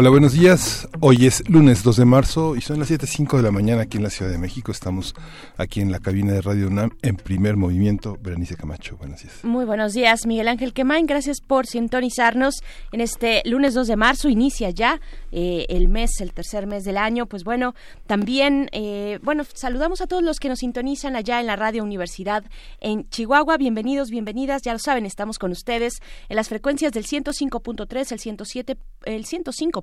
Hola, buenos días. Hoy es lunes 2 de marzo y son las 7.05 de la mañana aquí en la Ciudad de México. Estamos aquí en la cabina de Radio UNAM en primer movimiento. Berenice Camacho, buenos días. Muy buenos días, Miguel Ángel Quemain. Gracias por sintonizarnos en este lunes 2 de marzo. Inicia ya eh, el mes, el tercer mes del año. Pues bueno, también, eh, bueno, saludamos a todos los que nos sintonizan allá en la Radio Universidad en Chihuahua. Bienvenidos, bienvenidas. Ya lo saben, estamos con ustedes en las frecuencias del 105.3, el 107, el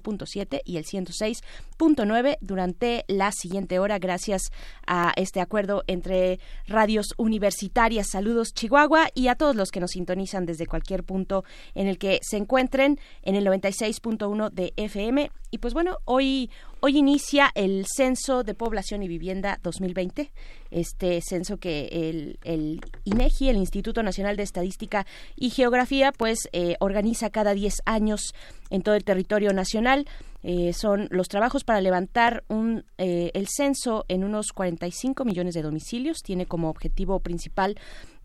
105.7 y el 100 6.9 durante la siguiente hora gracias a este acuerdo entre radios universitarias. Saludos Chihuahua y a todos los que nos sintonizan desde cualquier punto en el que se encuentren en el 96.1 de FM. Y pues bueno, hoy Hoy inicia el Censo de Población y Vivienda 2020, este censo que el, INEGI, el Instituto Nacional de Estadística y Geografía, pues eh, organiza cada 10 años en todo el territorio nacional. Eh, son los trabajos para levantar un, eh, el censo en unos 45 millones de domicilios. Tiene como objetivo principal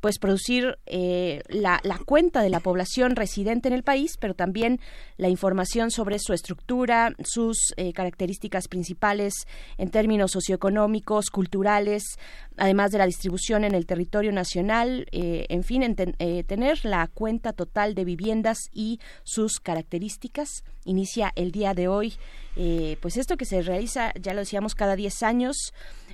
pues producir eh, la, la, cuenta de la población residente en el país, pero también la información sobre su estructura, sus eh, características principales en términos socioeconómicos, culturales, además de la distribución en el territorio nacional, eh, en fin, en tener la cuenta total de viviendas y sus características. Inicia el día de hoy, pues esto que se realiza, ya lo decíamos, cada 10 años.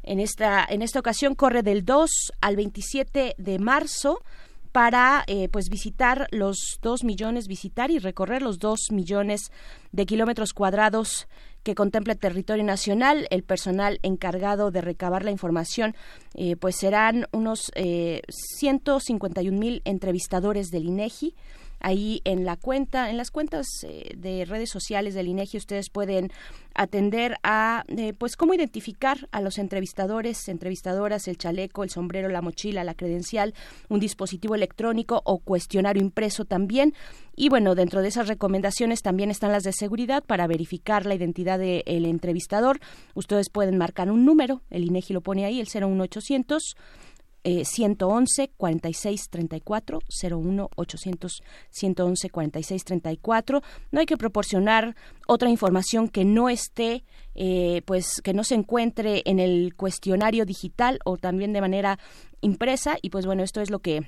En esta, en esta ocasión corre del 2 al 27 de marzo para eh, pues visitar los 2 millones, visitar y recorrer los 2 millones de kilómetros cuadrados que contempla el territorio nacional. El personal encargado de recabar la información eh, pues serán unos eh, 151 mil entrevistadores del INEGI ahí en la cuenta, en las cuentas eh, de redes sociales del INEGI ustedes pueden atender a eh, pues cómo identificar a los entrevistadores, entrevistadoras, el chaleco, el sombrero, la mochila, la credencial, un dispositivo electrónico o cuestionario impreso también. Y bueno, dentro de esas recomendaciones también están las de seguridad para verificar la identidad del entrevistador. Ustedes pueden marcar un número, el INEGI lo pone ahí, el 01800 eh, 111 46 34 01 800 111 46 34 no hay que proporcionar otra información que no esté eh, pues que no se encuentre en el cuestionario digital o también de manera impresa. Y pues bueno esto es lo que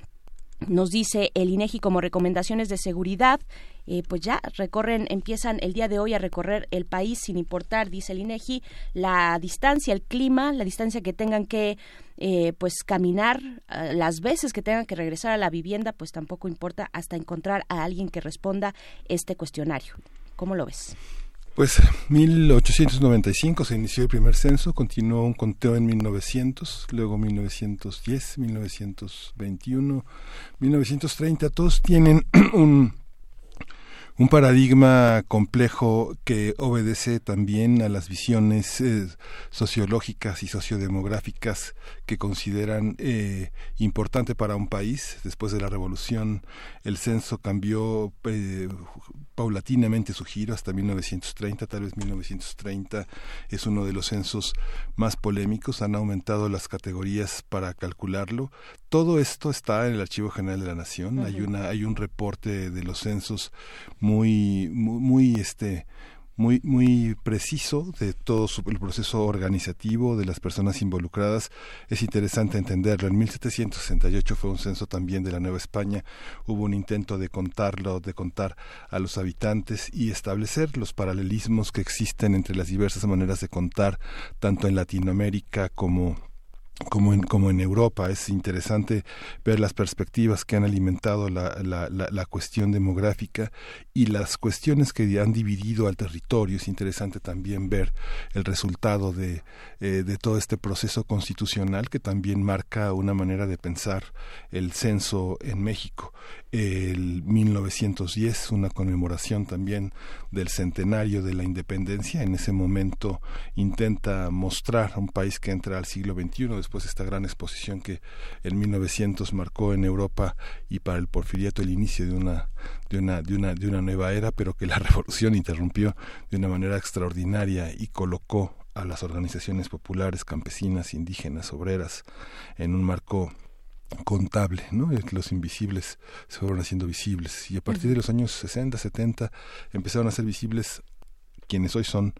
nos dice el INEGI como recomendaciones de seguridad, eh, pues ya recorren, empiezan el día de hoy a recorrer el país sin importar, dice el INEGI, la distancia, el clima, la distancia que tengan que eh, pues caminar, eh, las veces que tengan que regresar a la vivienda, pues tampoco importa hasta encontrar a alguien que responda este cuestionario. ¿Cómo lo ves? Pues 1895 se inició el primer censo, continuó un conteo en 1900, luego 1910, 1921, 1930, todos tienen un un paradigma complejo que obedece también a las visiones eh, sociológicas y sociodemográficas que consideran eh, importante para un país. Después de la revolución, el censo cambió eh, paulatinamente su giro hasta 1930, tal vez 1930 es uno de los censos más polémicos, han aumentado las categorías para calcularlo. Todo esto está en el Archivo General de la Nación, hay una hay un reporte de los censos muy muy, muy este muy, muy preciso de todo el proceso organizativo de las personas involucradas. Es interesante entenderlo. En 1768 fue un censo también de la Nueva España. Hubo un intento de contarlo, de contar a los habitantes y establecer los paralelismos que existen entre las diversas maneras de contar, tanto en Latinoamérica como como en, como en Europa. Es interesante ver las perspectivas que han alimentado la, la, la, cuestión demográfica y las cuestiones que han dividido al territorio. Es interesante también ver el resultado de, eh, de todo este proceso constitucional que también marca una manera de pensar el censo en México. El 1910, una conmemoración también del centenario de la independencia. En ese momento intenta mostrar a un país que entra al siglo XXI de esta gran exposición que en 1900 marcó en Europa y para el porfiriato el inicio de una de una de una de una nueva era, pero que la revolución interrumpió de una manera extraordinaria y colocó a las organizaciones populares, campesinas, indígenas, obreras en un marco contable, ¿no? Los invisibles se fueron haciendo visibles y a partir de los años 60, 70 empezaron a ser visibles quienes hoy son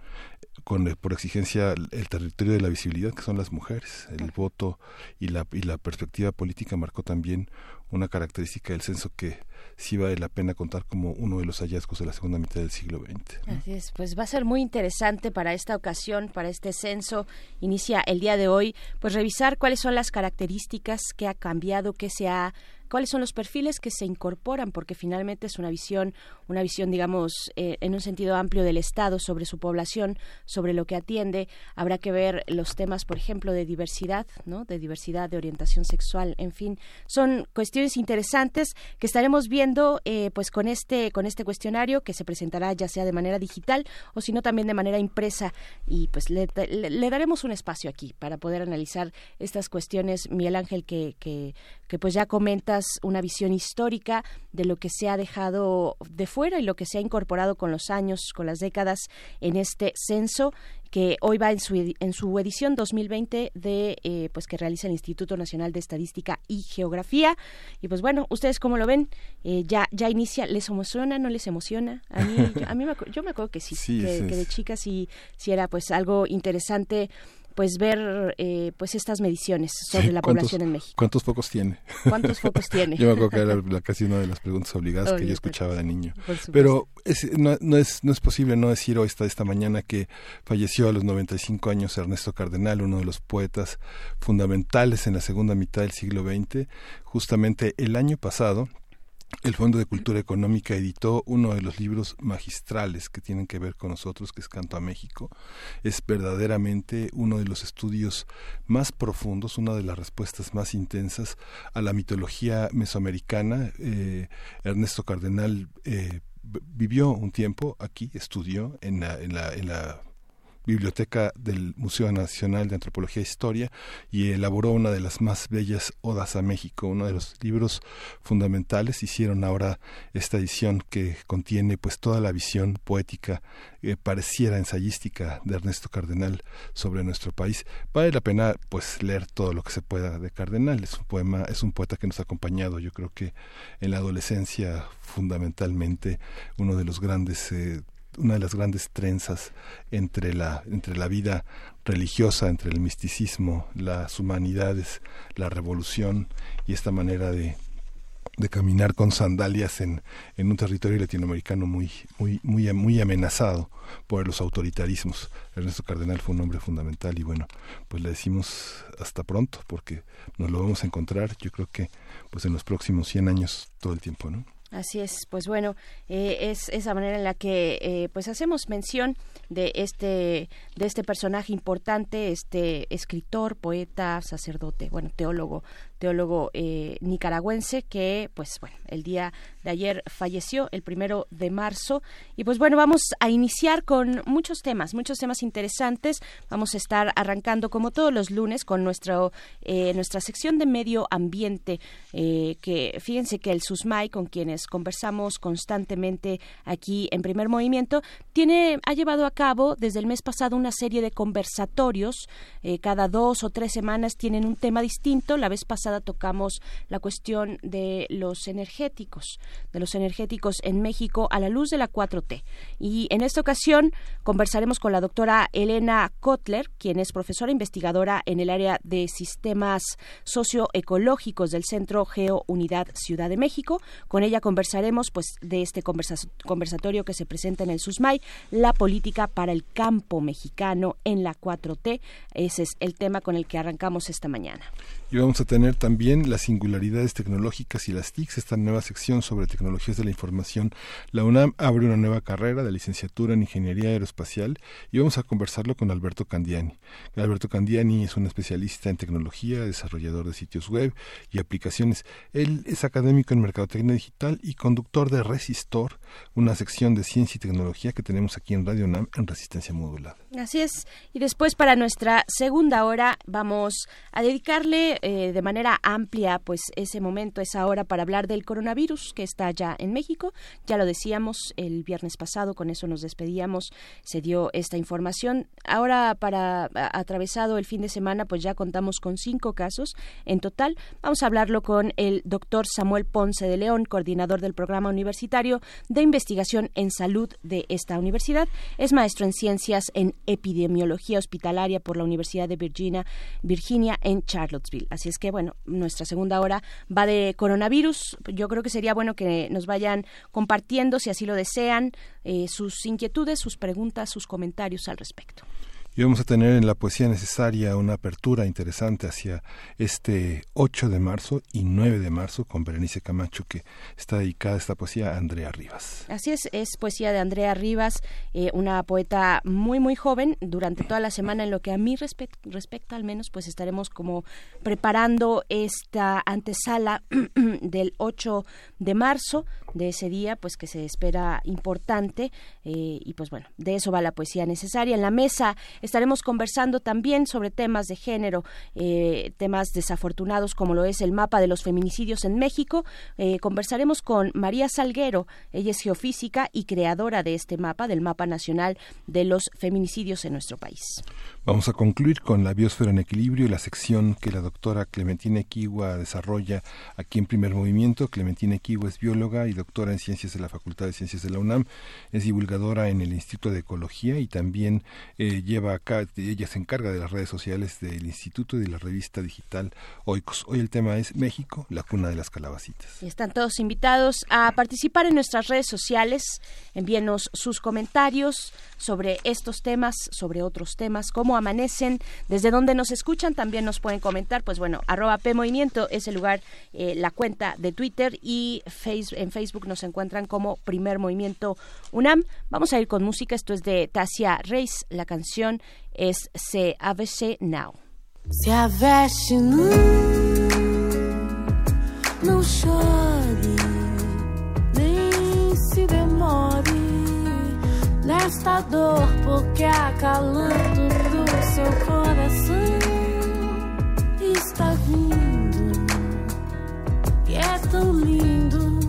con por exigencia el territorio de la visibilidad que son las mujeres. El voto y la y la perspectiva política marcó también una característica del censo que sí vale la pena contar como uno de los hallazgos de la segunda mitad del siglo XX. Así es, pues va a ser muy interesante para esta ocasión, para este censo, inicia el día de hoy, pues revisar cuáles son las características que ha cambiado, qué se ha cuáles son los perfiles que se incorporan, porque finalmente es una visión, una visión, digamos, eh, en un sentido amplio del Estado sobre su población, sobre lo que atiende. Habrá que ver los temas, por ejemplo, de diversidad, ¿no? De diversidad, de orientación sexual, en fin, son cuestiones interesantes que estaremos viendo, eh, pues, con este, con este cuestionario que se presentará ya sea de manera digital o si no también de manera impresa y pues le, daremos un espacio aquí para poder analizar estas cuestiones, Miguel Ángel, que, que, que pues ya comenta una visión histórica de lo que se ha dejado de fuera y lo que se ha incorporado con los años, con las décadas en este censo que hoy va en su, en su edición 2020 de eh, pues que realiza el Instituto Nacional de Estadística y Geografía. Y pues bueno ustedes cómo lo ven eh, ya ya inicia les emociona no les emociona a mí yo, a mí me, yo me acuerdo que sí, que, de chica sí sí era pues algo interesante pues ver eh, pues estas mediciones sobre la población en México. ¿Cuántos focos tiene? ¿Cuántos focos tiene? yo me acuerdo que era casi una de las preguntas obligadas que yo escuchaba de niño. Pero no, no, es, no es posible no decir hoy esta, esta mañana que falleció a los 95 años Ernesto Cardenal, uno de los poetas fundamentales en la segunda mitad del siglo XX. Justamente el año pasado, el Fondo de Cultura Económica editó uno de los libros magistrales que tienen que ver con nosotros, que es Canto a México. Es verdaderamente uno de los estudios más profundos, una de las respuestas más intensas a la mitología mesoamericana. Eh, Ernesto Cardenal eh, vivió un tiempo aquí, estudió en la, en la, en la biblioteca del Museo Nacional de Antropología e Historia y elaboró una de las más bellas odas a México, uno de los libros fundamentales. Hicieron ahora esta edición que contiene pues toda la visión poética, eh, pareciera ensayística de Ernesto Cardenal sobre nuestro país. Vale la pena pues leer todo lo que se pueda de Cardenal. Es un poema, es un poeta que nos ha acompañado, yo creo que en la adolescencia fundamentalmente uno de los grandes eh, una de las grandes trenzas entre la, entre la vida religiosa, entre el misticismo, las humanidades, la revolución y esta manera de, de caminar con sandalias en, en un territorio latinoamericano muy, muy, muy, muy amenazado por los autoritarismos. Ernesto Cardenal fue un hombre fundamental y bueno, pues le decimos hasta pronto porque nos lo vamos a encontrar yo creo que pues en los próximos 100 años todo el tiempo, ¿no? Así es, pues bueno, eh, es esa manera en la que eh, pues hacemos mención de este de este personaje importante, este escritor, poeta, sacerdote, bueno, teólogo teólogo eh, nicaragüense que, pues bueno, el día de ayer falleció, el primero de marzo. Y pues bueno, vamos a iniciar con muchos temas, muchos temas interesantes. Vamos a estar arrancando como todos los lunes con nuestro, eh, nuestra sección de medio ambiente, eh, que fíjense que el SUSMAI, con quienes conversamos constantemente aquí en primer movimiento, tiene, ha llevado a cabo desde el mes pasado una serie de conversatorios. cada dos o tres semanas tienen un tema distinto. La vez pasada tocamos la cuestión de los energéticos, de los energéticos en México a la luz de la 4T. Y en esta ocasión conversaremos con la doctora Elena Kotler, quien es profesora investigadora en el área de sistemas socioecológicos del Centro Geo Unidad Ciudad de México. Con ella conversaremos pues de este conversatorio que se presenta en el SUSMAI, la política para el campo mexicano en la 4T. Ese es el tema con el que arrancamos esta mañana. Y vamos a tener también las singularidades tecnológicas y las TICs, esta nueva sección sobre tecnologías de la información. La UNAM abre una nueva carrera de licenciatura en Ingeniería Aeroespacial y vamos a conversarlo con Alberto Candiani. Alberto Candiani es un especialista en tecnología, desarrollador de sitios web y aplicaciones. Él es académico en Mercadotecnia Digital y conductor de Resistor, una sección de ciencia y tecnología que tenemos aquí en Radio UNAM en resistencia modulada. Así es. Y después para nuestra segunda hora vamos a dedicarle eh, de manera amplia pues ese momento, esa hora para hablar del coronavirus que está ya en México. Ya lo decíamos el viernes pasado, con eso nos despedíamos, se dio esta información. Ahora para atravesado el fin de semana pues ya contamos con cinco casos en total. Vamos a hablarlo con el doctor Samuel Ponce de León, coordinador del programa universitario de investigación en salud de esta universidad. Es maestro en ciencias en epidemiología hospitalaria por la Universidad de Virginia, Virginia en Charlottesville. Así es que, bueno, nuestra segunda hora va de coronavirus. Yo creo que sería bueno que nos vayan compartiendo, si así lo desean, eh, sus inquietudes, sus preguntas, sus comentarios al respecto. Y vamos a tener en la poesía necesaria una apertura interesante hacia este 8 de marzo y 9 de marzo con Berenice Camacho, que está dedicada a esta poesía a Andrea Rivas. Así es, es poesía de Andrea Rivas, eh, una poeta muy, muy joven. Durante toda la semana, en lo que a mí respecta al menos, pues estaremos como preparando esta antesala del 8 de marzo, de ese día, pues que se espera importante. Eh, y pues bueno, de eso va la poesía necesaria. En la mesa Estaremos conversando también sobre temas de género, eh, temas desafortunados como lo es el mapa de los feminicidios en México. Eh, conversaremos con María Salguero, ella es geofísica y creadora de este mapa, del mapa nacional de los feminicidios en nuestro país. Vamos a concluir con la biosfera en equilibrio y la sección que la doctora Clementina Equigua desarrolla aquí en Primer Movimiento. Clementina Equigua es bióloga y doctora en ciencias de la Facultad de Ciencias de la UNAM. Es divulgadora en el Instituto de Ecología y también eh, lleva acá, ella se encarga de las redes sociales del Instituto y de la revista digital Oikos. Hoy el tema es México, la cuna de las calabacitas. Y están todos invitados a participar en nuestras redes sociales. Envíenos sus comentarios sobre estos temas, sobre otros temas, cómo amanecen, desde dónde nos escuchan, también nos pueden comentar, pues bueno, arroba P es el lugar, eh, la cuenta de Twitter y en Facebook nos encuentran como Primer Movimiento UNAM. Vamos a ir con música, esto es de Tasia Reis, la canción es Se Avece Now. Se aveste não chore, nem se demore nesta dor, porque acalanto do seu coração está vindo e é tão lindo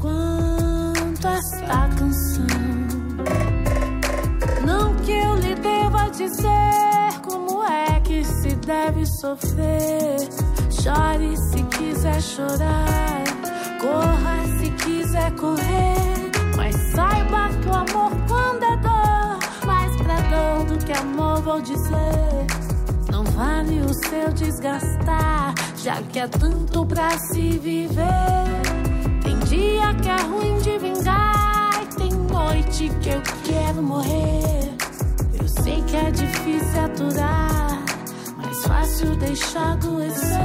quanto esta canção. Dizer como é que se deve sofrer. Chore se quiser chorar, corra se quiser correr. Mas saiba que o amor quando é dor, mais pra dor do que amor vou dizer. Não vale o seu desgastar, já que é tanto pra se viver. Tem dia que é ruim de vingar, e tem noite que eu quero morrer. Sei que é difícil aturar, mais fácil deixar adoecer.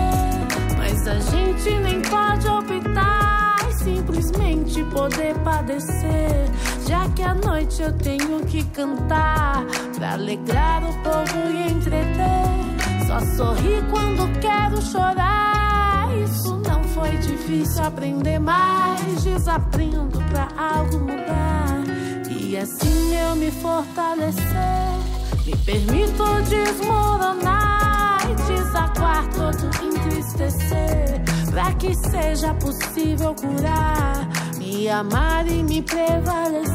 Mas a gente nem pode optar simplesmente poder padecer. Já que à noite eu tenho que cantar pra alegrar o povo e entreter. Só sorri quando quero chorar. Isso não foi difícil aprender, mas desaprendo pra algo mudar. E assim eu me fortalecer. Me permito desmoronar e desaguar todo entristecer Pra que seja possível curar, me amar e me prevalecer.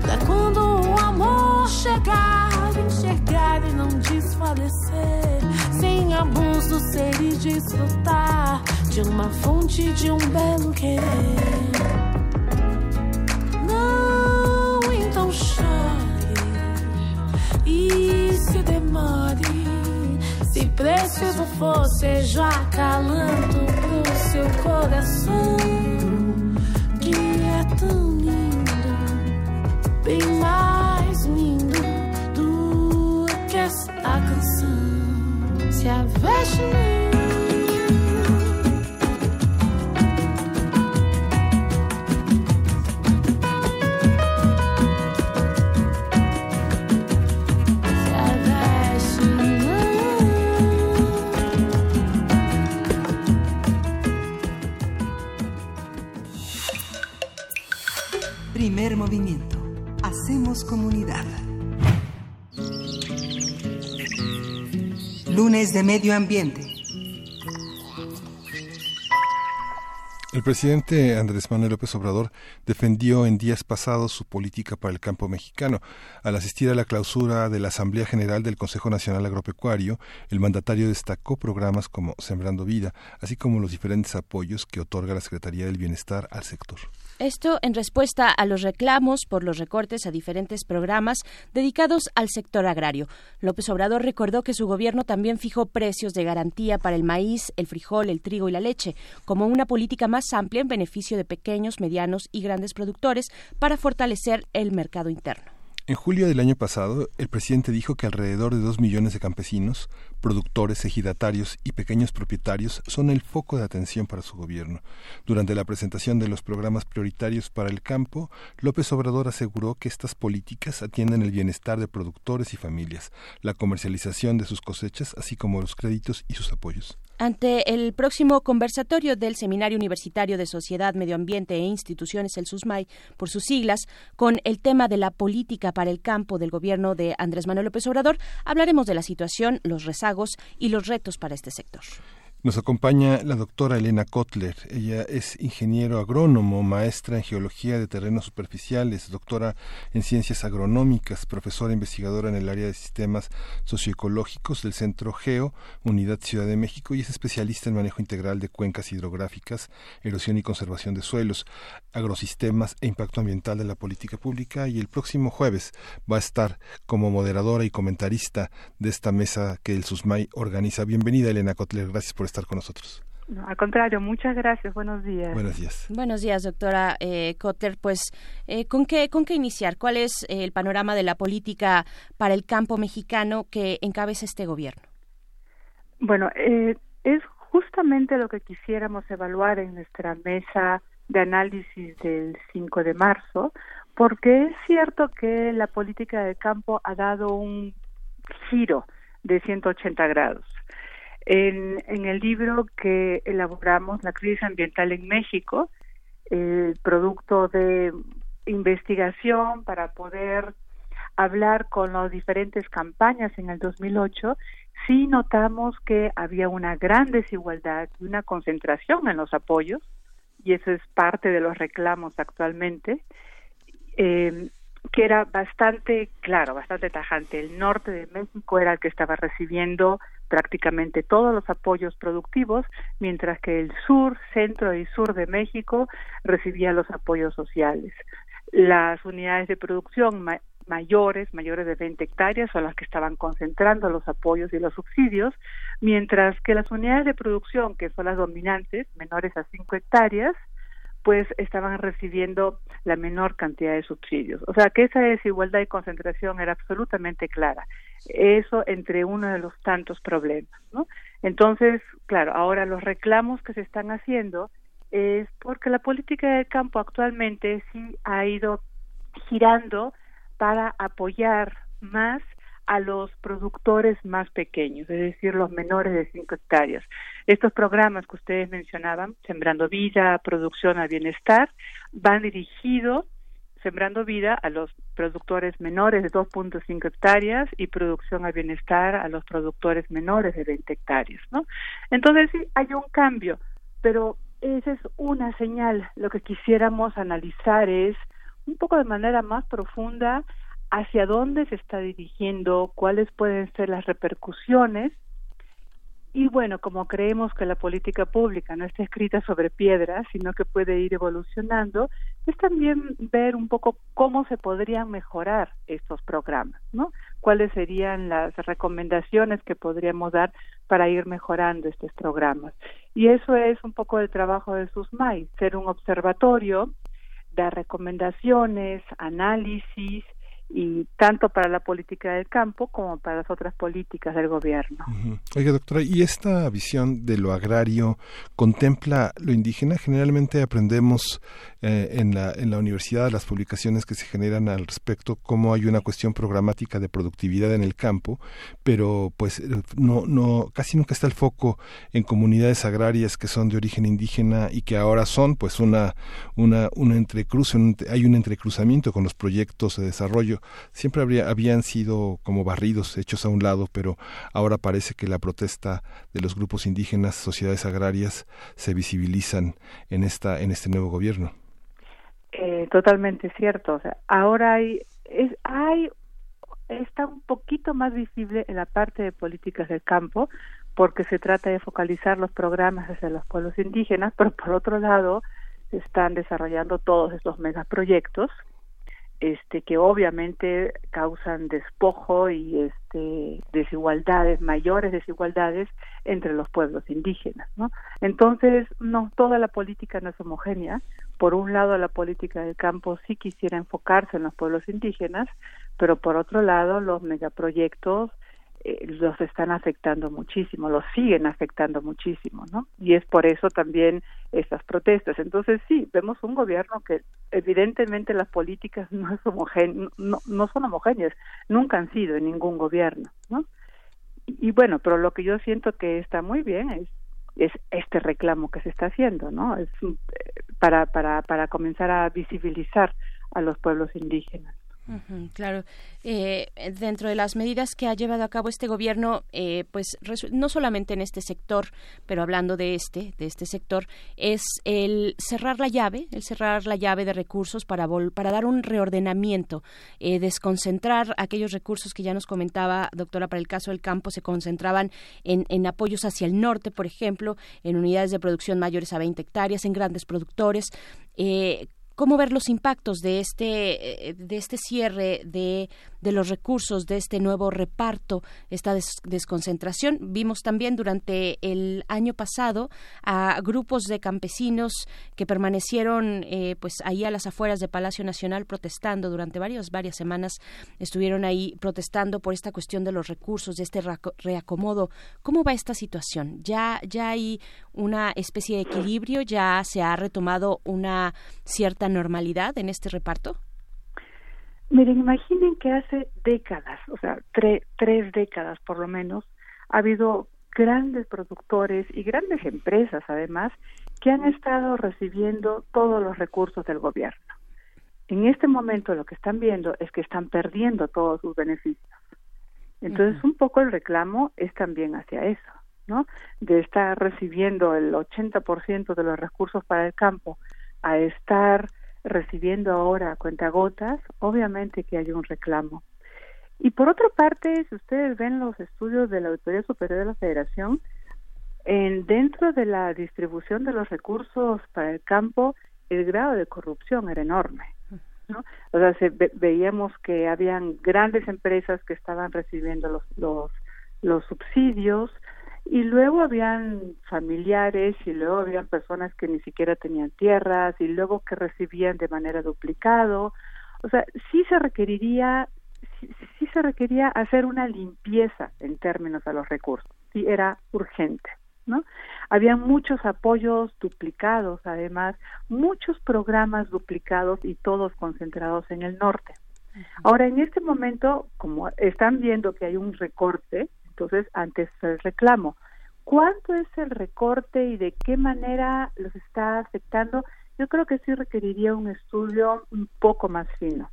Pra quando o amor chegar, enxergar e não desfalecer. sem abuso, ser e desfrutar de uma fonte de um belo querer. Não, então chore e se demore. Se preciso for, seja calando pro seu coração, que é tão lindo, bem mais lindo do que essa canção. Se a Primer movimiento. Hacemos comunidad. Lunes de Medio Ambiente. El presidente Andrés Manuel López Obrador defendió en días pasados su política para el campo mexicano. Al asistir a la clausura de la Asamblea General del Consejo Nacional Agropecuario, el mandatario destacó programas como Sembrando Vida, así como los diferentes apoyos que otorga la Secretaría del Bienestar al sector. Esto en respuesta a los reclamos por los recortes a diferentes programas dedicados al sector agrario. López Obrador recordó que su gobierno también fijó precios de garantía para el maíz, el frijol, el trigo y la leche, como una política más amplia en beneficio de pequeños, medianos y grandes productores para fortalecer el mercado interno. En julio del año pasado, el presidente dijo que alrededor de dos millones de campesinos, productores, ejidatarios y pequeños propietarios son el foco de atención para su gobierno. Durante la presentación de los programas prioritarios para el campo, López Obrador aseguró que estas políticas atienden el bienestar de productores y familias, la comercialización de sus cosechas, así como los créditos y sus apoyos. Ante el próximo conversatorio del Seminario Universitario de Sociedad, Medio Ambiente e Instituciones, el SUSMAI, por sus siglas, con el tema de la política para el campo del gobierno de Andrés Manuel López Obrador, hablaremos de la situación, los rezagos y los retos para este sector. Nos acompaña la doctora Elena Kotler. Ella es ingeniero agrónomo, maestra en geología de terrenos superficiales, doctora en ciencias agronómicas, profesora investigadora en el área de sistemas socioecológicos del Centro Geo, Unidad Ciudad de México, y es especialista en manejo integral de cuencas hidrográficas, erosión y conservación de suelos, agrosistemas e impacto ambiental de la política pública. Y el próximo jueves va a estar como moderadora y comentarista de esta mesa que el SUSMAI organiza. Bienvenida, Elena Kotler. Gracias por estar con nosotros. No, al contrario, muchas gracias. Buenos días. Buenos días. Buenos días, doctora eh, Cotter. Pues, eh, ¿con, qué, ¿con qué iniciar? ¿Cuál es el panorama de la política para el campo mexicano que encabeza este gobierno? Bueno, eh, es justamente lo que quisiéramos evaluar en nuestra mesa de análisis del 5 de marzo, porque es cierto que la política del campo ha dado un giro de 180 grados. En, en el libro que elaboramos, La crisis ambiental en México, producto de investigación para poder hablar con las diferentes campañas en el 2008, sí notamos que había una gran desigualdad y una concentración en los apoyos, y eso es parte de los reclamos actualmente, eh, que era bastante claro, bastante tajante. El norte de México era el que estaba recibiendo prácticamente todos los apoyos productivos, mientras que el sur, centro y sur de México recibía los apoyos sociales. Las unidades de producción mayores, mayores de 20 hectáreas, son las que estaban concentrando los apoyos y los subsidios, mientras que las unidades de producción, que son las dominantes, menores a 5 hectáreas, pues estaban recibiendo la menor cantidad de subsidios. O sea que esa desigualdad y concentración era absolutamente clara. Eso entre uno de los tantos problemas, ¿no? Entonces, claro, ahora los reclamos que se están haciendo es porque la política del campo actualmente sí ha ido girando para apoyar más a los productores más pequeños, es decir, los menores de 5 hectáreas. Estos programas que ustedes mencionaban, Sembrando Vida, Producción al Bienestar, van dirigidos, Sembrando Vida, a los productores menores de 2.5 hectáreas y Producción al Bienestar a los productores menores de 20 hectáreas, ¿no? Entonces sí, hay un cambio, pero esa es una señal. Lo que quisiéramos analizar es un poco de manera más profunda hacia dónde se está dirigiendo, cuáles pueden ser las repercusiones Y bueno, como creemos que la política pública no está escrita sobre piedra, sino que puede ir evolucionando, es también ver un poco cómo se podrían mejorar estos programas, ¿no? Cuáles serían las recomendaciones que podríamos dar para ir mejorando estos programas. Y eso es un poco el trabajo de SUSMAI, ser un observatorio, dar recomendaciones, análisis, y tanto para la política del campo como para las otras políticas del gobierno. Oiga, doctora, ¿y esta visión de lo agrario contempla lo indígena? Generalmente aprendemos eh, en, la, en la universidad las publicaciones que se generan al respecto, cómo hay una cuestión programática de productividad en el campo, pero pues eh, no, no, casi nunca está el foco en comunidades agrarias que son de origen indígena y que ahora son pues una, una, una entrecruz, hay un entrecruzamiento con los proyectos de desarrollo siempre habría, habían sido como barridos, hechos a un lado, pero ahora parece que la protesta de los grupos indígenas, sociedades agrarias, se visibilizan en, esta, en este nuevo gobierno. Eh, totalmente cierto. O sea, ahora hay, es, hay, está un poquito más visible en la parte de políticas del campo, porque se trata de focalizar los programas hacia los pueblos indígenas, pero por otro lado están desarrollando todos estos megaproyectos este que obviamente causan despojo y este desigualdades mayores desigualdades entre los pueblos indígenas no entonces no toda la política no es homogénea. Por un lado la política del campo sí quisiera enfocarse en los pueblos indígenas pero por otro lado los megaproyectos eh, los están afectando muchísimo, los siguen afectando muchísimo, ¿no? Y es por eso también estas protestas. Entonces sí, vemos un gobierno que evidentemente las políticas no, es no, no son homogéneas, nunca han sido en ningún gobierno, ¿no? Y, y, bueno, pero lo que yo siento que está muy bien es es este reclamo que se está haciendo, ¿no? Es eh, para para para comenzar a visibilizar a los pueblos indígenas claro. Eh, dentro de las medidas que ha llevado a cabo este gobierno, eh, pues no solamente en este sector, pero hablando de este, de este sector, es el cerrar la llave, el cerrar la llave de recursos para para dar un reordenamiento, eh, desconcentrar aquellos recursos que ya nos comentaba, doctora, para el caso del campo, se concentraban en, en apoyos hacia el norte, por ejemplo, en unidades de producción mayores a 20 hectáreas, en grandes productores. Eh, cómo ver los impactos de este eh, de este cierre de, de los recursos de este nuevo reparto esta desconcentración. Vimos también durante el año pasado a grupos de campesinos que permanecieron eh, pues ahí a las afueras de Palacio Nacional protestando durante varias varias semanas. Estuvieron ahí protestando por esta cuestión de los recursos de este reacomodo. Cómo va esta situación ya ya hay una especie de equilibrio ya se ha retomado una cierta normalidad en este reparto? Miren, imaginen que hace décadas, o sea, tres décadas por lo menos, ha habido grandes productores y grandes empresas, además, que han estado recibiendo todos los recursos del gobierno. En este momento lo que están viendo es que están perdiendo todos sus beneficios. Entonces, un poco el reclamo es también hacia eso, ¿no? De estar recibiendo el 80% de los recursos para el campo a estar recibiendo ahora cuentagotas, obviamente que hay un reclamo. Y por otra parte, si ustedes ven los estudios de la Auditoría Superior de la Federación, en, dentro de la distribución de los recursos para el campo, el grado de corrupción era enorme. ¿no? O sea, se, veíamos que habían grandes empresas que estaban recibiendo los, los, los subsidios, y luego habían familiares y luego habían personas que ni siquiera tenían tierras y luego que recibían de manera duplicado o sea sí se requeriría sí, se requería hacer una limpieza en términos a los recursos sí era urgente ¿no? Había muchos apoyos duplicados, además, muchos programas duplicados y todos concentrados en el norte. Ahora, en este momento, como están viendo que hay un recorte, entonces, antes el reclamo. ¿Cuánto es el recorte y de qué manera los está afectando? Yo creo que sí requeriría un estudio un poco más fino,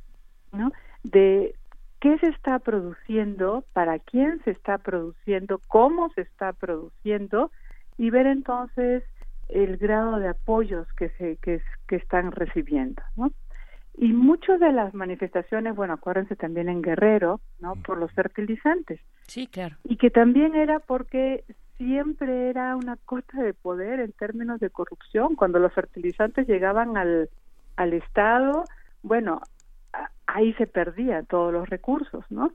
¿no? De qué se está produciendo, para quién se está produciendo, cómo se está produciendo y ver entonces el grado de apoyos que se que están recibiendo, ¿no? Y muchas de las manifestaciones, bueno, acuérdense también en Guerrero, ¿no? Por los fertilizantes. Sí, claro. Y que también era porque siempre era una cota de poder en términos de corrupción. Cuando los fertilizantes llegaban al, al Estado, bueno, ahí se perdían todos los recursos, ¿no?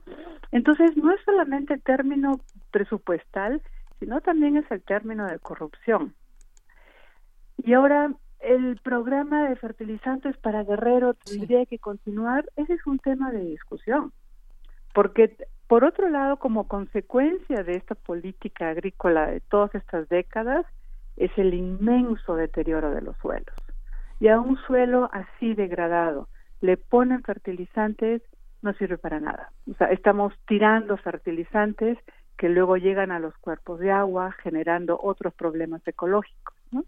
Entonces, no es solamente el término presupuestal, sino también es el término de corrupción. Y ahora, el programa de fertilizantes para Guerrero tendría que continuar, ese es un tema de discusión, porque por otro lado, como consecuencia de esta política agrícola de todas estas décadas, es el inmenso deterioro de los suelos. Y a un suelo así degradado le ponen fertilizantes, no sirve para nada. O sea, estamos tirando fertilizantes que luego llegan a los cuerpos de agua generando otros problemas ecológicos. ¿no?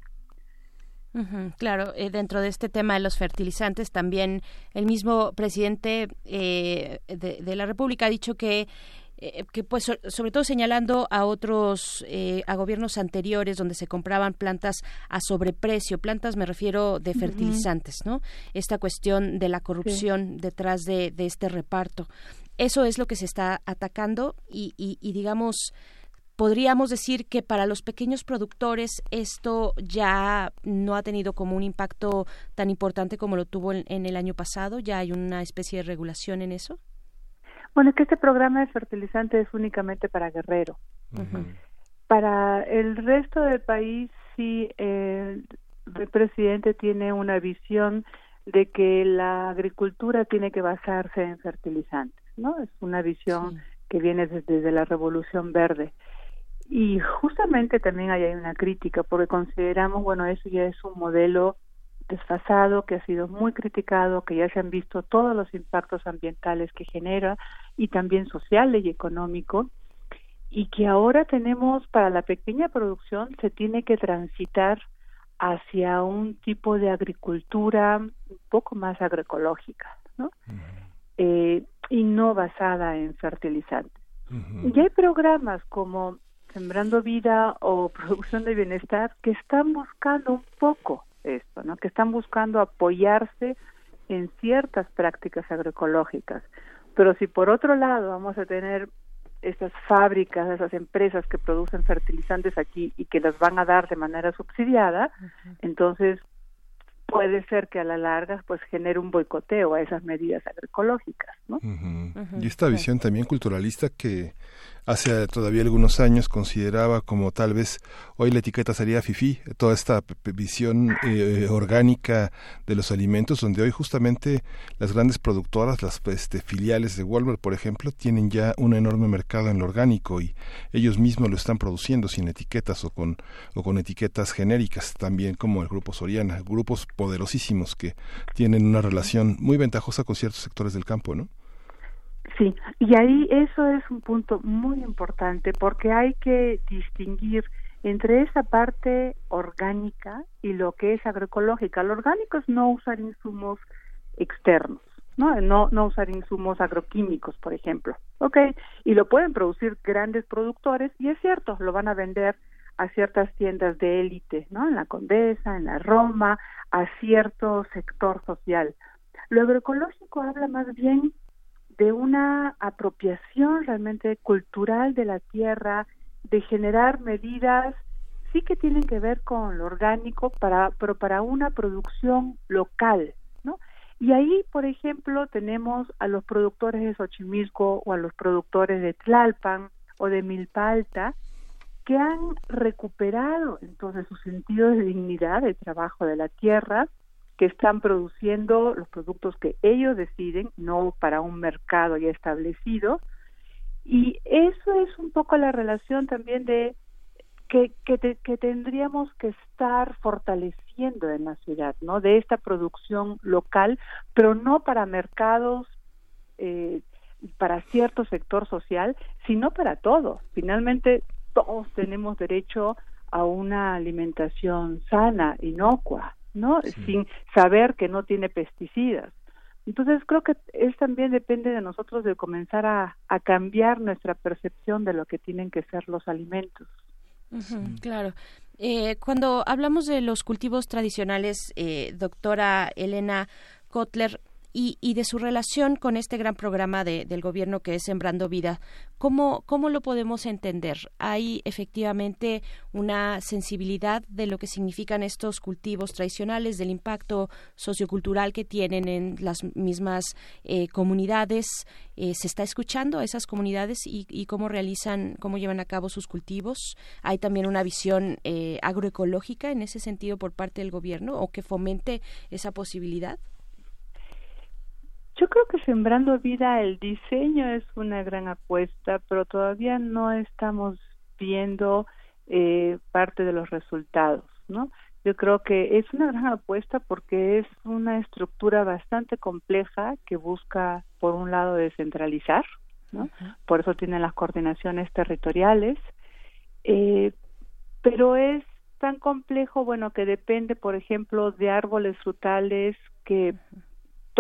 Claro, eh, dentro de este tema de los fertilizantes, también el mismo presidente eh, de, la República ha dicho que eh, que pues sobre todo señalando a otros a gobiernos anteriores donde se compraban plantas a sobreprecio plantas me refiero de fertilizantes no esta cuestión de la corrupción detrás de, este reparto. Eso es lo que se está atacando y, y digamos podríamos decir que para los pequeños productores esto ya no ha tenido como un impacto tan importante como lo tuvo en, el año pasado. ¿Ya hay una especie de regulación en eso? Bueno, es que este programa de fertilizante es únicamente para Guerrero. Para el resto del país, sí, el presidente tiene una visión de que la agricultura tiene que basarse en fertilizantes, ¿no? Es una visión que viene desde la Revolución Verde. Y justamente también hay una crítica porque consideramos, bueno, eso ya es un modelo desfasado que ha sido muy criticado, que ya se han visto todos los impactos ambientales que genera y también sociales y económico y que ahora tenemos para la pequeña producción se tiene que transitar hacia un tipo de agricultura un poco más agroecológica, ¿no? eh, y no basada en fertilizantes. Y hay programas como Sembrando Vida o Producción de Bienestar que están buscando un poco esto, ¿no? Que están buscando apoyarse en ciertas prácticas agroecológicas. Pero si por otro lado vamos a tener esas fábricas, esas empresas que producen fertilizantes aquí y que las van a dar de manera subsidiada, entonces puede ser que a la larga pues genere un boicoteo a esas medidas agroecológicas, ¿no? Y esta visión también culturalista que hace todavía algunos años consideraba como tal vez hoy la etiqueta sería FIFI, toda esta visión eh, orgánica de los alimentos, donde hoy justamente las grandes productoras, las este, filiales de Walmart, por ejemplo, tienen ya un enorme mercado en lo orgánico y ellos mismos lo están produciendo sin etiquetas o con, o con etiquetas genéricas, también como el grupo Soriana, grupos poderosísimos que tienen una relación muy ventajosa con ciertos sectores del campo, ¿no? Sí, y ahí eso es un punto muy importante porque hay que distinguir entre esa parte orgánica y lo que es agroecológica. Lo orgánico es no usar insumos externos, ¿no? No, no usar insumos agroquímicos, por ejemplo. ¿Ok? Y lo pueden producir grandes productores y es cierto, lo van a vender a ciertas tiendas de élite, ¿no? En la Condesa, en la Roma, a cierto sector social. Lo agroecológico habla más bien de una apropiación realmente cultural de la tierra, de generar medidas sí que tienen que ver con lo orgánico para pero para una producción local, ¿no? Y ahí, por ejemplo, tenemos a los productores de Xochimilco o a los productores de Tlalpan o de Milpa Alta que han recuperado entonces su sentido de dignidad de trabajo de la tierra que están produciendo los productos que ellos deciden, no para un mercado ya establecido. Y eso es un poco la relación también de que, que, tendríamos que estar fortaleciendo en la ciudad, ¿no? De esta producción local, pero no para mercados, eh, para cierto sector social, sino para todos. Finalmente, todos tenemos derecho a una alimentación sana, inocua. ¿No? Sin saber que no tiene pesticidas. Entonces creo que es también depende de nosotros de comenzar a, a cambiar nuestra percepción de lo que tienen que ser los alimentos. claro. Eh, cuando hablamos de los cultivos tradicionales, eh, doctora Elena Kotler, y, de su relación con este gran programa del gobierno que es Sembrando Vida. ¿Cómo, ¿Cómo lo podemos entender? ¿Hay efectivamente una sensibilidad de lo que significan estos cultivos tradicionales, del impacto sociocultural que tienen en las mismas eh, comunidades? Eh, ¿Se está escuchando a esas comunidades y, cómo realizan, cómo llevan a cabo sus cultivos? ¿Hay también una visión eh, agroecológica en ese sentido por parte del gobierno o que fomente esa posibilidad? Yo creo que Sembrando Vida, el diseño es una gran apuesta, pero todavía no estamos viendo eh, parte de los resultados, ¿no? Yo creo que es una gran apuesta porque es una estructura bastante compleja que busca, por un lado, descentralizar, ¿no? Por eso tiene las coordinaciones territoriales, eh, pero es tan complejo, bueno, que depende, por ejemplo, de árboles frutales que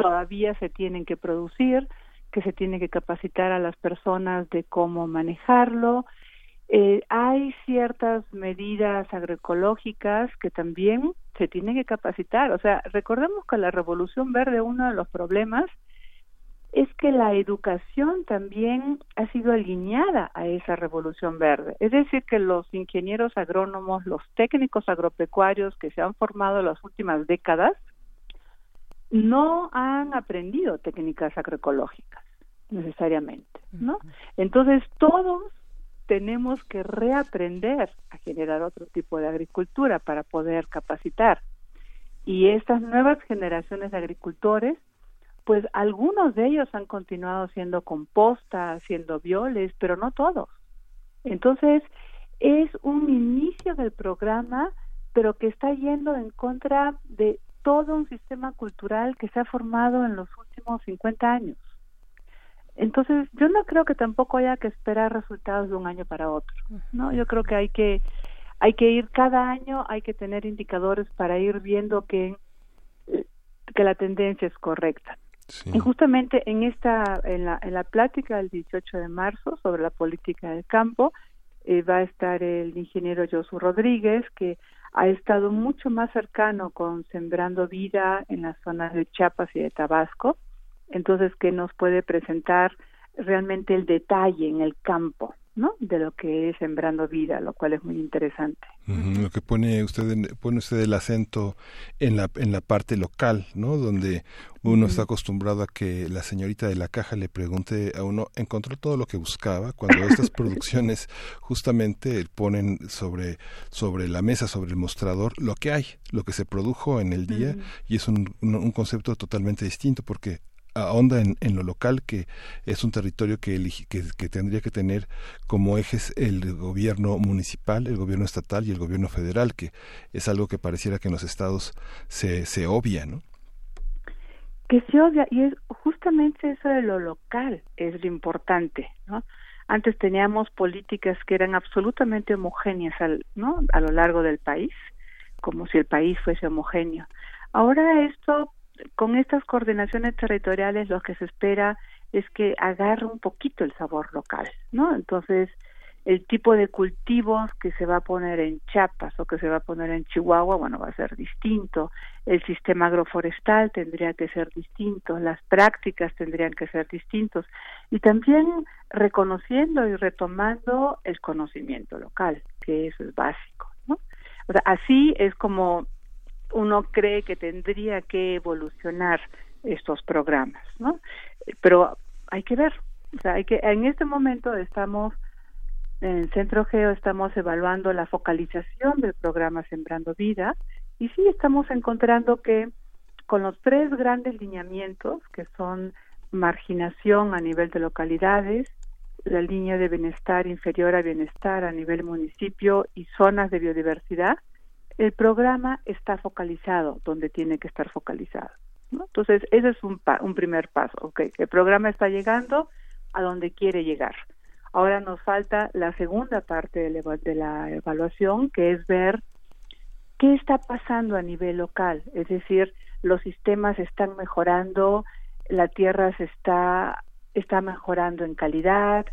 todavía se tienen que producir, que se tiene que capacitar a las personas de cómo manejarlo. Eh, hay ciertas medidas agroecológicas que también se tienen que capacitar. O sea, recordemos que la Revolución Verde, uno de los problemas es que la educación también ha sido alineada a esa revolución verde. Es decir, que los ingenieros agrónomos, los técnicos agropecuarios que se han formado en las últimas décadas, no han aprendido técnicas agroecológicas necesariamente, ¿no? Entonces todos tenemos que reaprender a generar otro tipo de agricultura para poder capacitar. Y estas nuevas generaciones de agricultores, pues algunos de ellos han continuado haciendo composta, haciendo violes, pero no todos. Entonces, es un inicio del programa, pero que está yendo en contra de todo un sistema cultural que se ha formado en los últimos 50 años. Entonces, yo no creo que tampoco haya que esperar resultados de un año para otro, ¿no? Yo creo que hay que hay que ir cada año, hay que tener indicadores para ir viendo que que la tendencia es correcta. Y justamente en esta en la en la plática del 18 de marzo sobre la política del campo eh, va a estar el ingeniero Josu Rodríguez que ha estado mucho más cercano con Sembrando Vida en las zonas de Chiapas y de Tabasco, entonces que nos puede presentar realmente el detalle en el campo ¿no? de lo que es sembrando vida, lo cual es muy interesante. lo que pone usted pone usted el acento en la en la parte local, ¿no? Donde uno está acostumbrado a que la señorita de la caja le pregunte a uno, ¿encontró todo lo que buscaba? Cuando estas producciones justamente ponen sobre sobre la mesa, sobre el mostrador, lo que hay, lo que se produjo en el día, y es un, un concepto totalmente distinto porque ahonda en, lo local, que es un territorio que, que, tendría que tener como ejes el gobierno municipal, el gobierno estatal y el gobierno federal, que es algo que pareciera que en los estados se, se obvia, ¿no? Que se obvia, y es justamente eso de lo local es lo importante, ¿no? Antes teníamos políticas que eran absolutamente homogéneas al, ¿no? a lo largo del país, como si el país fuese homogéneo. Ahora esto con estas coordinaciones territoriales lo que se espera es que agarre un poquito el sabor local, ¿no? Entonces, el tipo de cultivos que se va a poner en Chiapas o que se va a poner en Chihuahua, bueno, va a ser distinto. El sistema agroforestal tendría que ser distinto, las prácticas tendrían que ser distintos y también reconociendo y retomando el conocimiento local, que eso es básico, ¿no? O sea, así es como uno cree que tendría que evolucionar estos programas, ¿no? Pero hay que ver, o sea, hay que en este momento estamos en Centro Geo estamos evaluando la focalización del programa Sembrando Vida y sí estamos encontrando que con los tres grandes lineamientos que son marginación a nivel de localidades, la línea de bienestar inferior a bienestar a nivel municipio y zonas de biodiversidad, el programa está focalizado donde tiene que estar focalizado. Entonces, ese es un, un primer paso. Okay, el programa está llegando a donde quiere llegar. Ahora nos falta la segunda parte de la, de la evaluación, que es ver qué está pasando a nivel local. Es decir, los sistemas están mejorando, la tierra se está, está mejorando en calidad,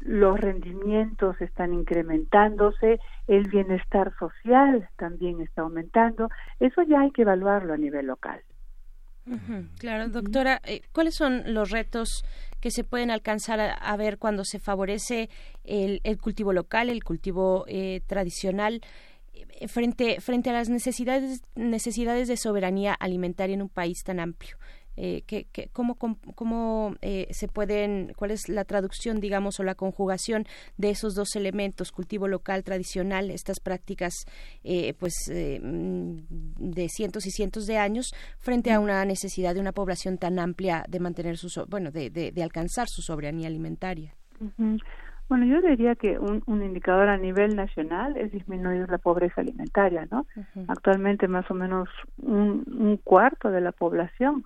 los rendimientos están incrementándose, el bienestar social también está aumentando, eso ya hay que evaluarlo a nivel local. claro, doctora, eh, ¿cuáles son los retos que se pueden alcanzar a, ver cuando se favorece el, cultivo local, el cultivo eh, tradicional? Eh, frente, frente a las necesidades, necesidades de soberanía alimentaria en un país tan amplio. Eh, que, cómo, cómo eh, se pueden, cuál es la traducción, digamos, o la conjugación de esos dos elementos, cultivo local tradicional, estas prácticas, eh, pues, mm, de cientos y cientos de años, frente a una necesidad de una población tan amplia de mantener su, bueno, de, de, alcanzar su soberanía alimentaria. Bueno, yo diría que un, un, indicador a nivel nacional es disminuir la pobreza alimentaria, ¿no? Actualmente más o menos un, un, cuarto de la población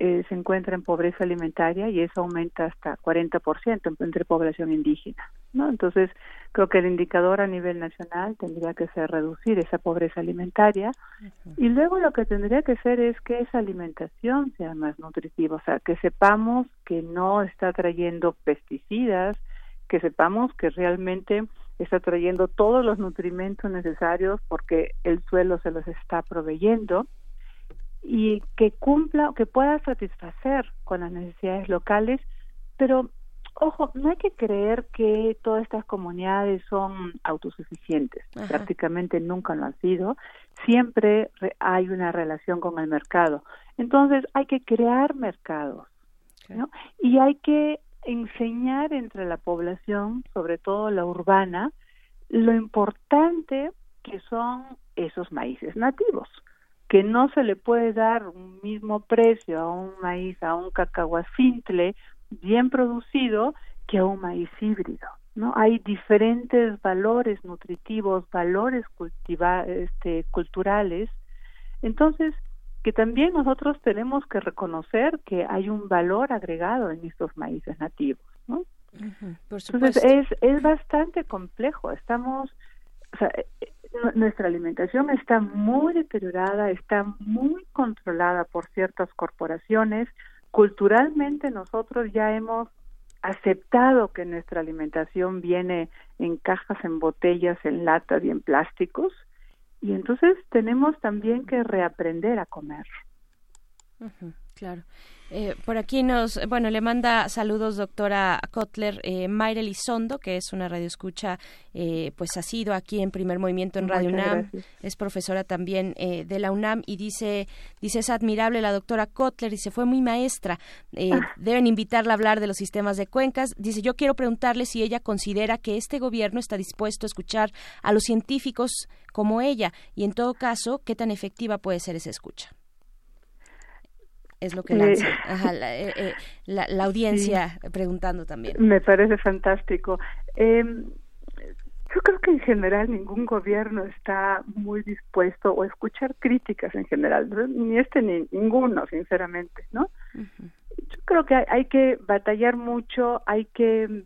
eh, se encuentra en pobreza alimentaria y eso aumenta hasta 40% entre población indígena, ¿no? Entonces, creo que el indicador a nivel nacional tendría que ser reducir esa pobreza alimentaria y luego lo que tendría que ser es que esa alimentación sea más nutritiva, o sea, que sepamos que no está trayendo pesticidas, que sepamos que realmente está trayendo todos los nutrimentos necesarios porque el suelo se los está proveyendo y que cumpla, que pueda satisfacer con las necesidades locales, pero ojo, no hay que creer que todas estas comunidades son autosuficientes, prácticamente nunca lo han sido, siempre hay una relación con el mercado. Entonces hay que crear mercados, ¿no? Y hay que enseñar entre la población, sobre todo la urbana, lo importante que son esos maíces nativos que no se le puede dar un mismo precio a un maíz, a un cacahuacintle bien producido que a un maíz híbrido. ¿no? Hay diferentes valores nutritivos, valores cultiva este, culturales. Entonces, que también nosotros tenemos que reconocer que hay un valor agregado en estos maíces nativos. ¿no? Entonces, es, es bastante complejo. Estamos, o sea, nuestra alimentación está muy deteriorada, está muy controlada por ciertas corporaciones. Culturalmente nosotros ya hemos aceptado que nuestra alimentación viene en cajas, en botellas, en latas y en plásticos. Y entonces tenemos también que reaprender a comer. Claro. Eh, por aquí nos, bueno, le manda saludos doctora Kotler, eh, Mayra Elizondo, que es una radioescucha, eh, pues ha sido aquí en Primer Movimiento en Radio UNAM, es profesora también eh, de la UNAM y dice, dice es admirable la doctora Kotler, dice fue muy maestra, ah. deben invitarla a hablar de los sistemas de cuencas, dice yo quiero preguntarle si ella considera que este gobierno está dispuesto a escuchar a los científicos como ella y en todo caso qué tan efectiva puede ser esa escucha es lo que lanza eh, eh, la, la, audiencia preguntando también. Me parece fantástico. Eh, yo creo que en general ningún gobierno está muy dispuesto o escuchar críticas en general, ni este ni ninguno, sinceramente, ¿no? Yo creo que hay, hay, que batallar mucho, hay que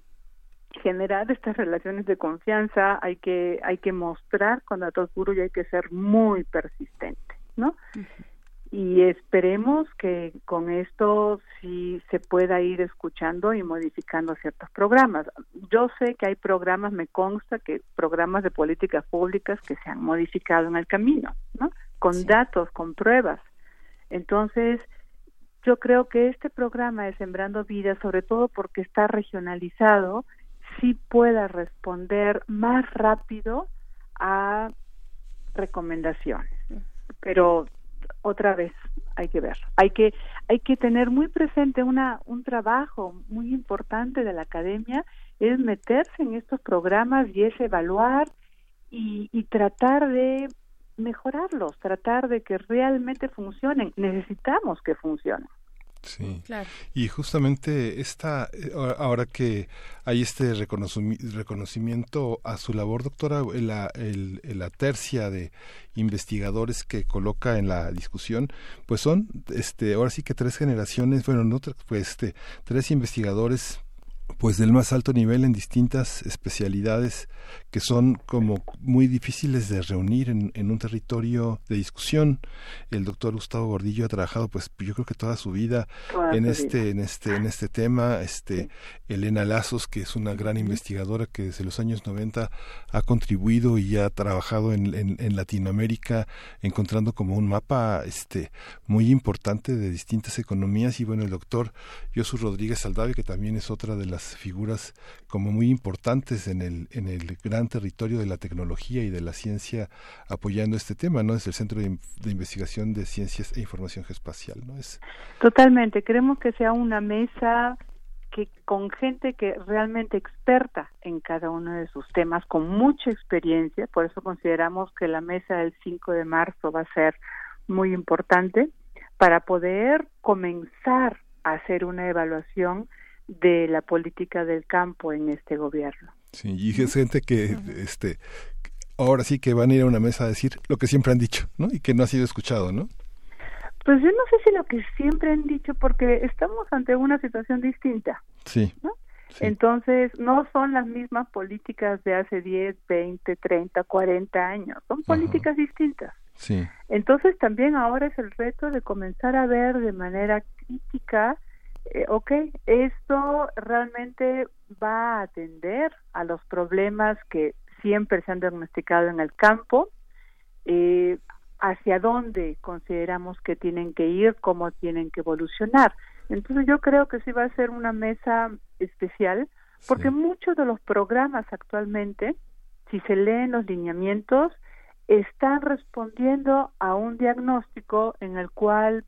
generar estas relaciones de confianza, hay que hay que mostrar con datos duros y hay que ser muy persistente, ¿no? Y esperemos que con esto sí se pueda ir escuchando y modificando ciertos programas. Yo sé que hay programas, me consta que programas de políticas públicas que se han modificado en el camino, ¿no? Con datos, con pruebas. Entonces, yo creo que este programa de Sembrando Vida, sobre todo porque está regionalizado, sí pueda responder más rápido a recomendaciones. Pero otra vez hay que ver. Hay que hay que tener muy presente una un trabajo muy importante de la academia es meterse en estos programas y es evaluar y, y tratar de mejorarlos tratar de que realmente funcionen. Necesitamos que funcionen Sí, claro. y justamente esta, eh, ahora que hay este reconocimiento a su labor, doctora, la, el, la tercia de investigadores que coloca en la discusión, pues son, este, ahora sí que tres generaciones, bueno, no, pues este, tres investigadores pues del más alto nivel en distintas especialidades que son como muy difíciles de reunir en, un territorio de discusión. El doctor Gustavo Gordillo ha trabajado, pues yo creo que toda su vida en este, en este, en este tema. Este, Elena Lazos, que es una gran investigadora que desde los años 90 ha contribuido y ha trabajado en, en, Latinoamérica, encontrando como un mapa este, muy importante de distintas economías. Y bueno, el doctor Josu Rodríguez Saldave, que también es otra de las figuras como muy importantes en el, en el gran territorio de la tecnología y de la ciencia apoyando este tema, ¿no? Es el Centro de, Investigación de Ciencias e Información Geoespacial, ¿no? Es... Totalmente, queremos que sea una mesa que con gente que realmente experta en cada uno de sus temas, con mucha experiencia, por eso consideramos que la mesa del 5 de marzo va a ser muy importante para poder comenzar a hacer una evaluación de la política del campo en este gobierno. Sí, y es gente que este ahora sí que van a ir a una mesa a decir lo que siempre han dicho, ¿no? Y que no ha sido escuchado, ¿no? Pues yo no sé si lo que siempre han dicho, porque estamos ante una situación distinta. Sí. ¿no? Entonces, no son las mismas políticas de hace 10, 20, 30, 40 años, son políticas distintas. Sí. Entonces, también ahora es el reto de comenzar a ver de manera crítica eh, ok, esto realmente va a atender a los problemas que siempre se han diagnosticado en el campo, eh, hacia dónde consideramos que tienen que ir, cómo tienen que evolucionar. Entonces yo creo que sí va a ser una mesa especial, porque muchos de los programas actualmente, si se leen los lineamientos, están respondiendo a un diagnóstico en el cual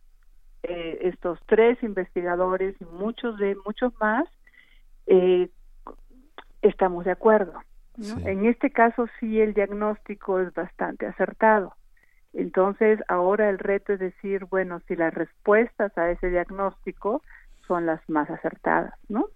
eh, estos tres investigadores y muchos de muchos más eh, estamos de acuerdo. En este caso sí el diagnóstico es bastante acertado. Entonces ahora el reto es decir, bueno, si las respuestas a ese diagnóstico son las más acertadas, ¿no?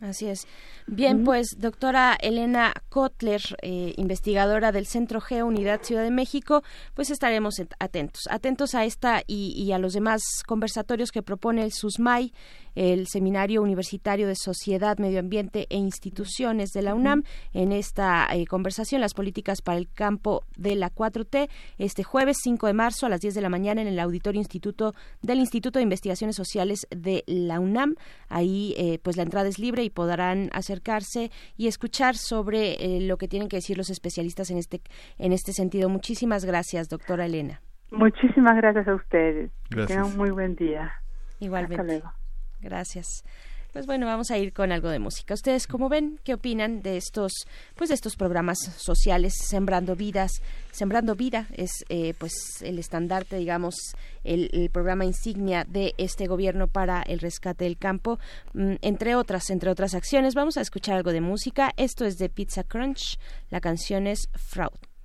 Así es. Bien, pues doctora Elena Kotler, eh, investigadora del Centro Geo Unidad Ciudad de México, pues estaremos atentos, atentos a esta y, y a los demás conversatorios que propone el SUSMAI el Seminario Universitario de Sociedad, Medio Ambiente e Instituciones de la UNAM en esta eh, conversación, las políticas para el campo de la 4T, este jueves 5 de marzo a las 10 de la mañana en el Auditorio Instituto del Instituto de Investigaciones Sociales de la UNAM. Ahí eh, pues la entrada es libre y podrán acercarse y escuchar sobre eh, lo que tienen que decir los especialistas en este, en este sentido. Muchísimas gracias, doctora Elena. Muchísimas gracias a ustedes. Gracias. Tengan un muy buen día. Igualmente. Hasta luego. Gracias. Pues bueno, vamos a ir con algo de música. ¿Ustedes cómo ven? ¿Qué opinan de estos, pues de estos programas sociales, Sembrando Vidas? Sembrando Vida es eh, pues el estandarte, digamos, el, programa insignia de este gobierno para el rescate del campo, mm, entre otras, entre otras acciones. Vamos a escuchar algo de música. Esto es de Pizza Crunch. La canción es Fraud.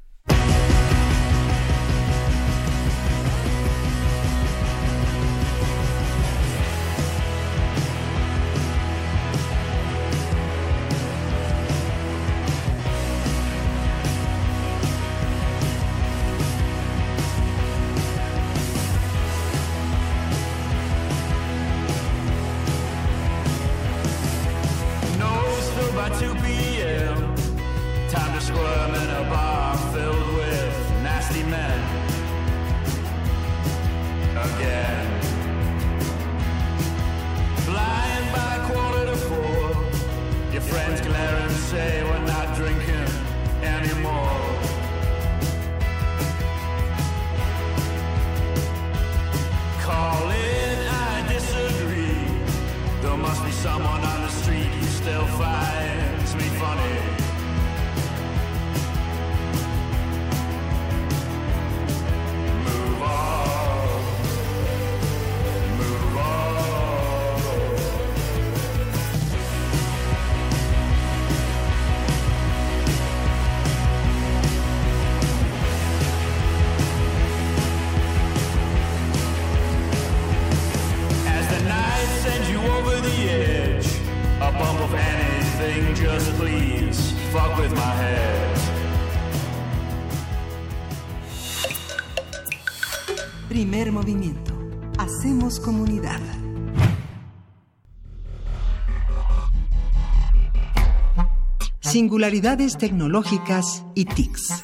Singularidades tecnológicas y TICs.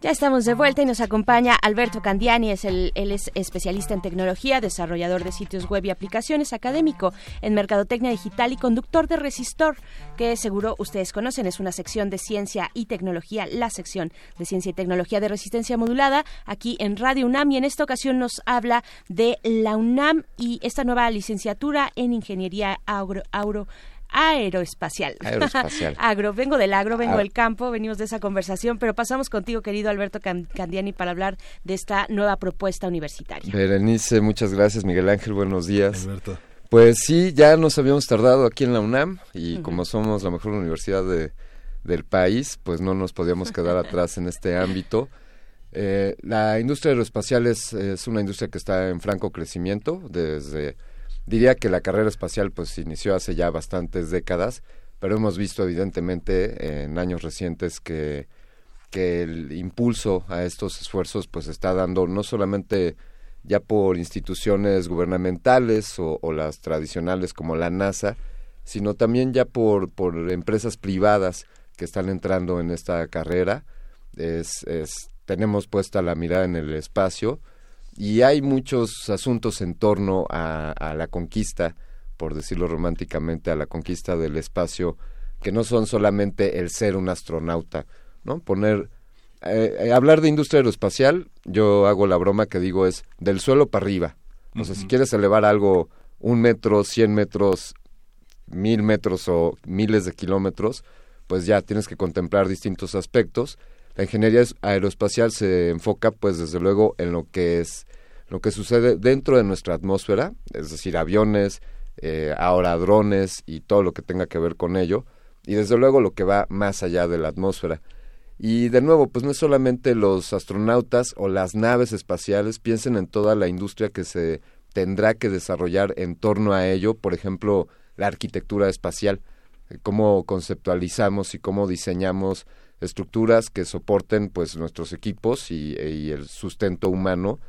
Ya estamos de vuelta y nos acompaña Alberto Candiani, es el, él es especialista en tecnología, desarrollador de sitios web y aplicaciones, académico en mercadotecnia digital y conductor de Resistor, que seguro ustedes conocen, es una sección de ciencia y tecnología, la sección de ciencia y tecnología de resistencia modulada aquí en Radio UNAM y en esta ocasión nos habla de la UNAM y esta nueva licenciatura en ingeniería auro, auro aeroespacial. Aeroespacial. agro, vengo del agro, vengo Ah. del campo, venimos de esa conversación, pero pasamos contigo, querido Alberto Can- Candiani, para hablar de esta nueva propuesta universitaria. Berenice, muchas gracias. Miguel Ángel, buenos días. Alberto. Pues sí, ya nos habíamos tardado aquí en la UNAM y como somos la mejor universidad de, del país, pues no nos podíamos quedar atrás en este ámbito. Eh, la industria aeroespacial es, es una industria que está en franco crecimiento desde diría que la carrera espacial pues inició hace ya bastantes décadas pero hemos visto evidentemente en años recientes que que el impulso a estos esfuerzos pues está dando no solamente ya por instituciones gubernamentales o, o las tradicionales como la NASA, sino también ya por, por empresas privadas que están entrando en esta carrera. Es, es, tenemos puesta la mirada en el espacio y hay muchos asuntos en torno a, a la conquista, por decirlo románticamente, a la conquista del espacio, que no son solamente el ser un astronauta, ¿no? Poner eh, eh, hablar de industria aeroespacial, yo hago la broma que digo es del suelo para arriba. O sea, si quieres elevar algo un metro, cien metros, mil metros o miles de kilómetros, pues ya tienes que contemplar distintos aspectos. La ingeniería es- aeroespacial se enfoca, pues desde luego, en lo que es lo que sucede dentro de nuestra atmósfera, es decir, aviones, eh, ahora drones y todo lo que tenga que ver con ello, y desde luego lo que va más allá de la atmósfera. Y de nuevo, pues no es solamente los astronautas o las naves espaciales, piensen en toda la industria que se tendrá que desarrollar en torno a ello, por ejemplo, la arquitectura espacial, cómo conceptualizamos y cómo diseñamos estructuras que soporten pues nuestros equipos y, y el sustento humano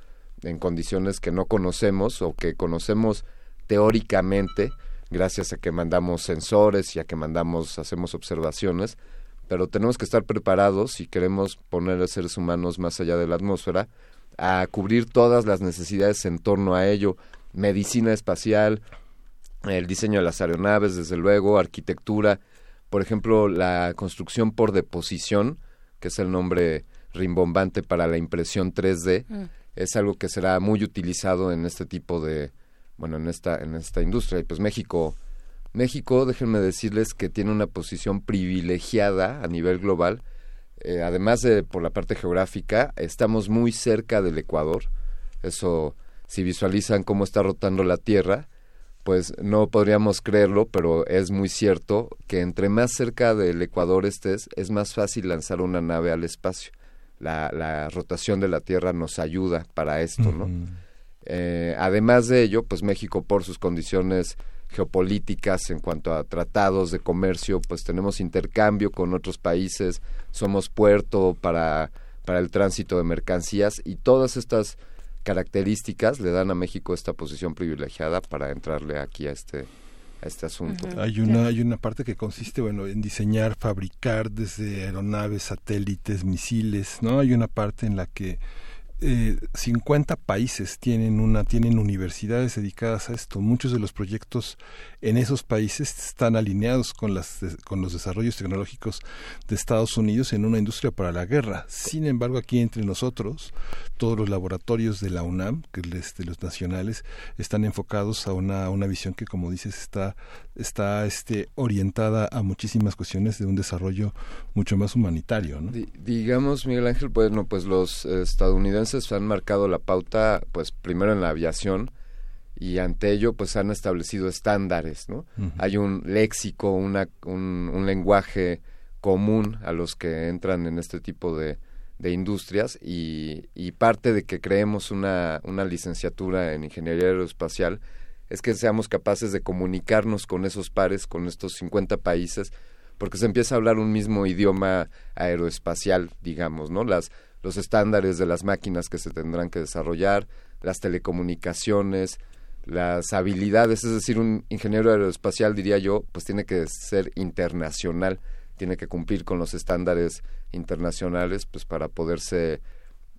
en condiciones que no conocemos o que conocemos teóricamente gracias a que mandamos sensores y a que mandamos hacemos observaciones pero tenemos que estar preparados si queremos poner a seres humanos más allá de la atmósfera a cubrir todas las necesidades en torno a ello. Medicina espacial el diseño de las aeronaves desde luego arquitectura por ejemplo la construcción por deposición que es el nombre rimbombante para la impresión 3D Mm. es algo que será muy utilizado en este tipo de bueno en esta en esta industria. Y pues México México déjenme decirles que tiene una posición privilegiada a nivel global. Eh, además de por la parte geográfica estamos muy cerca del Ecuador. Eso si visualizan cómo está rotando la Tierra pues no podríamos creerlo, pero es muy cierto que entre más cerca del Ecuador estés, es más fácil lanzar una nave al espacio. La, la rotación de la Tierra nos ayuda para esto, ¿no? Eh, además de ello, pues México por sus condiciones geopolíticas en cuanto a tratados de comercio, pues tenemos intercambio con otros países, somos puerto para, para el tránsito de mercancías y todas estas características le dan a México esta posición privilegiada para entrarle aquí a este a este asunto. Hay una, hay una parte que consiste, bueno, en diseñar, fabricar desde aeronaves, satélites, misiles, ¿no? Hay una parte en la que eh, 50 países tienen una tienen universidades dedicadas a esto. Muchos de los proyectos en esos países están alineados con las con los desarrollos tecnológicos de Estados Unidos en una industria para la guerra. Sin embargo, aquí entre nosotros, todos los laboratorios de la UNAM, que es de los nacionales, están enfocados a una, visión que, como dices, está este orientada a muchísimas cuestiones de un desarrollo mucho más humanitario, ¿no? Di- digamos, Miguel Ángel, bueno, pues los eh, estadounidenses han marcado la pauta, pues primero en la aviación y ante ello, pues han establecido estándares, ¿no? Hay un léxico, una, un, un lenguaje común a los que entran en este tipo de, de industrias y, y parte de que creemos una, una licenciatura en ingeniería aeroespacial es que seamos capaces de comunicarnos con esos pares, con estos 50 países, porque se empieza a hablar un mismo idioma aeroespacial, digamos, ¿no? Las, los estándares de las máquinas que se tendrán que desarrollar, las telecomunicaciones, las habilidades, es decir, un ingeniero aeroespacial, diría yo, pues tiene que ser internacional, tiene que cumplir con los estándares internacionales, pues para poderse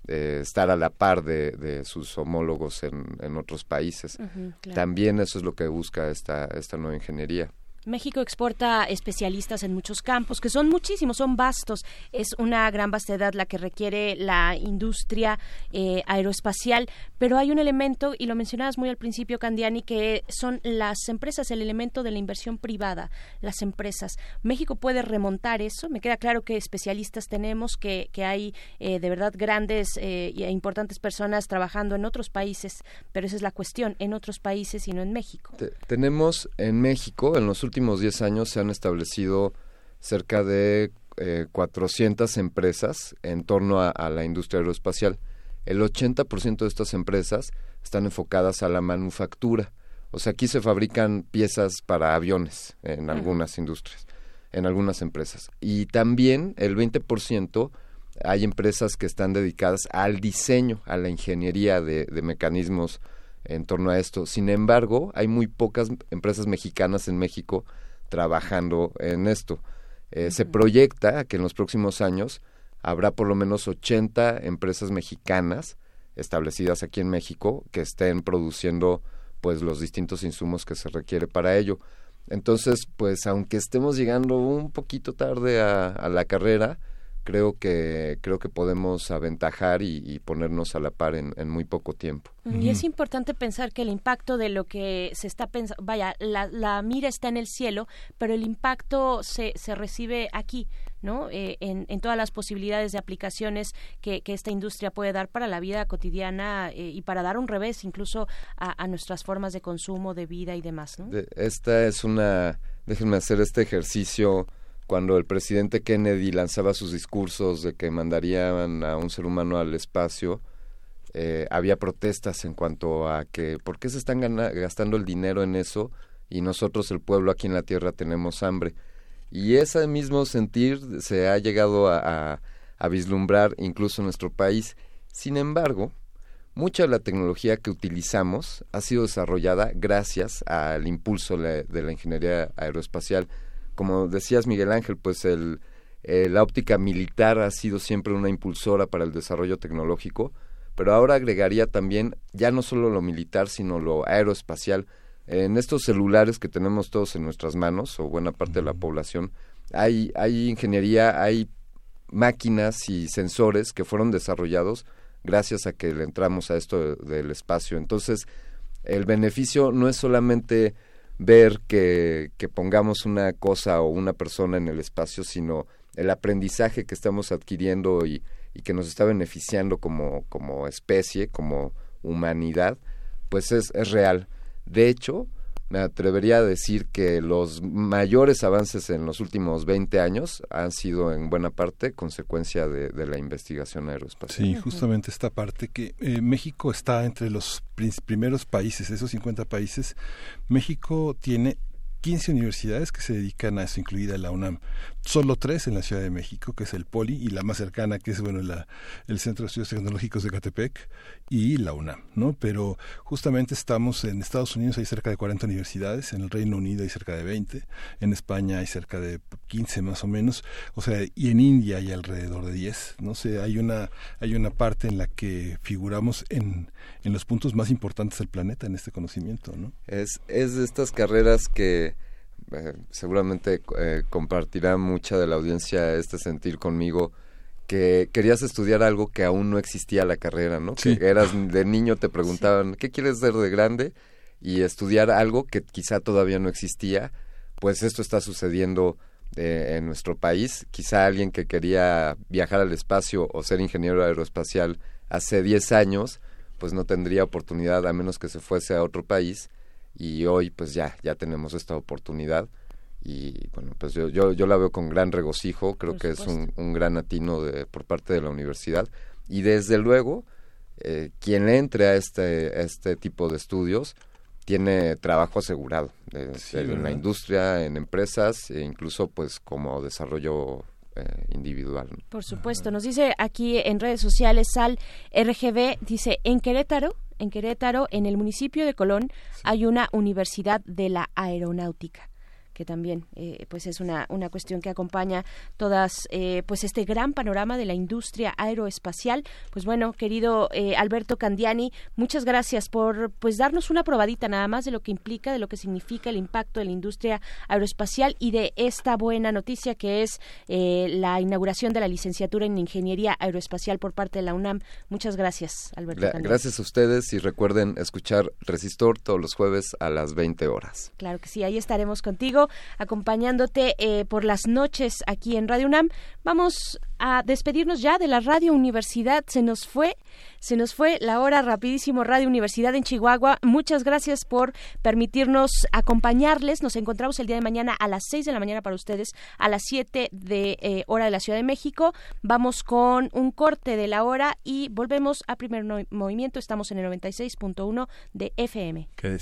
eh, estar a la par de, sus homólogos en, otros países. También eso es lo que busca esta, esta nueva ingeniería. México exporta especialistas en muchos campos, que son muchísimos, son vastos. Es una gran vastedad la que requiere la industria eh, aeroespacial, pero hay un elemento, y lo mencionabas muy al principio, Candiani, que son las empresas, el elemento de la inversión privada, las empresas. México puede remontar eso. Me queda claro que especialistas tenemos, que, que hay eh, de verdad grandes eh, e importantes personas trabajando en otros países, pero esa es la cuestión, en otros países y no en México. tenemos en México, en los últimos últimos 10 años se han establecido cerca de 400 eh, empresas en torno a, la industria aeroespacial. El 80% de estas empresas están enfocadas a la manufactura. O sea, aquí se fabrican piezas para aviones en algunas industrias, en algunas empresas. Y también el 20% hay empresas que están dedicadas al diseño, a la ingeniería de mecanismos en torno a esto. Sin embargo, hay muy pocas empresas mexicanas en México trabajando en esto. Eh, se proyecta que en los próximos años habrá por lo menos 80 empresas mexicanas establecidas aquí en México que estén produciendo pues los distintos insumos que se requiere para ello. Entonces, pues aunque estemos llegando un poquito tarde a la carrera, creo que creo que podemos aventajar y, ponernos a la par en, muy poco tiempo. Y es importante pensar que el impacto de lo que se está pensando, vaya, la, mira está en el cielo, pero el impacto se, se recibe aquí, ¿no? Eh, en, todas las posibilidades de aplicaciones que, esta industria puede dar para la vida cotidiana eh, y para dar un revés incluso a, nuestras formas de consumo, de vida y demás, ¿no? esta es una, déjenme hacer este ejercicio cuando el presidente Kennedy lanzaba sus discursos de que mandarían a un ser humano al espacio, eh, había protestas en cuanto a que por qué se están gastando el dinero en eso y nosotros el pueblo aquí en la tierra tenemos hambre. Y ese mismo sentir se ha llegado a, vislumbrar incluso en nuestro país. Sin embargo, mucha de la tecnología que utilizamos ha sido desarrollada gracias al impulso de la ingeniería aeroespacial como decías Miguel Ángel, pues el, eh, la óptica militar ha sido siempre una impulsora para el desarrollo tecnológico, pero ahora agregaría también ya no solo lo militar, sino lo aeroespacial. En estos celulares que tenemos todos en nuestras manos, o buena parte de la población, hay, hay ingeniería, hay máquinas y sensores que fueron desarrollados gracias a que le entramos a esto del espacio. Entonces, el beneficio no es solamente ver que, que pongamos una cosa o una persona en el espacio, sino el aprendizaje que estamos adquiriendo y, y que nos está beneficiando como, como especie, como humanidad, pues es, es real. De hecho, me atrevería a decir que los mayores avances en los últimos 20 años han sido en buena parte consecuencia de, la investigación aeroespacial. Sí, justamente esta parte que eh, México está entre los primeros países, esos 50 países, México tiene 15 universidades que se dedican a eso, incluida la UNAM. Solo tres en la Ciudad de México, que es el POLI, y la más cercana, que es bueno la, el Centro de Estudios Tecnológicos de Catepec, y la UNAM, ¿no? Pero justamente estamos en Estados Unidos, hay cerca de 40 universidades, en el Reino Unido hay cerca de 20, en España hay cerca de 15 más o menos, o sea, y en India hay alrededor de 10, no sé, hay una, hay una parte en la que figuramos en, en los puntos más importantes del planeta en este conocimiento, ¿no? Es, es de estas carreras que eh, seguramente eh, compartirá mucha de la audiencia este sentir conmigo que querías estudiar algo que aún no existía la carrera, ¿no? Que eras de niño te preguntaban, ¿qué quieres ser de grande? Y estudiar algo que quizá todavía no existía, pues esto está sucediendo eh, en nuestro país. Quizá alguien que quería viajar al espacio o ser ingeniero aeroespacial hace 10 años, pues no tendría oportunidad a menos que se fuese a otro país y hoy pues ya, ya tenemos esta oportunidad y bueno, pues yo, yo, yo la veo con gran regocijo, creo que es un, un, gran atino de, por parte de la universidad y desde luego eh, quien entre a este, este tipo de estudios tiene trabajo asegurado en la industria, en empresas e incluso pues como desarrollo eh, individual. Por supuesto, nos dice aquí en redes sociales Sal RGB, dice, en Querétaro en Querétaro, en el municipio de Colón, hay una universidad de la aeronáutica que también eh, pues es una, una cuestión que acompaña todas eh, pues este gran panorama de la industria aeroespacial. Pues bueno querido eh, Alberto Candiani muchas gracias por pues darnos una probadita nada más de lo que implica de lo que significa el impacto de la industria aeroespacial y de esta buena noticia que es la inauguración de la licenciatura en ingeniería aeroespacial por parte de la UNAM. Muchas gracias Alberto Candiani. gracias a ustedes y recuerden escuchar Resistor todos los jueves a las 20 horas. Claro que sí ahí estaremos contigo acompañándote eh, por las noches aquí en Radio UNAM. Vamos a despedirnos ya de la Radio Universidad. Se nos fue, se nos fue la hora rapidísimo Radio Universidad en Chihuahua. Muchas gracias por permitirnos acompañarles. Nos encontramos el día de mañana a las 6 de la mañana para ustedes, a las 7 de eh, hora de la Ciudad de México. Vamos con un corte de la hora y volvemos a primer movimiento. Estamos en el 96.1 de FM. ¿Qué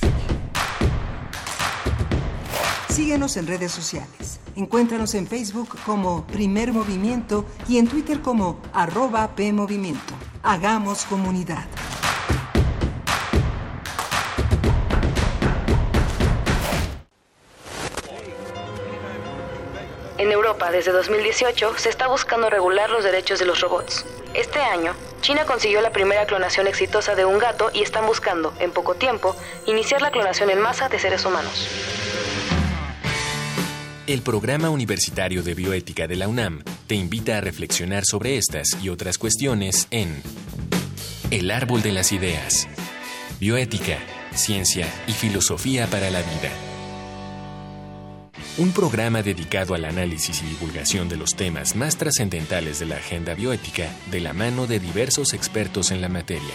Síguenos en redes sociales. Encuéntranos en Facebook como Primer Movimiento y en Twitter como arroba PMovimiento. Hagamos comunidad. En Europa, desde 2018, se está buscando regular los derechos de los robots. Este año, China consiguió la primera clonación exitosa de un gato y están buscando, en poco tiempo, iniciar la clonación en masa de seres humanos. El Programa Universitario de Bioética de la UNAM te invita a reflexionar sobre estas y otras cuestiones en El Árbol de las Ideas. Bioética, Ciencia y Filosofía para la Vida. Un programa dedicado al análisis y divulgación de los temas más trascendentales de la agenda bioética de la mano de diversos expertos en la materia.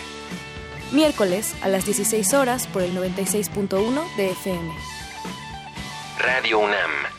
Miércoles a las 16 horas por el 96.1 de FM. Radio UNAM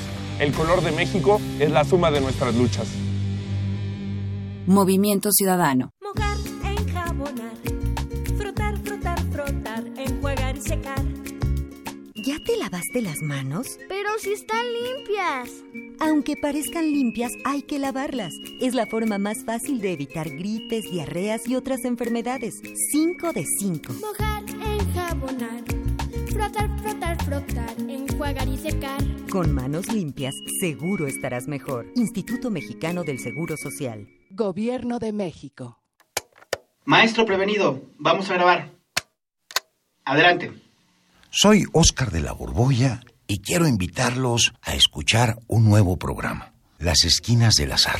El color de México es la suma de nuestras luchas. Movimiento Ciudadano. Mojar, enjabonar, frotar, frotar, frotar, enjuagar y secar. ¿Ya te lavaste las manos? Pero si están limpias. Aunque parezcan limpias, hay que lavarlas. Es la forma más fácil de evitar gripes, diarreas y otras enfermedades. 5 de 5. Mojar, enjabonar Frotar, frotar, frotar, enjuagar y secar. Con manos limpias, seguro estarás mejor. Instituto Mexicano del Seguro Social. Gobierno de México. Maestro prevenido, vamos a grabar. Adelante. Soy Óscar de la Borbolla y quiero invitarlos a escuchar un nuevo programa, Las Esquinas del Azar.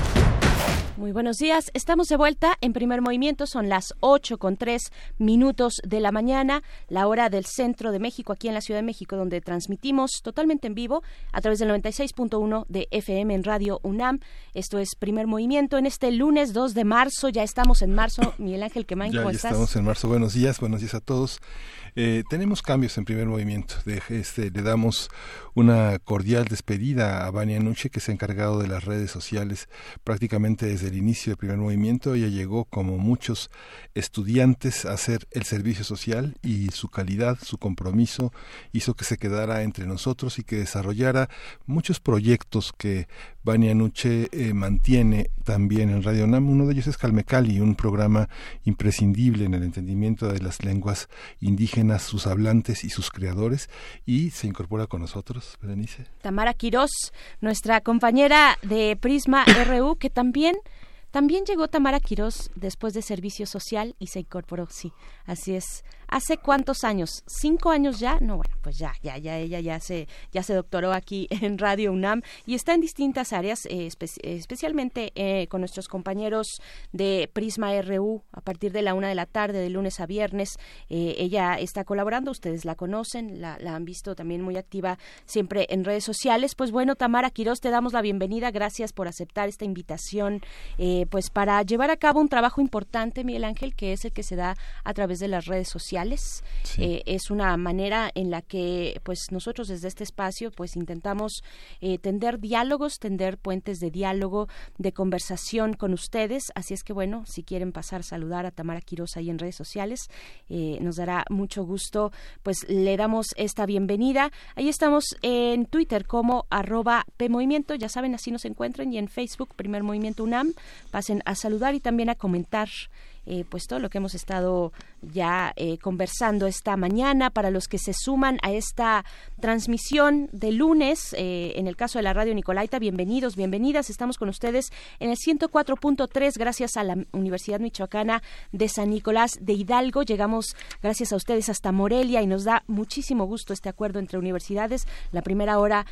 Muy buenos días. Estamos de vuelta en primer movimiento. Son las 8 con 3 minutos de la mañana, la hora del centro de México, aquí en la Ciudad de México, donde transmitimos totalmente en vivo a través del 96.1 de FM en Radio UNAM. Esto es primer movimiento en este lunes 2 de marzo. Ya estamos en marzo. Miguel Ángel Quemain, ¿cómo ya estás? Estamos en marzo. Buenos días, buenos días a todos. Eh, tenemos cambios en primer movimiento. De, este, le damos una cordial despedida a Vania Nuche, que se ha encargado de las redes sociales prácticamente desde el inicio del primer movimiento. Ella llegó, como muchos estudiantes, a hacer el servicio social y su calidad, su compromiso, hizo que se quedara entre nosotros y que desarrollara muchos proyectos que Vania Nuche eh, mantiene también en Radio NAM. Uno de ellos es Calmecali, un programa imprescindible en el entendimiento de las lenguas indígenas, sus hablantes y sus creadores. Y se incorpora con nosotros, Berenice. Tamara Quirós, nuestra compañera de Prisma RU, que también también llegó Tamara Quirós después de servicio social y se incorporó, sí, así es. ¿Hace cuántos años? ¿Cinco años ya? No, bueno, pues ya, ya, ya, ella ya se, ya se doctoró aquí en Radio UNAM y está en distintas áreas, eh, especialmente eh, con nuestros compañeros de Prisma RU a partir de la una de la tarde, de lunes a viernes. Eh, ella está colaborando, ustedes la conocen, la, la, han visto también muy activa siempre en redes sociales. Pues bueno, Tamara Quiroz, te damos la bienvenida. Gracias por aceptar esta invitación, pues para llevar a cabo un trabajo importante, Miguel Ángel, que es el que se da a través de las redes sociales eh, es una manera en la que pues nosotros desde este espacio pues intentamos eh, tender diálogos, tender puentes de diálogo, de conversación con ustedes. Así es que bueno, si quieren pasar a saludar a Tamara Quiroz ahí en redes sociales, eh, nos dará mucho gusto. Pues le damos esta bienvenida. Ahí estamos en Twitter como arroba PMovimiento, ya saben, así nos encuentran, y en Facebook, Primer Movimiento UNAM. Pasen a saludar y también a comentar eh, pues todo lo que hemos estado ya eh, conversando esta mañana. Para los que se suman a esta transmisión de lunes eh, en el caso de la radio Nicolaita bienvenidos bienvenidas. Estamos con ustedes en el 104.3 gracias a la Universidad Michoacana de San Nicolás de Hidalgo. Llegamos gracias a ustedes hasta Morelia y nos da muchísimo gusto este acuerdo entre universidades. La primera hora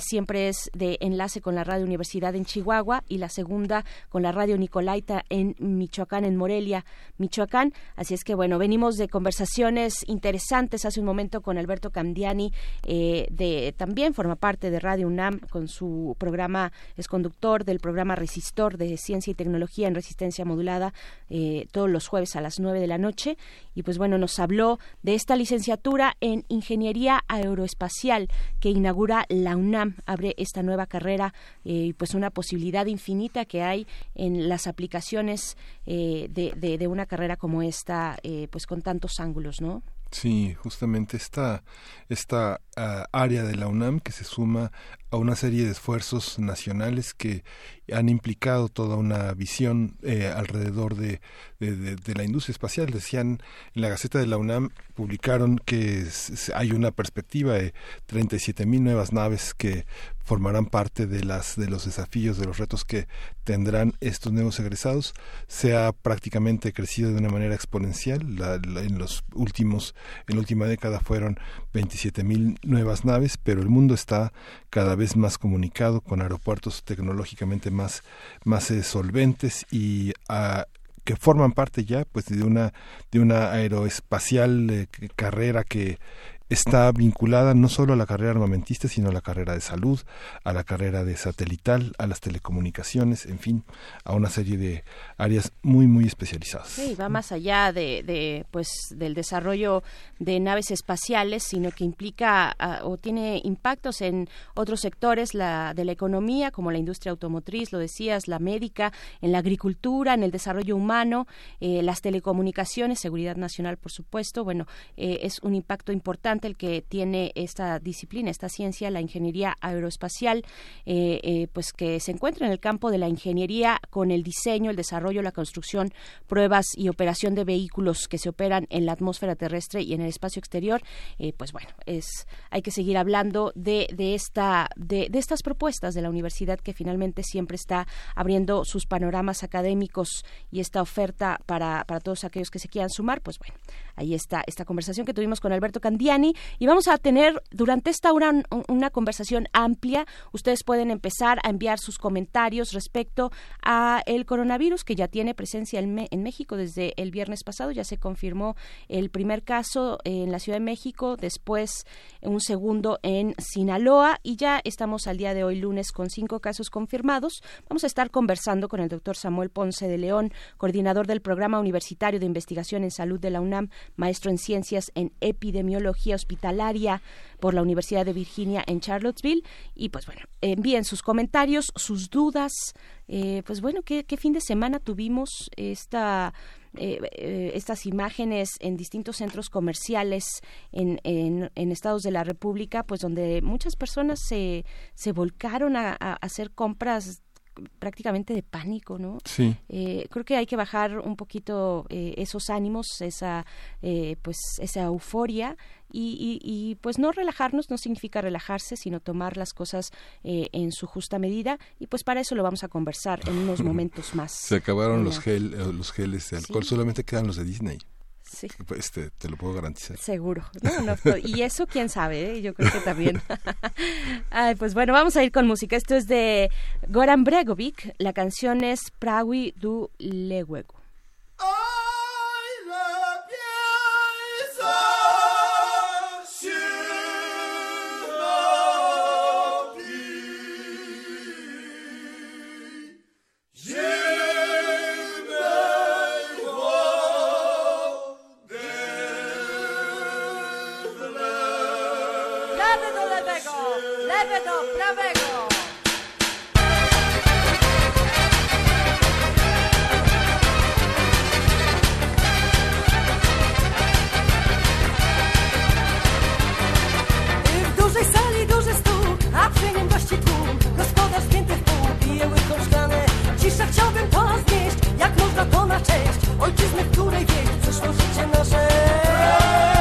siempre es de enlace con la radio Universidad en Chihuahua y la segunda con la radio Nicolaita en Michoacán en Morelia Michoacán. Así es que bueno, venimos de conversaciones interesantes hace un momento con Alberto Candiani, eh, también forma parte de Radio UNAM con su programa, es conductor del programa Resistor de Ciencia y Tecnología en Resistencia Modulada eh, todos los jueves a las nueve de la noche. Y pues bueno, nos habló de esta licenciatura en Ingeniería Aeroespacial que inaugura la UNAM, abre esta nueva carrera y eh, pues una posibilidad infinita que hay en las aplicaciones de de, una carrera como esta, eh, pues con tantos ángulos, ¿no? Sí, justamente esta, esta ah, área de la UNAM que se suma a una serie de esfuerzos nacionales que han implicado toda una visión eh, alrededor de, la industria espacial. Decían en la Gaceta de la UNAM, publicaron que hay una perspectiva de 37 mil nuevas naves que formarán parte de las de los desafíos de los retos que tendrán estos nuevos egresados se ha prácticamente crecido de una manera exponencial en los últimos en la última década fueron 27 mil nuevas naves pero el mundo está cada vez más comunicado con aeropuertos tecnológicamente más más eh, solventes y a, que forman parte ya pues de una de una aeroespacial eh, carrera que está vinculada no solo a la carrera armamentista, sino a la carrera de salud, a la carrera de satelital, a las telecomunicaciones, en fin, a una serie de áreas muy, muy especializadas. Sí, va más allá de, de pues, del desarrollo de naves espaciales, sino que implica ah, o tiene impactos en otros sectores la, de la economía, como la industria automotriz, lo decías, la médica, en la agricultura, en el desarrollo humano, eh, las telecomunicaciones, seguridad nacional, por supuesto. Bueno, eh, es un impacto importante el que tiene esta disciplina, esta ciencia, la ingeniería aeroespacial, eh, eh, pues que se encuentra en el campo de la ingeniería con el diseño, el desarrollo, la construcción, pruebas y operación de vehículos que se operan en la atmósfera terrestre y en el espacio exterior. Eh, pues bueno, es hay que seguir hablando de, de esta de, de estas propuestas de la universidad que finalmente siempre está abriendo sus panoramas académicos y esta oferta para, para todos aquellos que se quieran sumar. Pues bueno, ahí está esta conversación que tuvimos con Alberto Candiani Y vamos a tener durante esta hora una conversación amplia. Ustedes pueden empezar a enviar sus comentarios respecto a el coronavirus que ya tiene presencia en, en México desde el viernes pasado. Ya se confirmó el primer caso en la Ciudad de México, después un segundo en Sinaloa y ya estamos al día de hoy lunes con cinco casos confirmados. Vamos a estar conversando con el doctor Samuel Ponce de León, coordinador del Programa Universitario de Investigación en Salud de la UNAM, maestro en Ciencias en Epidemiología Hospitalaria por la Universidad de Virginia en Charlottesville. Y pues bueno, envíen sus comentarios, sus dudas. Eh, pues bueno, ¿qué, ¿qué, fin de semana tuvimos esta eh, eh, estas imágenes en distintos centros comerciales en, en, estados de la República, pues donde muchas personas se, se volcaron a hacer compras prácticamente de pánico, ¿no? Sí. Eh, creo que hay que bajar un poquito eh, esos ánimos, esa, eh, pues, esa euforia y, y, pues no relajarnos no significa relajarse, sino tomar las cosas en su justa medida y pues para eso lo vamos a conversar en unos momentos más. Se acabaron los, gel, los geles de alcohol, solamente quedan los de Disney. Sí. Este, te lo puedo garantizar. Seguro. y eso quién sabe, ¿eh? yo creo que también. Ay, pues bueno, vamos a ir con música. Esto es de Goran Bregovic. La canción es Prawi du Lewego. Ciszę chciałbym to znieść, jak można to na cześć Ojczyzny, której wieje przyszło życie nasze.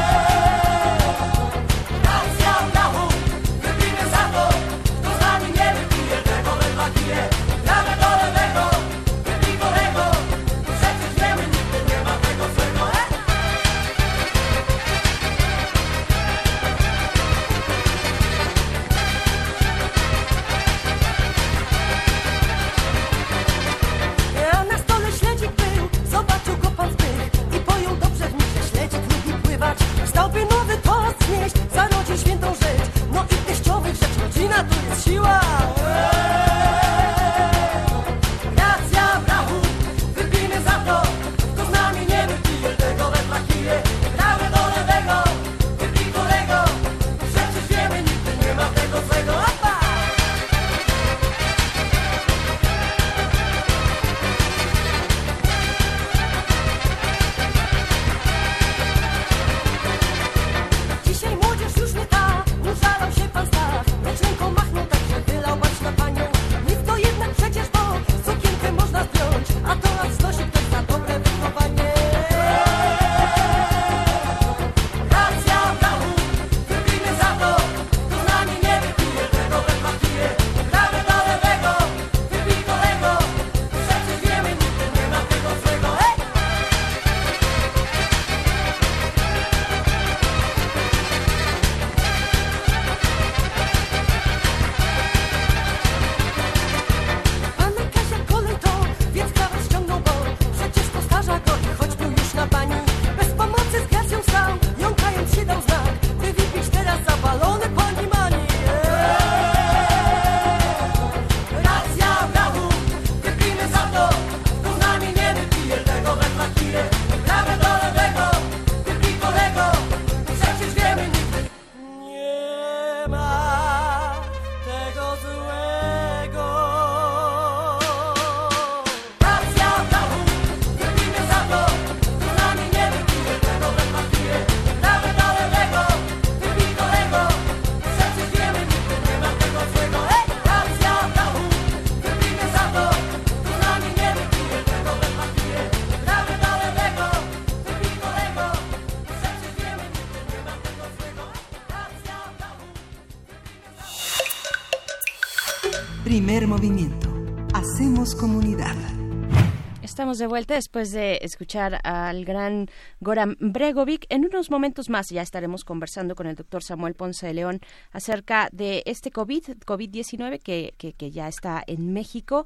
Estamos de vuelta después de escuchar al gran Goran Bregovic. En unos momentos más ya estaremos conversando con el doctor Samuel Ponce de León acerca de este COVID, COVID-19 que, que, que ya está en México.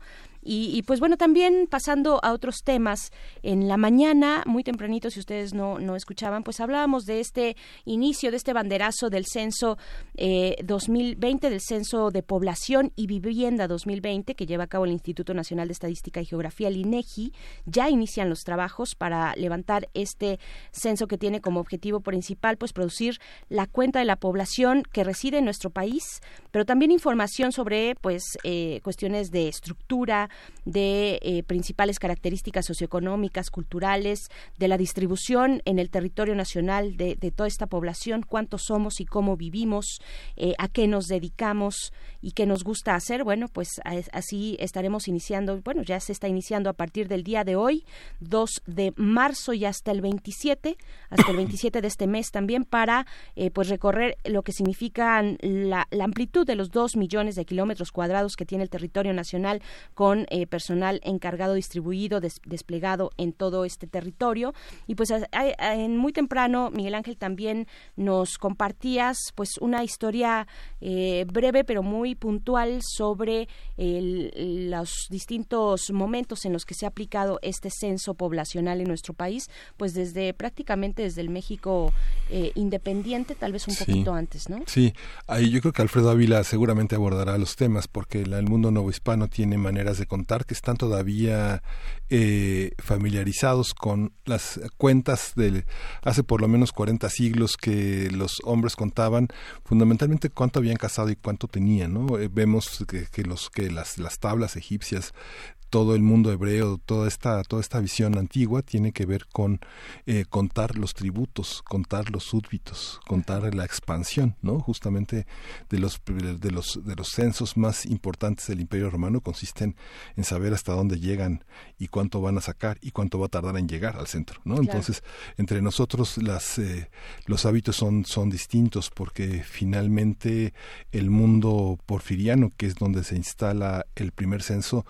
Y, pues bueno, también pasando a otros temas, en la mañana, muy tempranito, si ustedes no, no escuchaban, pues hablábamos de este inicio, de este banderazo del censo eh, 2020, del censo de población y vivienda 2020 que lleva a cabo el Instituto Nacional de Estadística y Geografía, el INEGI. Ya inician los trabajos para levantar este censo que tiene como objetivo principal, pues producir la cuenta de la población que reside en nuestro país, pero también información sobre, pues, eh, cuestiones de estructura, de eh, principales características socioeconómicas, culturales, de la distribución en el territorio nacional de, toda esta población, cuántos somos y cómo vivimos, eh, a qué nos dedicamos y qué nos gusta hacer. Bueno, pues así estaremos iniciando, bueno, ya se está iniciando a partir del día de hoy, 2 de marzo y hasta el 27, hasta el 27 de este mes también, para eh, pues recorrer lo que significa la, la amplitud de los 2 millones de kilómetros cuadrados que tiene el territorio nacional con eh, personal encargado, distribuido, desplegado en todo este territorio. Y pues en muy temprano, Miguel Ángel, también nos compartías pues una historia eh, breve pero muy puntual sobre los distintos momentos en los que se ha aplicado este censo poblacional en nuestro país, pues desde prácticamente desde el México eh, independiente, tal vez un poquito antes, ¿no? Sí, ahí yo creo que Alfredo Ávila seguramente abordará los temas porque el mundo nuevo hispano tiene maneras de que están todavía eh, familiarizados con las cuentas de hace por lo menos 40 siglos que los hombres contaban fundamentalmente cuánto habían casado y cuánto tenían, ¿no? Eh, vemos que, que, los que las, las tablas egipcias todo el mundo hebreo, toda esta, toda esta visión antigua tiene que ver con eh, contar los tributos, contar los súbditos, contar la expansión, ¿no? Justamente de los, de los, de los censos más importantes del Imperio Romano consisten en saber hasta dónde llegan y cuánto van a sacar y cuánto va a tardar en llegar al centro, ¿no? Entonces, entre nosotros las, eh, los hábitos son, son distintos porque finalmente el mundo porfiriano, que es donde se instala el primer censo,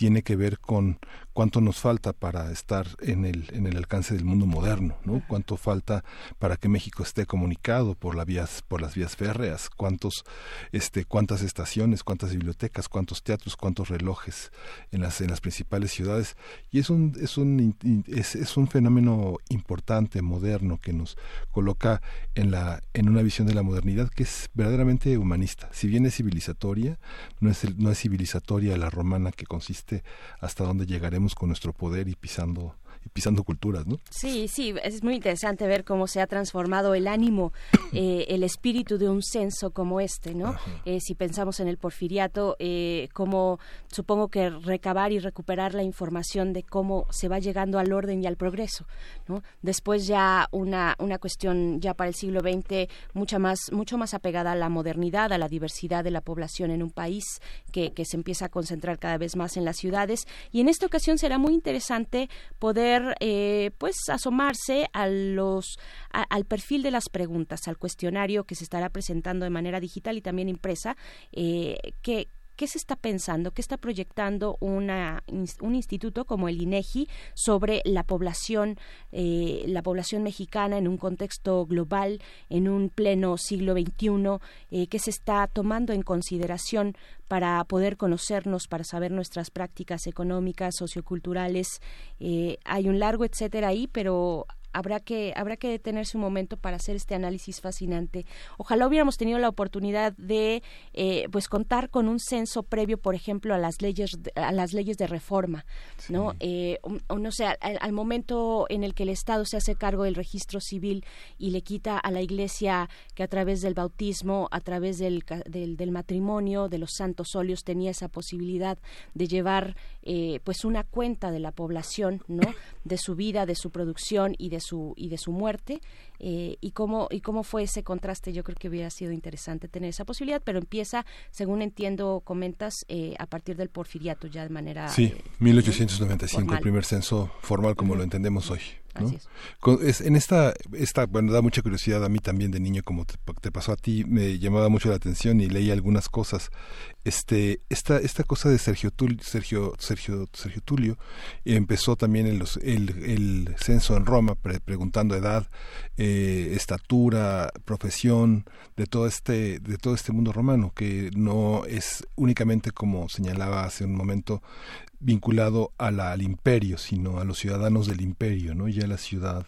tiene que ver con cuánto nos falta para estar en el, en el alcance del mundo moderno, ¿no? Cuánto falta para que México esté comunicado por las vías, por las vías férreas, cuántos, este, cuántas estaciones, cuántas bibliotecas, cuántos teatros, cuántos relojes en las, en las principales ciudades. Y es un, es un, es, es un fenómeno importante, moderno, que nos coloca en la, en una visión de la modernidad que es verdaderamente humanista. Si bien es civilizatoria, no es, no es civilizatoria la romana que consiste hasta dónde llegaremos con nuestro poder y pisando pisando culturas, ¿no? Sí, sí, es muy interesante ver cómo se ha transformado el ánimo, eh, el espíritu de un censo como este, ¿no? Eh, si pensamos en el porfiriato, eh, como supongo que recabar y recuperar la información de cómo se va llegando al orden y al progreso, ¿no? Después ya una, una cuestión ya para el siglo XX mucha más, mucho más apegada a la modernidad, a la diversidad de la población en un país que, que se empieza a concentrar cada vez más en las ciudades y en esta ocasión será muy interesante poder eh, pues asomarse a los al perfil de las preguntas, al cuestionario que se estará presentando de manera digital y también impresa, eh, que ¿Qué se está pensando? ¿Qué está proyectando un instituto como el INEGI sobre la población, eh, la población mexicana en un contexto global, en un pleno siglo XXI? Eh, ¿Qué se está tomando en consideración para poder conocernos, para saber nuestras prácticas económicas, socioculturales? Eh, hay un largo etcétera ahí, pero habrá que habrá que detenerse un momento para hacer este análisis fascinante. Ojalá hubiéramos tenido la oportunidad de eh, pues contar con un censo previo, por ejemplo, a las leyes a las leyes de reforma, ¿no? Eh, o, no sé, al, momento en el que el Estado se hace cargo del registro civil y le quita a la Iglesia que a través del bautismo, a través del, del, matrimonio, de los santos óleos tenía esa posibilidad de llevar eh, pues una cuenta de la población, ¿no? De su vida, de su producción y de su y de su muerte eh, y cómo y cómo fue ese contraste yo creo que hubiera sido interesante tener esa posibilidad pero empieza según entiendo comentas eh, a partir del porfiriato ya de manera sí 1895 eh, el primer censo formal como lo entendemos hoy ¿no? Así es. Con- es- en esta, esta, bueno, da mucha curiosidad a mí también de niño, como te, te pasó a ti, me llamaba mucho la atención y leí algunas cosas. Este, esta, esta cosa de Sergio Tulio, Sergio, Sergio, Sergio Tulio empezó también en el, el censo en Roma, pre- preguntando edad, eh, estatura, profesión, de todo este, de todo este mundo romano, que no es únicamente como señalaba hace un momento, vinculado a la- al imperio, sino a los ciudadanos del imperio, ¿no? Ya la ciudad,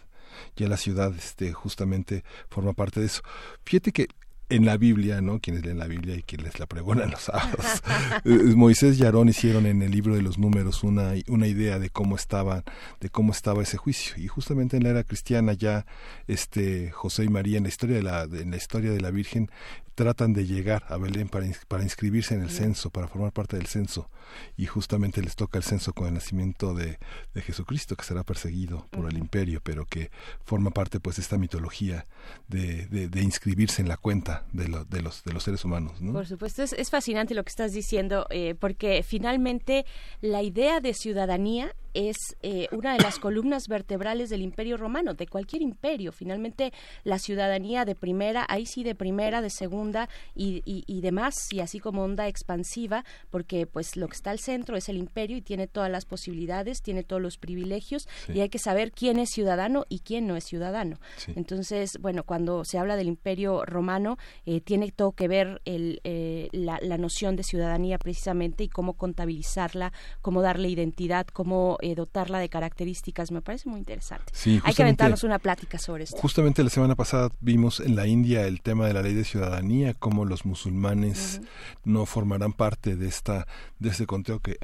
ya la ciudad este, justamente forma parte de eso. Fíjate que en la Biblia, ¿no? Quienes leen la Biblia y quienes la pregonan los sábados, eh, Moisés y Aarón hicieron en el libro de los números una, una idea de cómo estaba, de cómo estaba ese juicio. Y justamente en la era cristiana ya este José y María en la historia de la, en la historia de la Virgen tratan de llegar a Belén para, para inscribirse en el censo, para formar parte del censo. Y justamente les toca el censo con el nacimiento de, de Jesucristo, que será perseguido por el imperio, pero que forma parte pues de esta mitología de, de, de inscribirse en la cuenta de, lo- de, los, seres humanos. ¿no? Por supuesto, es, es fascinante lo que estás diciendo, eh, porque finalmente la idea de ciudadanía es eh, una de las columnas vertebrales del imperio romano, de cualquier imperio. Finalmente, la ciudadanía de primera, ahí sí de primera, de segunda y, y, y demás, y así como onda expansiva, porque pues lo que está al centro es el imperio y tiene todas las posibilidades, tiene todos los privilegios, Sí. y hay que saber quién es ciudadano y quién no es ciudadano. Sí. Entonces, bueno, cuando se habla del imperio romano, eh, tiene todo que ver el, eh, la, la noción de ciudadanía precisamente y cómo contabilizarla, cómo darle identidad, cómo eh, dotarla de características. Me parece muy interesante. Sí, Hay que aventarnos una plática sobre esto. Justamente la semana pasada vimos en la India el tema de la ley de ciudadanía, cómo los musulmanes no formarán parte de esta de este conteo que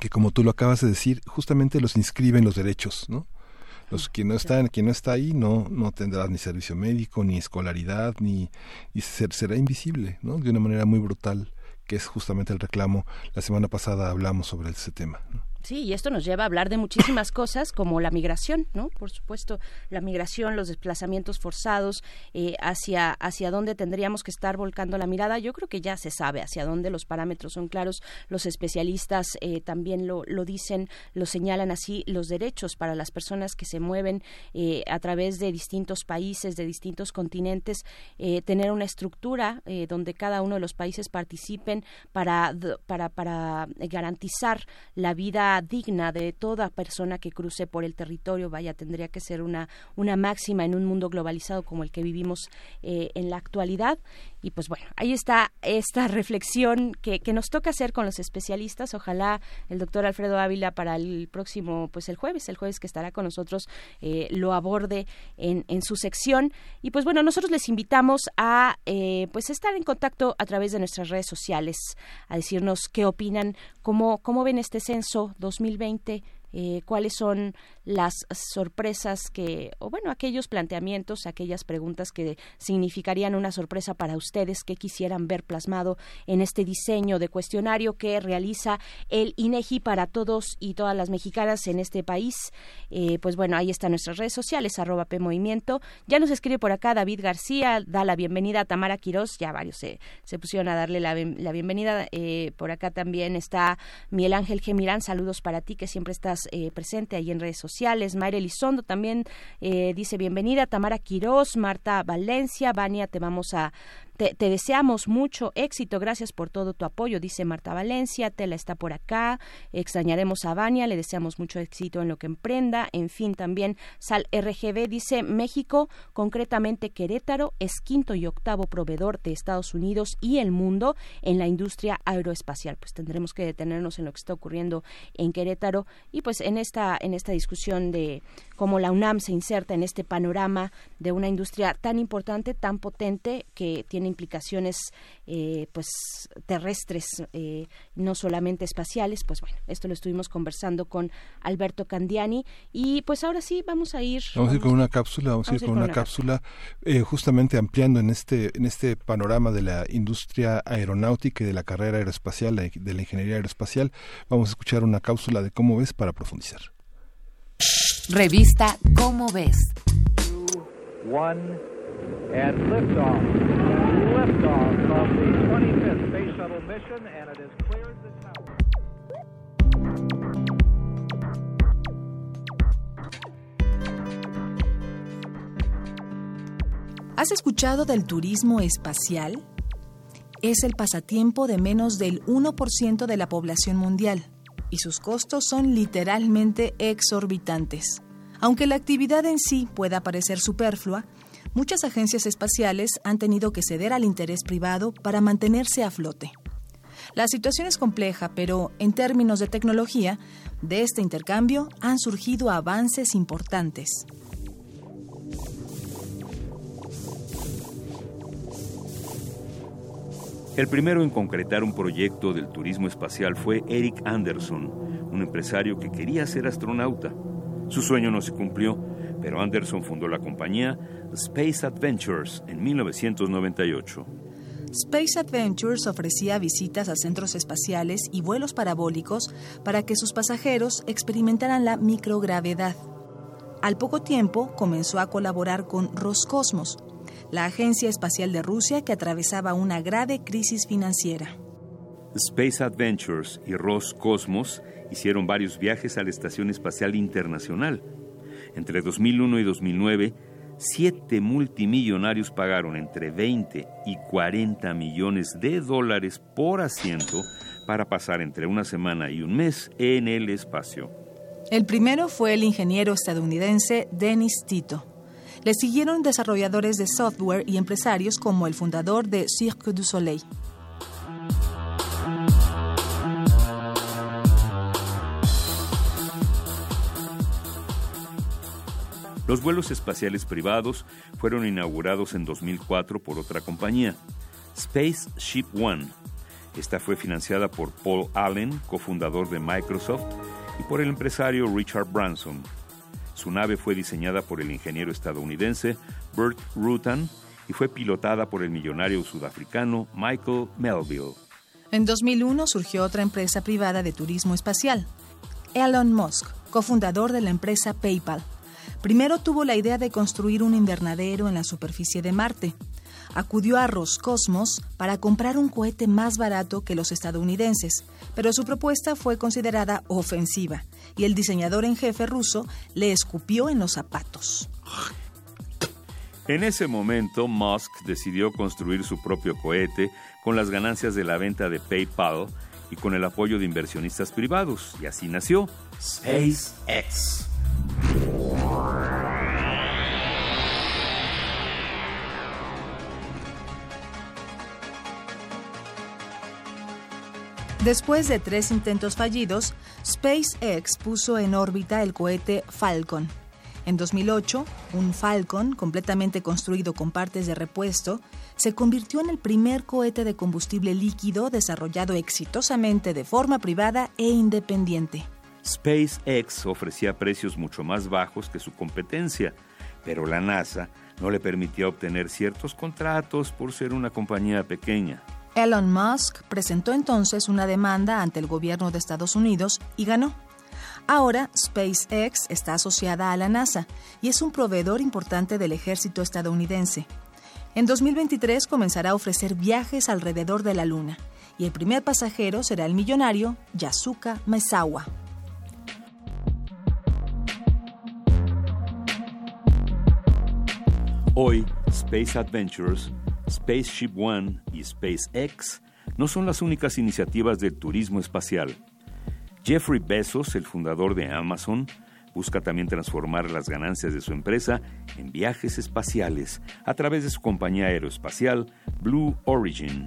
que como tú lo acabas de decir, justamente los inscriben los derechos, ¿no? Los que no están, quien no está ahí no no tendrá ni servicio médico, ni escolaridad, ni y ser- será invisible, ¿no? De una manera muy brutal, que es justamente el reclamo. La semana pasada hablamos sobre ese tema. ¿no? Sí, y esto nos lleva a hablar de muchísimas cosas como la migración, ¿no? Por supuesto, la migración, los desplazamientos forzados, eh, hacia, hacia dónde tendríamos que estar volcando la mirada. Yo creo que ya se sabe hacia dónde los parámetros son claros. Los especialistas eh, también lo, lo dicen, lo señalan así, los derechos para las personas que se mueven eh, a través de distintos países, de distintos continentes, eh, tener una estructura eh, donde cada uno de los países participen para, para, para garantizar la vida digna de toda persona que cruce por el territorio. Vaya, tendría que ser una, una máxima en un mundo globalizado como el que vivimos eh, en la actualidad. Y pues bueno, ahí está esta reflexión que, que nos toca hacer con los especialistas. Ojalá el doctor Alfredo Ávila para el próximo, pues el jueves, el jueves que estará con nosotros, eh, lo aborde en, en su sección. Y pues bueno, nosotros les invitamos a eh, pues estar en contacto a través de nuestras redes sociales, a decirnos qué opinan, cómo, cómo ven este censo 2020. Eh, cuáles son las sorpresas que, o bueno, aquellos planteamientos, aquellas preguntas que significarían una sorpresa para ustedes que quisieran ver plasmado en este diseño de cuestionario que realiza el INEGI para todos y todas las mexicanas en este país. Eh, pues bueno, ahí están nuestras redes sociales, arroba P. Ya nos escribe por acá David García, da la bienvenida a Tamara Quirós, ya varios se, pusieron a darle la bienvenida. Eh, por acá también está Miguel Ángel Gemirán, saludos para ti que siempre estás eh, presente ahí en redes sociales. Mayra Elizondo también eh, dice bienvenida. Tamara Quirós, Marta Valencia, Vania, te vamos a te, deseamos mucho éxito, gracias por todo tu apoyo, dice Marta Valencia, Tela está por acá, extrañaremos a Vania, le deseamos mucho éxito en lo que emprenda, en fin, también Sal RGB dice México, concretamente Querétaro, es quinto y octavo proveedor de Estados Unidos y el mundo en la industria aeroespacial. Pues tendremos que detenernos en lo que está ocurriendo en Querétaro y pues en esta, en esta discusión de cómo la UNAM se inserta en este panorama de una industria tan importante, tan potente, que tiene implicaciones eh, pues terrestres, eh, no solamente espaciales. Pues bueno, esto lo estuvimos conversando con Alberto Candiani y pues ahora sí vamos a ir. Vamos a ir con una cápsula, vamos, a ir con una cápsula, eh, justamente ampliando en este, en este panorama de la industria aeronáutica y de la carrera aeroespacial, de la ingeniería aeroespacial. Vamos a escuchar una cápsula de cómo ves para profundizar. Revista Cómo Ves. ¿Has escuchado del turismo espacial? Es el pasatiempo de menos del 1% de la población mundial y sus costos son literalmente exorbitantes. Aunque la actividad en sí pueda parecer superflua, muchas agencias espaciales han tenido que ceder al interés privado para mantenerse a flote. La situación es compleja, pero en términos de tecnología, de este intercambio han surgido avances importantes. El primero en concretar un proyecto del turismo espacial fue Eric Anderson, un empresario que quería ser astronauta. Su sueño no se cumplió, pero Anderson fundó la compañía Space Adventures en 1998. Space Adventures ofrecía visitas a centros espaciales y vuelos parabólicos para que sus pasajeros experimentaran la microgravedad. Al poco tiempo comenzó a colaborar con Roscosmos, la Agencia Espacial de Rusia que atravesaba una grave crisis financiera. Space Adventures y Roscosmos hicieron varios viajes a la Estación Espacial Internacional. Entre 2001 y 2009, siete multimillonarios pagaron entre 20 y 40 millones de dólares por asiento para pasar entre una semana y un mes en el espacio. El primero fue el ingeniero estadounidense Dennis Tito. Le siguieron desarrolladores de software y empresarios como el fundador de Cirque du Soleil. Los vuelos espaciales privados fueron inaugurados en 2004 por otra compañía, Spaceship One. Esta fue financiada por Paul Allen, cofundador de Microsoft, y por el empresario Richard Branson. Su nave fue diseñada por el ingeniero estadounidense Burt Rutan y fue pilotada por el millonario sudafricano Michael Melville. En 2001 surgió otra empresa privada de turismo espacial, Elon Musk, cofundador de la empresa PayPal. Primero tuvo la idea de construir un invernadero en la superficie de Marte. Acudió a Roscosmos para comprar un cohete más barato que los estadounidenses, pero su propuesta fue considerada ofensiva y el diseñador en jefe ruso le escupió en los zapatos. En ese momento, Musk decidió construir su propio cohete con las ganancias de la venta de PayPal y con el apoyo de inversionistas privados, y así nació SpaceX. Después de tres intentos fallidos, SpaceX puso en órbita el cohete Falcon. En 2008, un Falcon, completamente construido con partes de repuesto, se convirtió en el primer cohete de combustible líquido desarrollado exitosamente de forma privada e independiente. SpaceX ofrecía precios mucho más bajos que su competencia, pero la NASA no le permitía obtener ciertos contratos por ser una compañía pequeña. Elon Musk presentó entonces una demanda ante el gobierno de Estados Unidos y ganó. Ahora SpaceX está asociada a la NASA y es un proveedor importante del ejército estadounidense. En 2023 comenzará a ofrecer viajes alrededor de la Luna y el primer pasajero será el millonario Yasuka Maezawa. Hoy, Space Adventures, Spaceship One y SpaceX no son las únicas iniciativas del turismo espacial. Jeffrey Bezos, el fundador de Amazon, busca también transformar las ganancias de su empresa en viajes espaciales a través de su compañía aeroespacial Blue Origin.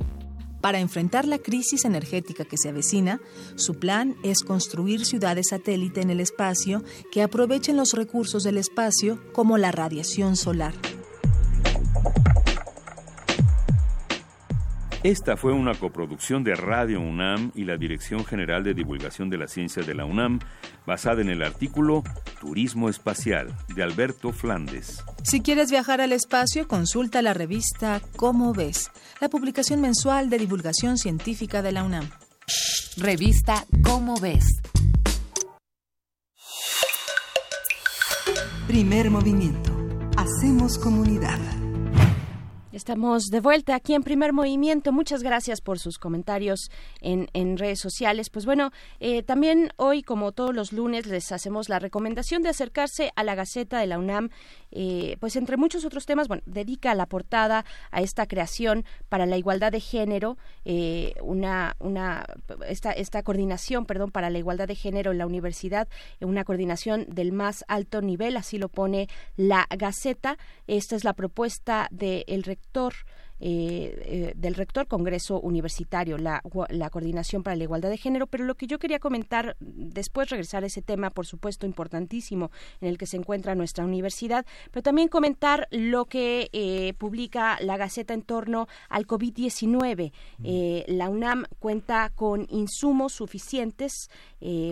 Para enfrentar la crisis energética que se avecina, su plan es construir ciudades satélite en el espacio que aprovechen los recursos del espacio como la radiación solar. Esta fue una coproducción de Radio UNAM y la Dirección General de Divulgación de la Ciencia de la UNAM, basada en el artículo Turismo Espacial de Alberto Flandes. Si quieres viajar al espacio, consulta la revista Cómo ves, la publicación mensual de divulgación científica de la UNAM. Revista Cómo ves. Primer movimiento. Hacemos comunidad. Estamos de vuelta aquí en Primer Movimiento. Muchas gracias por sus comentarios en, en redes sociales. Pues bueno, eh, también hoy, como todos los lunes, les hacemos la recomendación de acercarse a la Gaceta de la UNAM. Eh, pues entre muchos otros temas, bueno, dedica la portada a esta creación para la igualdad de género, eh, una, una, esta, esta coordinación, perdón, para la igualdad de género en la universidad, una coordinación del más alto nivel, así lo pone la Gaceta. Esta es la propuesta del rector eh, eh, del rector Congreso Universitario, la, la, Coordinación para la Igualdad de Género. Pero lo que yo quería comentar, después regresar a ese tema, por supuesto, importantísimo en el que se encuentra nuestra universidad, pero también comentar lo que eh, publica la Gaceta en torno al COVID-19. la UNAM cuenta con insumos suficientes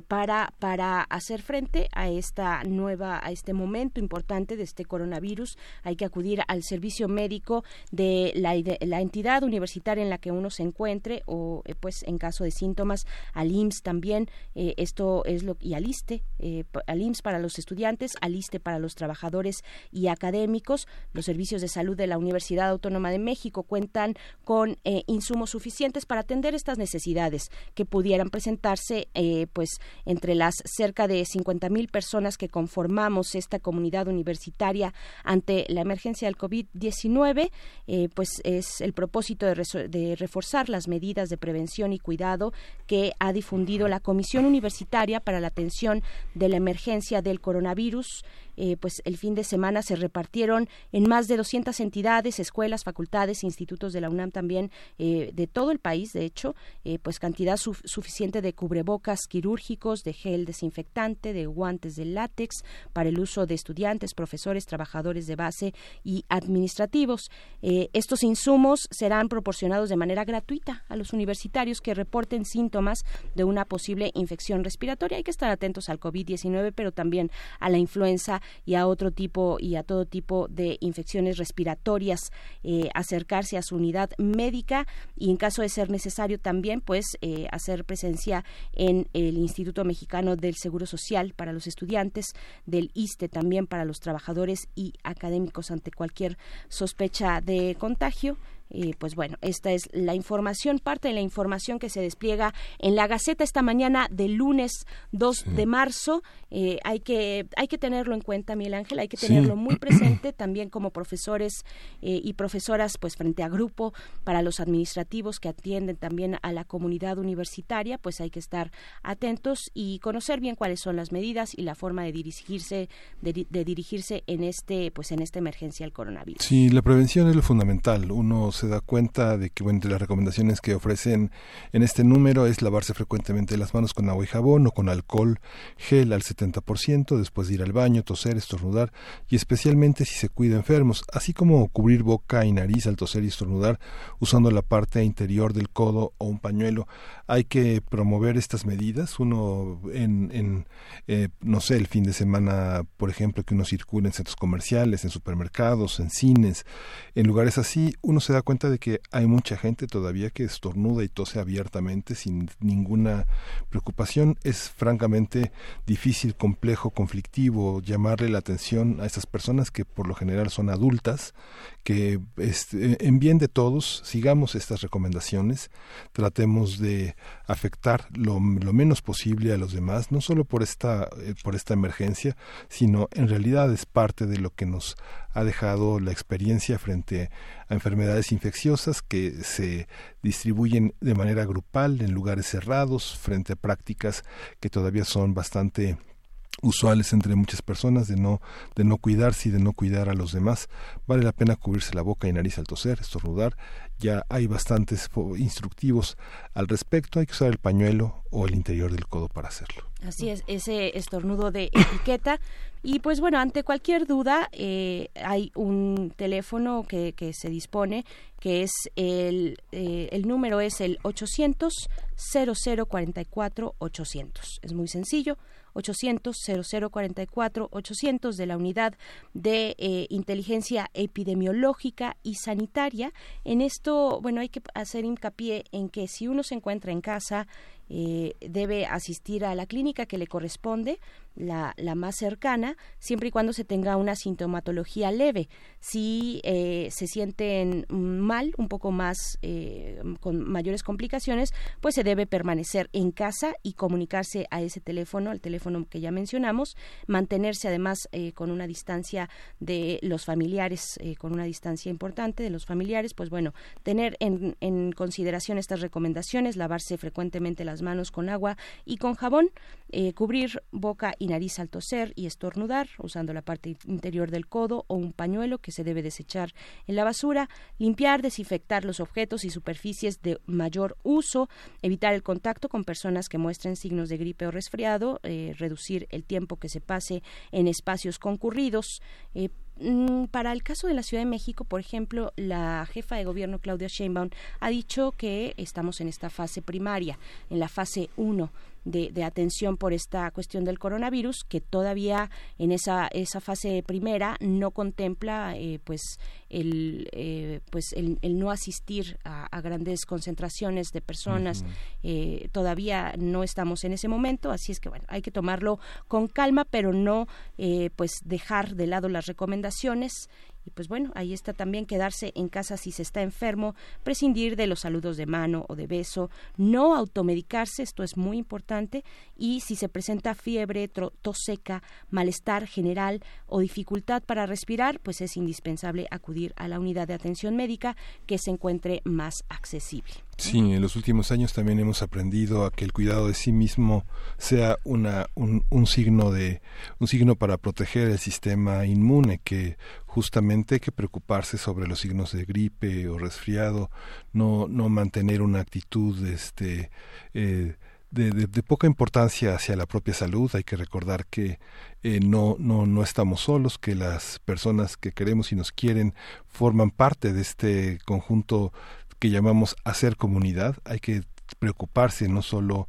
para, para hacer frente a esta nueva, a este momento importante de este coronavirus. Hay que acudir al servicio médico de la la entidad universitaria en la que uno se encuentre o eh, pues en caso de síntomas al IMSS también eh, esto es lo y al ISTE eh, al IMSS para los estudiantes al ISTE para los trabajadores y académicos. Los servicios de salud de la Universidad Autónoma de México cuentan con insumos suficientes para atender estas necesidades que pudieran presentarse pues entre las cerca de 50 mil personas que conformamos esta comunidad universitaria ante la emergencia del COVID-19 pues es el propósito de, reforzar las medidas de prevención y cuidado que ha difundido la Comisión Universitaria para la Atención de la Emergencia del Coronavirus eh, pues el fin de semana se repartieron en más de 200 entidades, escuelas, facultades, institutos de la UNAM también eh, de todo el país, de hecho, eh, pues cantidad suficiente de cubrebocas quirúrgicos, de gel desinfectante, de guantes de látex para el uso de estudiantes, profesores, trabajadores de base y administrativos. estos insumos serán proporcionados de manera gratuita a los universitarios que reporten síntomas de una posible infección respiratoria. Hay que estar atentos al COVID-19, pero también a la influenza y a otro tipo y a todo tipo de infecciones respiratorias, eh, acercarse a su unidad médica y en caso de ser necesario también pues eh, hacer presencia en el Instituto Mexicano del Seguro Social para los estudiantes, del ISTE también para los trabajadores y académicos ante cualquier sospecha de contagio pues bueno, esta es la información, parte de la información que se despliega en la Gaceta esta mañana del lunes 2 de marzo. Eh, hay, que, hay que tenerlo en cuenta, Miguel Ángel, hay que tenerlo muy presente también como profesores eh, y profesoras, pues frente a grupo, para los administrativos que atienden también a la comunidad universitaria, pues hay que estar atentos y conocer bien cuáles son las medidas y la forma de dirigirse, de, dirigirse en este, pues en esta emergencia del coronavirus. Sí, la prevención es lo fundamental. Uno se da cuenta de que bueno, entre las recomendaciones que ofrecen en este número es lavarse frecuentemente las manos con agua y jabón o con alcohol gel al 70%, después de ir al baño, toser, estornudar y especialmente si se cuida enfermos, así como cubrir boca y nariz al toser y estornudar usando la parte interior del codo o un pañuelo. Hay que promover estas medidas. Uno en, en eh, no sé, el fin de semana, por ejemplo, que uno circule en centros comerciales, en supermercados, en cines, en lugares así, uno se da cuenta de que hay mucha gente todavía que estornuda y tose abiertamente sin ninguna preocupación. Es francamente difícil, complejo, conflictivo llamarle la atención a estas personas que por lo general son adultas, que este, en bien de todos sigamos estas recomendaciones, tratemos de afectar lo, menos posible a los demás, no solo por esta, eh, por esta emergencia, sino en realidad es parte de lo que nos ha dejado la experiencia frente a enfermedades infecciosas que se distribuyen de manera grupal en lugares cerrados frente a prácticas que todavía son bastante usuales entre muchas personas de no de no cuidarse y de no cuidar a los demás. Vale la pena cubrirse la boca y nariz al toser estornudar. Ya hay bastantes instructivos al respecto. Hay que usar el pañuelo o el interior del codo para hacerlo. Así es ese estornudo de etiqueta. Y pues bueno ante cualquier duda eh, hay un teléfono que, se dispone que es el eh, el número es el 800 0044 800 es muy sencillo 800-0044-800 de la Unidad de eh, Inteligencia Epidemiológica y Sanitaria. En esto, bueno, hay que hacer hincapié en que si uno se encuentra en casa eh, debe asistir a la clínica que le corresponde, la, la, más cercana, siempre y cuando se tenga una sintomatología leve. Si eh, se sienten mal, un poco más, eh, con mayores complicaciones, pues se debe permanecer en casa y comunicarse a ese teléfono, al teléfono que ya mencionamos, mantenerse además con una distancia de los familiares, con una distancia importante de los familiares, pues bueno, tener en, en consideración estas recomendaciones, lavarse frecuentemente las manos con agua y con jabón, eh, cubrir boca y nariz al toser y estornudar usando la parte interior del codo o un pañuelo que se debe desechar en la basura, limpiar, desinfectar los objetos y superficies de mayor uso, evitar el contacto con personas que muestren signos de gripe o resfriado, eh, reducir el tiempo que se pase en espacios concurridos, eh, para el caso de la Ciudad de México, por ejemplo, la jefa de gobierno Claudia Sheinbaum ha dicho que estamos en esta fase primaria, en la fase 1 de, de, atención por esta cuestión del coronavirus, que todavía en esa, esa fase primera no contempla eh, pues el eh, pues el, el, no asistir a, a, grandes concentraciones de personas. Uh -huh. eh, todavía no estamos en ese momento, así es que bueno, hay que tomarlo con calma, pero no eh, pues dejar de lado las recomendaciones y pues bueno, ahí está también quedarse en casa si se está enfermo, prescindir de los saludos de mano o de beso, no automedicarse, esto es muy importante, y si se presenta fiebre, tos seca, malestar general o dificultad para respirar, pues es indispensable acudir a la unidad de atención médica que se encuentre más accesible. Sí, en los últimos años también hemos aprendido a que el cuidado de sí mismo sea una, un, un signo de un signo para proteger el sistema inmune, que justamente hay que preocuparse sobre los signos de gripe o resfriado, no, no mantener una actitud este, eh, de, de, poca importancia hacia la propia salud. Hay que recordar que eh, no, no, no estamos solos, que las personas que queremos y nos quieren forman parte de este conjunto que llamamos hacer comunidad. Hay que preocuparse no solo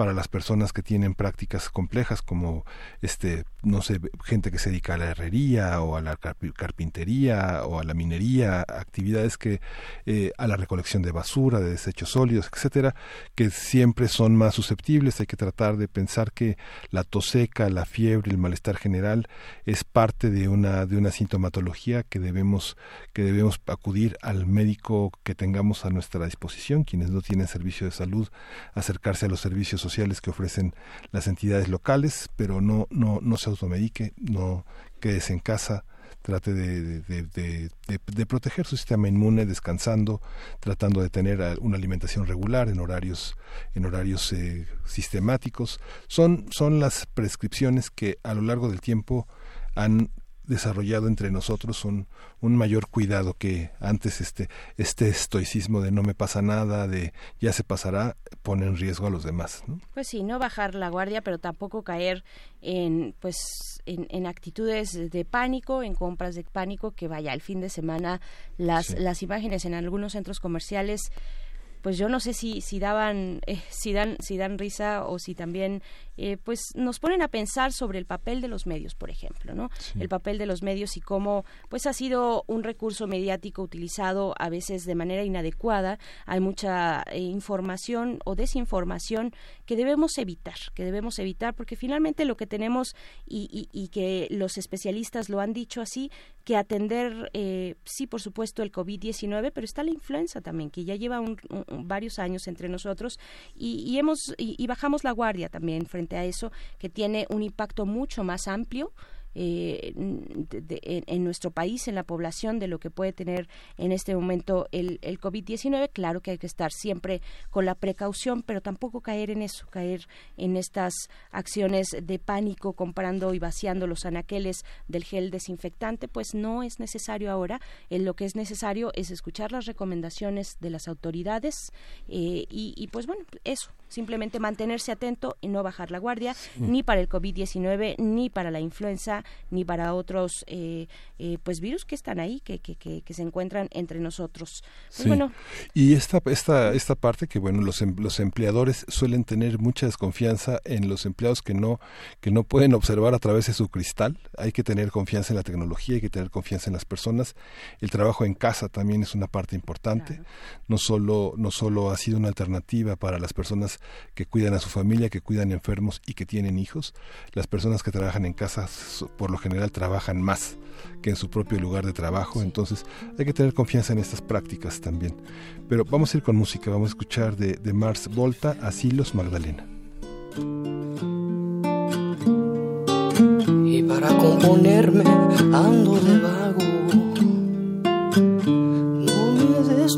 para las personas que tienen prácticas complejas como este no sé gente que se dedica a la herrería o a la carpintería o a la minería actividades que eh, a la recolección de basura de desechos sólidos etcétera que siempre son más susceptibles. Hay que tratar de pensar que la tos seca la fiebre el malestar general es parte de una de una sintomatología que debemos que debemos acudir al médico que tengamos a nuestra disposición. Quienes no tienen servicio de salud acercarse a los servicios sociales que ofrecen las entidades locales, pero no, no, no se automedique, no quedes en casa, trate de, de, de, proteger su sistema inmune descansando, tratando de tener una alimentación regular en horarios, en horarios eh, sistemáticos. Son, son las prescripciones que a lo largo del tiempo han desarrollado entre nosotros un, un mayor cuidado que antes este, este estoicismo de no me pasa nada, de ya se pasará, pone en riesgo a los demás. ¿no? Pues sí, no bajar la guardia, pero tampoco caer en, pues, en, en, actitudes de pánico, en compras de pánico, que vaya, el fin de semana las, sí. las imágenes en algunos centros comerciales pues yo no sé si si daban eh, si dan si dan risa o si también eh, pues nos ponen a pensar sobre el papel de los medios por ejemplo no sí. el papel de los medios y cómo pues ha sido un recurso mediático utilizado a veces de manera inadecuada hay mucha eh, información o desinformación que debemos evitar que debemos evitar porque finalmente lo que tenemos y, y, y que los especialistas lo han dicho así que atender eh, sí por supuesto el covid 19 pero está la influenza también que ya lleva un, un varios años entre nosotros y, y hemos y, y, bajamos la guardia también frente a eso que tiene un impacto mucho más amplio eh, de, de, en, nuestro país, en la población, de lo que puede tener en este momento el, el COVID-19. Claro que hay que estar siempre con la precaución, pero tampoco caer en eso, caer en estas acciones de pánico comprando y vaciando los anaqueles del gel desinfectante, pues no es necesario ahora. Eh, lo que es necesario es escuchar las recomendaciones de las autoridades eh, y, y, pues bueno, eso, simplemente mantenerse atento y no bajar la guardia, sí. ni para el COVID-19 ni para la influenza ni para otros eh, eh, pues virus que están ahí, que, que, que, se encuentran entre nosotros. Pues bueno. Y esta, esta, esta parte que bueno, los, em, los empleadores suelen tener mucha desconfianza en los empleados que no, que no pueden observar a través de su cristal. Hay que tener confianza en la tecnología, hay que tener confianza en las personas. El trabajo en casa también es una parte importante. No solo, no solo ha sido una alternativa para las personas que cuidan a su familia, que cuidan enfermos y que tienen hijos. Las personas que trabajan en casa por lo general trabajan más que en su propio lugar de trabajo, entonces hay que tener confianza en estas prácticas también. Pero vamos a ir con música, vamos a escuchar de, de Mars Volta, Asilos Magdalena. Y para componerme ando de vago, no me des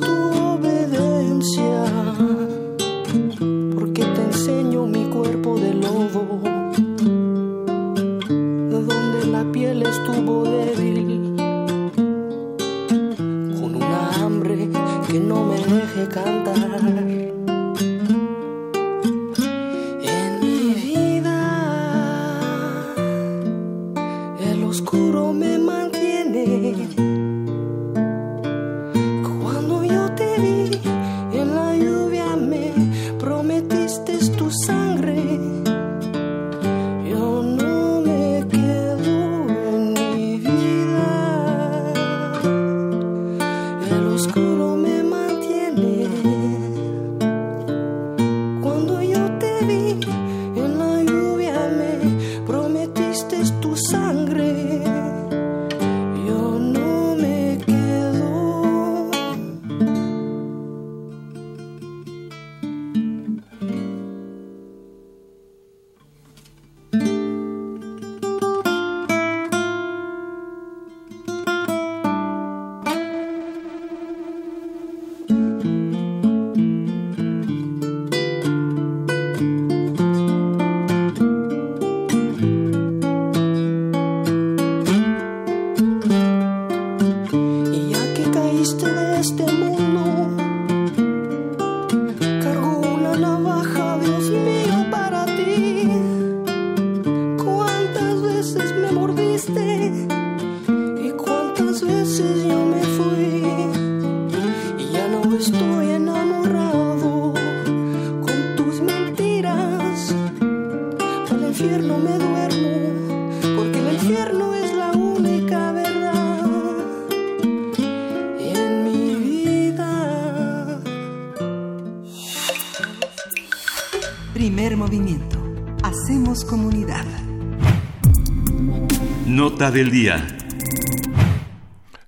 Del día.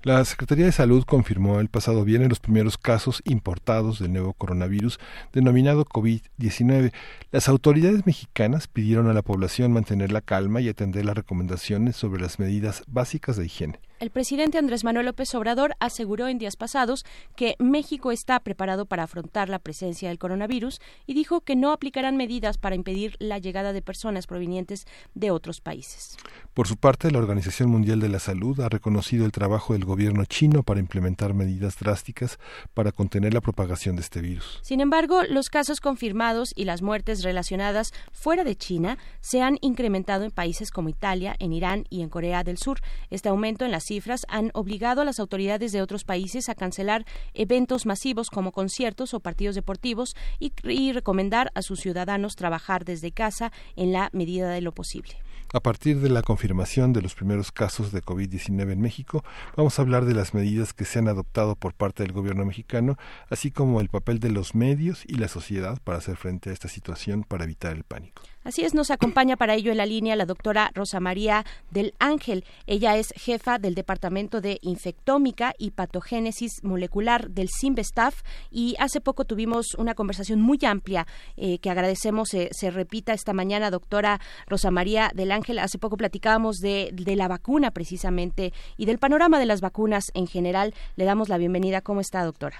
La Secretaría de Salud confirmó el pasado viernes los primeros casos importados del nuevo coronavirus denominado COVID-19. Las autoridades mexicanas pidieron a la población mantener la calma y atender las recomendaciones sobre las medidas básicas de higiene. El presidente Andrés Manuel López Obrador aseguró en días pasados que México está preparado para afrontar la presencia del coronavirus y dijo que no aplicarán medidas para impedir la llegada de personas provenientes de otros países. Por su parte, la Organización Mundial de la Salud ha reconocido el trabajo del gobierno chino para implementar medidas drásticas para contener la propagación de este virus. Sin embargo, los casos confirmados y las muertes relacionadas fuera de China se han incrementado en países como Italia, en Irán y en Corea del Sur. Este aumento en las cifras han obligado a las autoridades de otros países a cancelar eventos masivos como conciertos o partidos deportivos y, y recomendar a sus ciudadanos trabajar desde casa en la medida de lo posible. A partir de la confirmación de los primeros casos de COVID-19 en México, vamos a hablar de las medidas que se han adoptado por parte del gobierno mexicano, así como el papel de los medios y la sociedad para hacer frente a esta situación para evitar el pánico. Así es, nos acompaña para ello en la línea la doctora Rosa María del Ángel. Ella es jefa del Departamento de Infectómica y Patogénesis Molecular del CIMBESTAF y hace poco tuvimos una conversación muy amplia eh, que agradecemos se, se, repita esta mañana, doctora Rosa María del Ángel. Hace poco platicábamos de, de la vacuna precisamente y del panorama de las vacunas en general. Le damos la bienvenida. ¿Cómo está, doctora?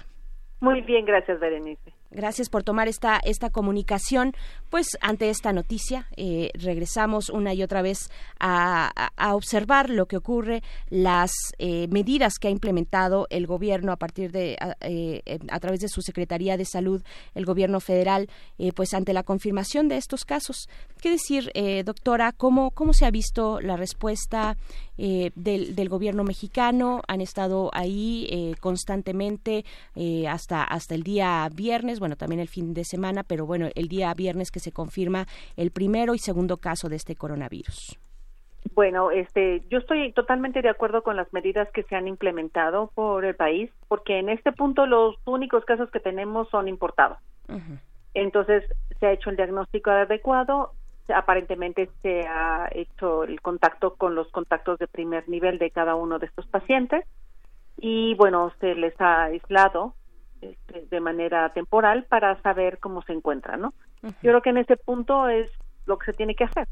Muy bien, gracias, Berenice. Gracias por tomar esta, esta comunicación. Pues ante esta noticia, eh, regresamos una y otra vez a, observar lo que ocurre, las eh, medidas que ha implementado el gobierno a partir de, a, eh, a, través de su Secretaría de Salud, el gobierno federal, pues ante la confirmación de estos casos. ¿Qué decir, doctora? ¿Cómo, ¿Cómo se ha visto la respuesta del, del, gobierno mexicano? Han estado ahí constantemente hasta, hasta el día viernes bueno, también el fin de semana, pero bueno, el día viernes que se confirma el primero y segundo caso de este coronavirus. Bueno, este, yo estoy totalmente de acuerdo con las medidas que se han implementado por el país, porque en este punto los únicos casos que tenemos son importados. Entonces, se ha hecho el diagnóstico adecuado, aparentemente se ha hecho el contacto con los contactos de primer nivel de cada uno de estos pacientes y bueno, se les ha aislado este, de manera temporal para saber cómo se encuentra, ¿no? Yo creo que en ese punto es lo que se tiene que hacer.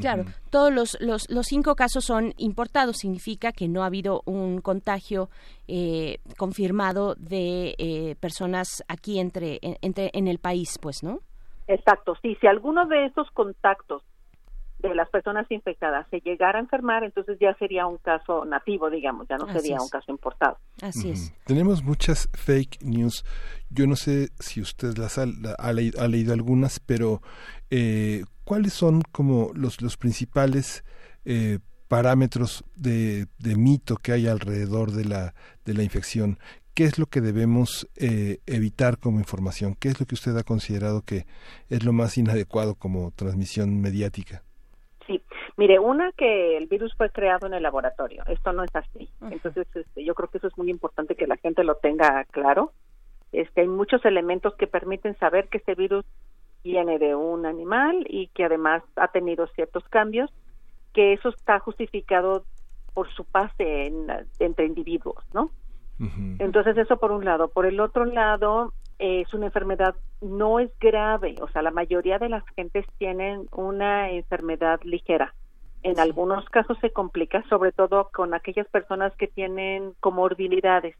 Claro, todos los, los, los, cinco casos son importados, significa que no ha habido un contagio eh, confirmado de eh, personas aquí entre, entre en el país, pues, ¿no? Exacto, sí, si alguno de esos contactos de las personas infectadas se llegara a enfermar, entonces ya sería un caso nativo, digamos, ya no sería un caso importado. Así es. Tenemos muchas fake news. Yo no sé si usted las ha, ha, leído, algunas, pero eh, ¿cuáles son como los, los principales eh, parámetros de, de, mito que hay alrededor de la, de la infección? ¿Qué es lo que debemos eh, evitar como información? ¿Qué es lo que usted ha considerado que es lo más inadecuado como transmisión mediática? Mire, una que el virus fue creado en el laboratorio, esto no es así. Entonces, este, yo creo que eso es muy importante que la gente lo tenga claro. Este, hay muchos elementos que permiten saber que este virus viene de un animal y que además ha tenido ciertos cambios, que eso está justificado por su pase entre individuos, ¿no? Entonces, eso por un lado. Por el otro lado, es una enfermedad no es grave, o sea, la mayoría de las gentes tienen una enfermedad ligera. En algunos casos se complica, sobre todo con aquellas personas que tienen comorbilidades.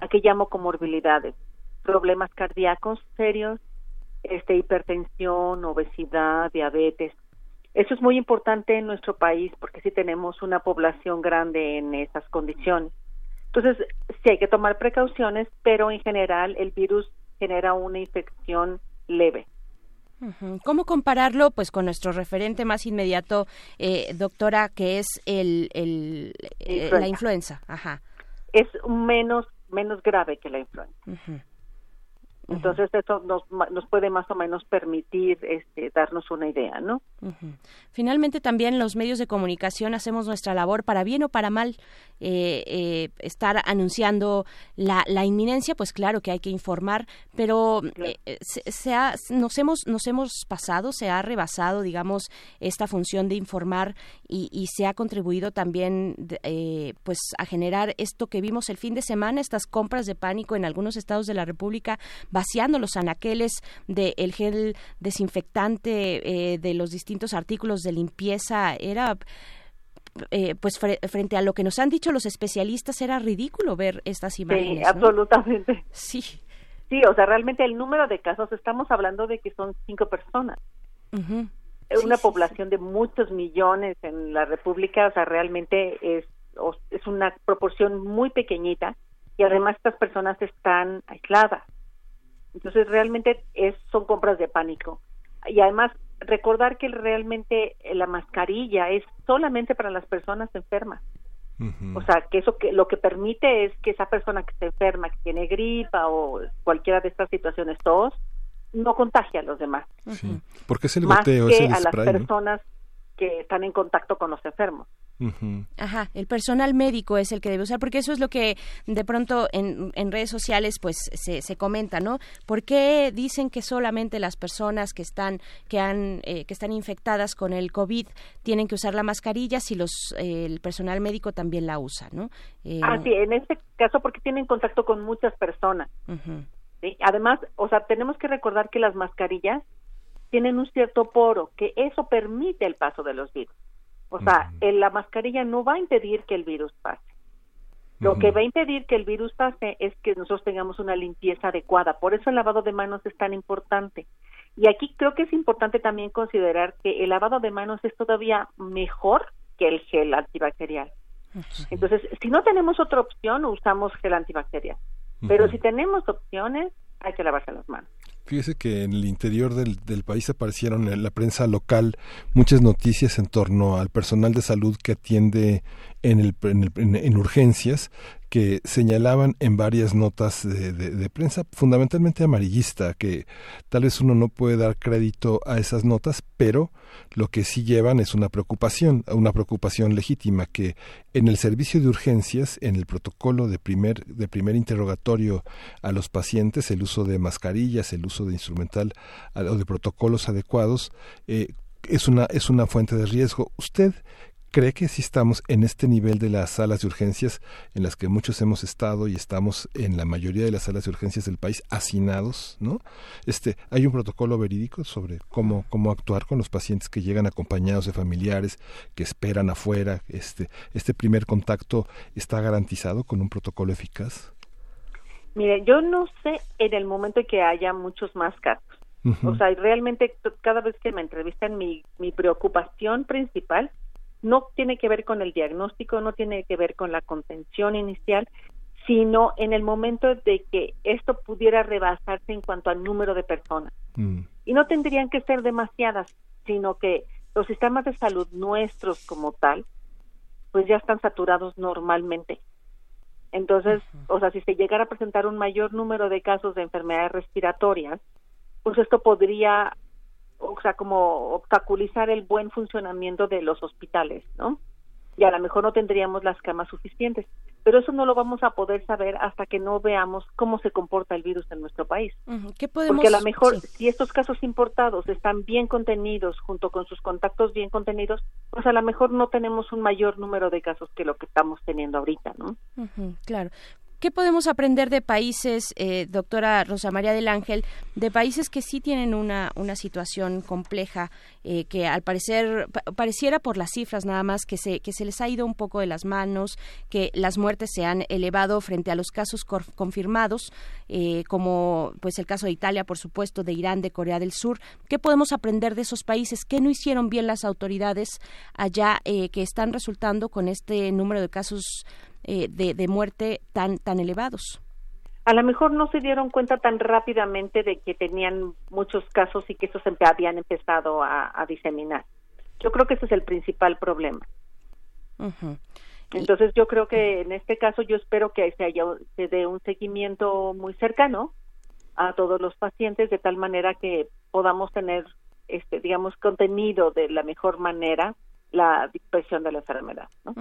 ¿A qué llamo comorbilidades? Problemas cardíacos serios, este hipertensión, obesidad, diabetes. Eso es muy importante en nuestro país porque sí tenemos una población grande en esas condiciones. Entonces, sí hay que tomar precauciones, pero en general el virus genera una infección leve. ¿Cómo compararlo pues con nuestro referente más inmediato, eh, doctora, que es el, el eh, la influenza? Ajá. Es menos menos grave que la influenza. Entonces eso nos, nos puede más o menos permitir este, darnos una idea, ¿no? Finalmente también los medios de comunicación hacemos nuestra labor para bien o para mal. Eh, eh, estar anunciando la, la, inminencia, pues claro que hay que informar, pero eh, se, ha, nos hemos nos hemos pasado, se ha rebasado, digamos, esta función de informar y, y se ha contribuido también, pues, a generar esto que vimos el fin de semana, estas compras de pánico en algunos estados de la República vaciando los anaqueles del gel desinfectante, eh, de los distintos artículos de limpieza, era... Eh, pues frente a lo que nos han dicho los especialistas era ridículo ver estas imágenes. Sí, absolutamente. Sí. Sí, o sea, realmente el número de casos, estamos hablando de que son cinco personas. Una población de muchos millones en la República, o sea, realmente es, es una proporción muy pequeñita y además estas personas están aisladas. Entonces realmente es, son compras de pánico. Y además recordar que realmente la mascarilla es solamente para las personas enfermas. O sea, que eso que lo que permite es que esa persona que está enferma, que tiene gripa o cualquiera de estas situaciones, tos, no contagia a los demás. Porque es el Más goteo, que es el a las personas que están en contacto con los enfermos. Ajá, el personal médico es el que debe usar, porque eso es lo que de pronto en, en redes sociales pues se, se, comenta, ¿no? ¿Por qué dicen que solamente las personas que están que han eh, que están infectadas con el COVID tienen que usar la mascarilla si los eh, el personal médico también la usa, ¿no? Eh, ah, sí, en este caso porque tienen contacto con muchas personas. ¿sí? Además, o sea, tenemos que recordar que las mascarillas tienen un cierto poro, que eso permite el paso de los virus. O sea, el, la mascarilla no va a impedir que el virus pase. Lo que va a impedir que el virus pase es que nosotros tengamos una limpieza adecuada. Por eso el lavado de manos es tan importante. Y aquí creo que es importante también considerar que el lavado de manos es todavía mejor que el gel antibacterial. Entonces, si no tenemos otra opción, usamos gel antibacterial. Pero si tenemos opciones, hay que lavarse las manos. Fíjese que en el interior del, del, país aparecieron en la prensa local muchas noticias en torno al personal de salud que atiende en, el, en, el, en urgencias que señalaban en varias notas de, de, prensa, fundamentalmente amarillista, que tal vez uno no puede dar crédito a esas notas, pero lo que sí llevan es una preocupación, una preocupación legítima, que en el servicio de urgencias, en el protocolo de primer, de primer interrogatorio a los pacientes, el uso de mascarillas, el uso de instrumental o de protocolos adecuados, eh, es una, es una fuente de riesgo. ¿Usted ¿Cree que si estamos en este nivel de las salas de urgencias en las que muchos hemos estado y estamos en la mayoría de las salas de urgencias del país hacinados, ¿no? Este, hay un protocolo verídico sobre cómo cómo actuar con los pacientes que llegan acompañados de familiares que esperan afuera, este este primer contacto está garantizado con un protocolo eficaz. Mire, yo no sé en el momento en que haya muchos más casos. Uh -huh. O sea, realmente cada vez que me entrevistan mi mi preocupación principal no tiene que ver con el diagnóstico, no tiene que ver con la contención inicial, sino en el momento de que esto pudiera rebasarse en cuanto al número de personas. Mm. Y no tendrían que ser demasiadas, sino que los sistemas de salud nuestros como tal, pues ya están saturados normalmente. Entonces, o sea, si se llegara a presentar un mayor número de casos de enfermedades respiratorias, pues esto podría o sea, como obstaculizar el buen funcionamiento de los hospitales, ¿no? Y a lo mejor no tendríamos las camas suficientes, pero eso no lo vamos a poder saber hasta que no veamos cómo se comporta el virus en nuestro país. ¿Qué podemos... Porque a lo mejor sí. si estos casos importados están bien contenidos junto con sus contactos bien contenidos, pues a lo mejor no tenemos un mayor número de casos que lo que estamos teniendo ahorita, ¿no? Uh -huh, claro. ¿Qué podemos aprender de países, eh, doctora Rosa María del Ángel, de países que sí tienen una, una situación compleja, eh, que al parecer, pareciera por las cifras nada más, que se, que se les ha ido un poco de las manos, que las muertes se han elevado frente a los casos confirmados, eh, como pues el caso de Italia, por supuesto, de Irán, de Corea del Sur? ¿Qué podemos aprender de esos países? ¿Qué no hicieron bien las autoridades allá que están resultando con este número de casos eh, de, de, muerte tan, tan elevados. A lo mejor no se dieron cuenta tan rápidamente de que tenían muchos casos y que esos habían empezado a, a diseminar. Yo creo que ese es el principal problema. Uh -huh. Entonces yo creo que en este caso yo espero que se, haya, se dé un seguimiento muy cercano a todos los pacientes de tal manera que podamos tener este digamos contenido de la mejor manera la dispersión de la enfermedad. ¿no?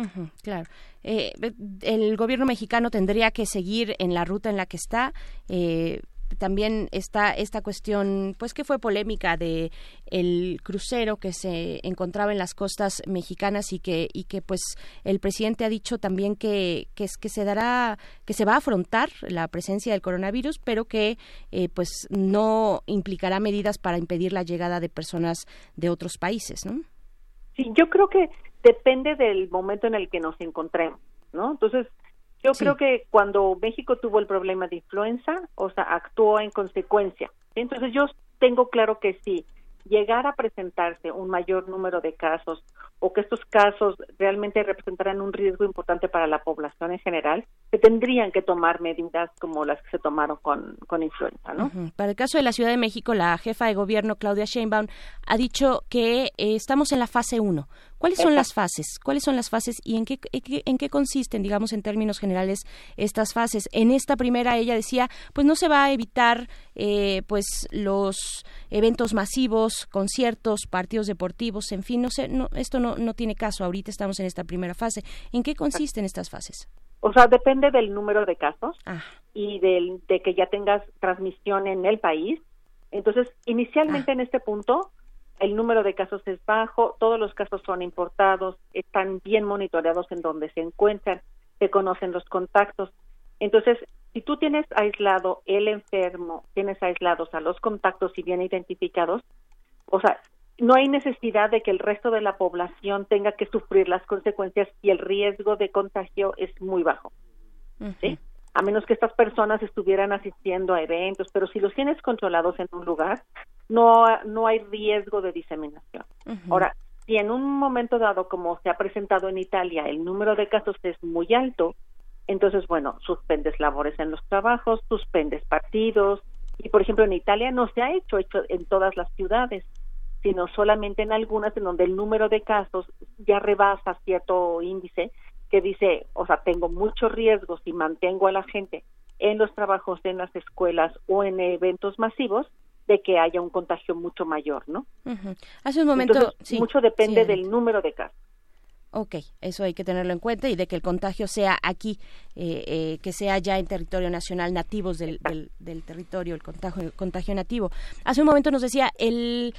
Claro. Eh, el gobierno mexicano tendría que seguir en la ruta en la que está. Eh, también está esta cuestión, pues que fue polémica de el crucero que se encontraba en las costas mexicanas y que y que pues el presidente ha dicho también que que, que se dará que se va a afrontar la presencia del coronavirus, pero que eh, pues no implicará medidas para impedir la llegada de personas de otros países, ¿no? Sí, yo creo que depende del momento en el que nos encontremos, ¿no? Entonces, yo sí. creo que cuando México tuvo el problema de influenza, o sea, actuó en consecuencia. Entonces, yo tengo claro que si llegara a presentarse un mayor número de casos o que estos casos realmente representaran un riesgo importante para la población en general, se tendrían que tomar medidas como las que se tomaron con, con influenza, ¿no? Para el caso de la Ciudad de México, la jefa de gobierno, Claudia Sheinbaum, ha dicho que eh, estamos en la fase 1. ¿Cuáles son las fases? ¿Cuáles son las fases y en qué, en qué, en qué consisten, digamos, en términos generales, estas fases? En esta primera, ella decía, pues no se va a evitar, eh, pues, los eventos masivos, conciertos, partidos deportivos, en fin, no sé, no, esto no, no tiene caso. Ahorita estamos en esta primera fase. ¿En qué consisten estas fases? O sea, depende del número de casos ah. y del, de que ya tengas transmisión en el país. Entonces, inicialmente ah. en este punto, el número de casos es bajo, todos los casos son importados, están bien monitoreados en donde se encuentran, se conocen los contactos. Entonces, si tú tienes aislado el enfermo, tienes aislados a los contactos y bien identificados, o sea, no hay necesidad de que el resto de la población tenga que sufrir las consecuencias y el riesgo de contagio es muy bajo. ¿sí? A menos que estas personas estuvieran asistiendo a eventos, pero si los tienes controlados en un lugar, no, no hay riesgo de diseminación. Ahora, si en un momento dado, como se ha presentado en Italia, el número de casos es muy alto, entonces, bueno, suspendes labores en los trabajos, suspendes partidos, y por ejemplo en Italia no se ha hecho, hecho en todas las ciudades, sino solamente en algunas en donde el número de casos ya rebasa cierto índice que dice, o sea, tengo muchos riesgos si mantengo a la gente en los trabajos, en las escuelas o en eventos masivos, de que haya un contagio mucho mayor, ¿no? Hace un momento... Entonces, sí, mucho depende sí, del número de casos. Ok, eso hay que tenerlo en cuenta y de que el contagio sea aquí, eh, eh, que sea ya en territorio nacional, nativos del, del, del territorio, el contagio, contagio nativo. Hace un momento nos decía, el,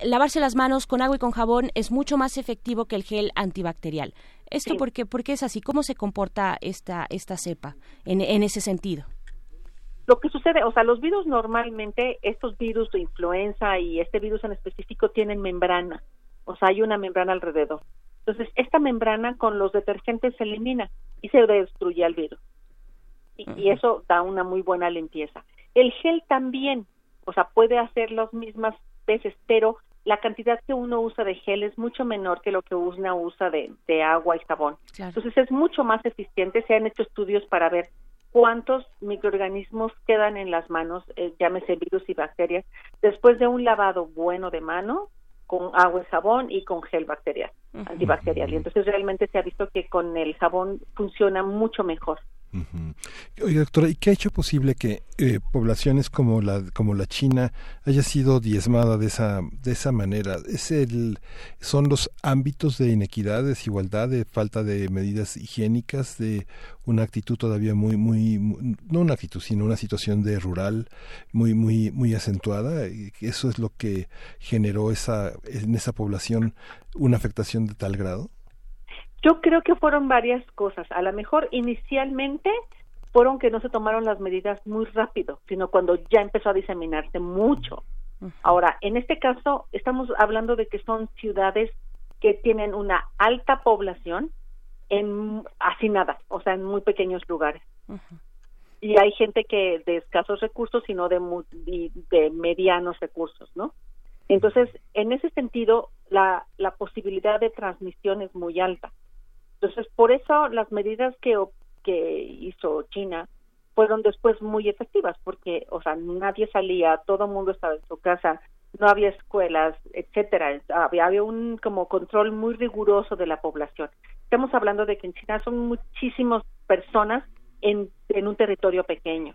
el lavarse las manos con agua y con jabón es mucho más efectivo que el gel antibacterial. ¿Esto Sí. por, qué, por qué es así? ¿Cómo se comporta esta, esta cepa en, en ese sentido? Lo que sucede, o sea, los virus normalmente, estos virus de influenza y este virus en específico tienen membrana, o sea, hay una membrana alrededor. Entonces, esta membrana con los detergentes se elimina y se destruye al virus. Y, y eso da una muy buena limpieza. El gel también, o sea, puede hacer las mismas veces, pero la cantidad que uno usa de gel es mucho menor que lo que uno usa de, de agua y jabón. Entonces es mucho más eficiente. Se han hecho estudios para ver cuántos microorganismos quedan en las manos, eh, llámese virus y bacterias, después de un lavado bueno de mano con agua y jabón y con gel bacterial, antibacterial. Y entonces realmente se ha visto que con el jabón funciona mucho mejor. Oye, doctora, ¿y qué ha hecho posible que eh, poblaciones como la como la China haya sido diezmada de esa de esa manera? Es el son los ámbitos de inequidad, desigualdad, de falta de medidas higiénicas, de una actitud todavía muy muy, muy- no una actitud, sino una situación de rural muy muy muy acentuada. Eso es lo que generó esa en esa población una afectación de tal grado. Yo creo que fueron varias cosas. A lo mejor inicialmente fueron que no se tomaron las medidas muy rápido, sino cuando ya empezó a diseminarse mucho. Ahora, en este caso, estamos hablando de que son ciudades que tienen una alta población en hacinadas, o sea, en muy pequeños lugares. Y hay gente que de escasos recursos, sino de, y de medianos recursos, ¿no? Entonces, en ese sentido, la, la posibilidad de transmisión es muy alta. Entonces, por eso las medidas que, hizo China fueron después muy efectivas, porque, o sea, nadie salía, todo el mundo estaba en su casa, no había escuelas, etcétera. Había, había un como control muy riguroso de la población. Estamos hablando de que en China son muchísimas personas en un territorio pequeño.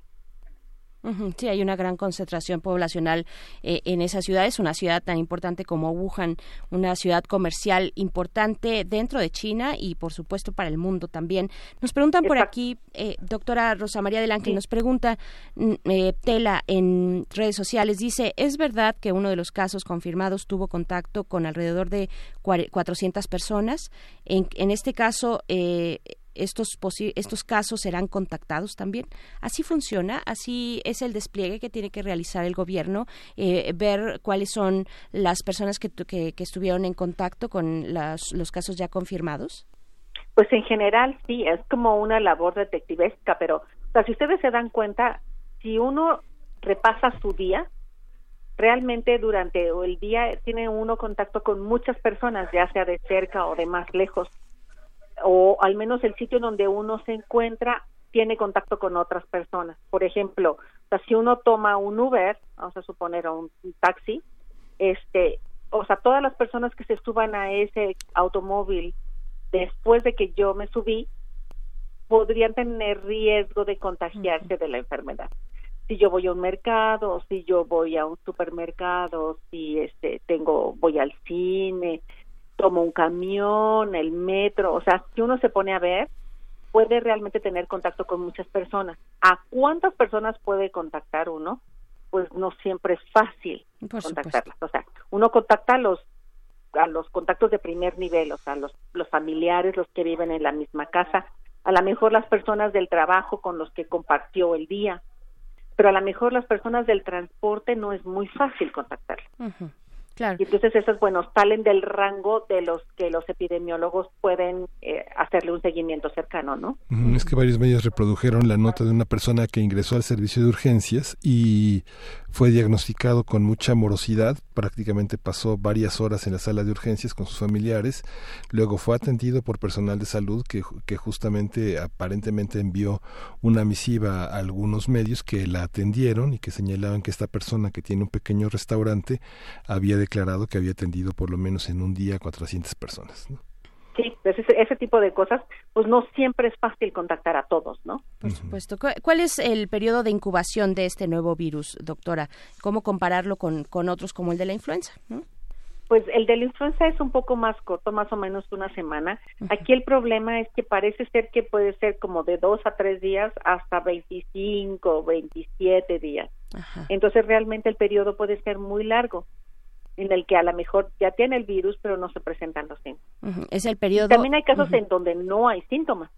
Sí, hay una gran concentración poblacional eh, en esa ciudad. Es una ciudad tan importante como Wuhan, una ciudad comercial importante dentro de China y, por supuesto, para el mundo también. Nos preguntan por aquí, eh, doctora Rosa María del Ángel, nos pregunta mm, eh, Tela en redes sociales, dice, ¿es verdad que uno de los casos confirmados tuvo contacto con alrededor de cuare- 400 personas? En, en este caso, eh, estos, posi- estos casos serán contactados también. Así funciona, así es el despliegue que tiene que realizar el gobierno, eh, ver cuáles son las personas que, que, que estuvieron en contacto con las- los casos ya confirmados. Pues en general sí, es como una labor detectivesca, pero o sea, si ustedes se dan cuenta, si uno repasa su día, realmente durante el día tiene uno contacto con muchas personas, ya sea de cerca o de más lejos, o al menos el sitio donde uno se encuentra tiene contacto con otras personas. Por ejemplo, o sea, si uno toma un Uber, vamos a suponer un taxi, este, o sea, todas las personas que se suban a ese automóvil después de que yo me subí podrían tener riesgo de contagiarse de la enfermedad. Si yo voy a un mercado, si yo voy a un supermercado, si este tengo voy al cine, tomo un camión, el metro, o sea, si uno se pone a ver, puede realmente tener contacto con muchas personas. ¿A cuántas personas puede contactar uno? Pues no siempre es fácil Por contactarlas. O sea, uno contacta a los a los contactos de primer nivel, o sea, los, los familiares, los que viven en la misma casa, a lo mejor las personas del trabajo con los que compartió el día, pero a lo mejor las personas del transporte no es muy fácil contactarlas. Ujú. Claro. Y entonces esos, bueno, salen del rango de los que los epidemiólogos pueden eh, hacerle un seguimiento cercano, ¿no? Mm, Es que varios medios reprodujeron la nota de una persona que ingresó al servicio de urgencias y fue diagnosticado con mucha morosidad, prácticamente pasó varias horas en la sala de urgencias con sus familiares, luego fue atendido por personal de salud que, que justamente aparentemente envió una misiva a algunos medios que la atendieron y que señalaban que esta persona que tiene un pequeño restaurante había declarado que había atendido por lo menos en un día a 400 personas. ¿no? Sí, pues ese, ese tipo de cosas, pues no siempre es fácil contactar a todos, ¿no? Por supuesto. ¿Cu- ¿Cuál es el periodo de incubación de este nuevo virus, doctora? ¿Cómo compararlo con, con otros como el de la influenza? ¿no? Pues el de la influenza es un poco más corto, más o menos una semana. Aquí el problema es que parece ser que puede ser como de dos a tres días hasta 25, 27 días. Entonces realmente el periodo puede ser muy largo, en el que a lo mejor ya tiene el virus, pero no se presentan los síntomas. Es el periodo... También hay casos en donde no hay síntomas.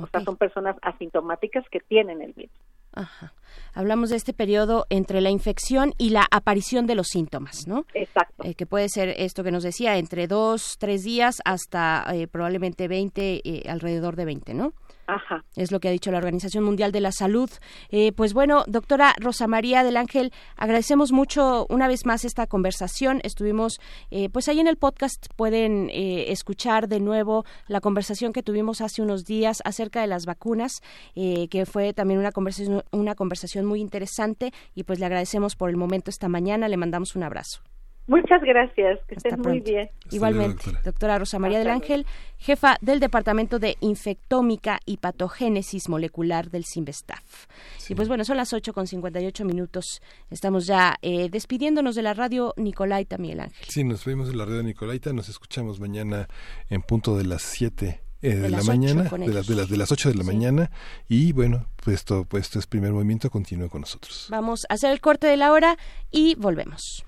O sea, son personas asintomáticas que tienen el virus. Ajá. Hablamos de este periodo entre la infección y la aparición de los síntomas, ¿no? Exacto. que puede ser esto que nos decía, entre dos, tres días hasta eh, probablemente 20, eh, alrededor de 20, ¿no? Ajá. Es lo que ha dicho la Organización Mundial de la Salud. Eh, pues bueno, doctora Rosa María del Ángel, agradecemos mucho una vez más esta conversación. Estuvimos, eh, pues ahí en el podcast pueden eh, escuchar de nuevo la conversación que tuvimos hace unos días acerca de las vacunas, eh, que fue también una conversación, una conversación muy interesante y pues le agradecemos por el momento esta mañana. Le mandamos un abrazo. Muchas gracias, que estén muy bien. Igualmente, doctora. Rosa María del Ángel, jefa del Departamento de Infectómica y Patogénesis Molecular del CIMBESTAF. Y pues bueno, son las 8 con 58 minutos. Estamos ya eh, despidiéndonos de la radio Nicolaita Miguel Ángel. Sí, nos vemos en la red Nicolaita, nos escuchamos mañana en punto de las 7 eh, de, De la mañana, de las, de las de las 8 de la mañana y bueno, pues esto, pues esto es primer movimiento, continúe con nosotros. Vamos a hacer el corte de la hora y volvemos.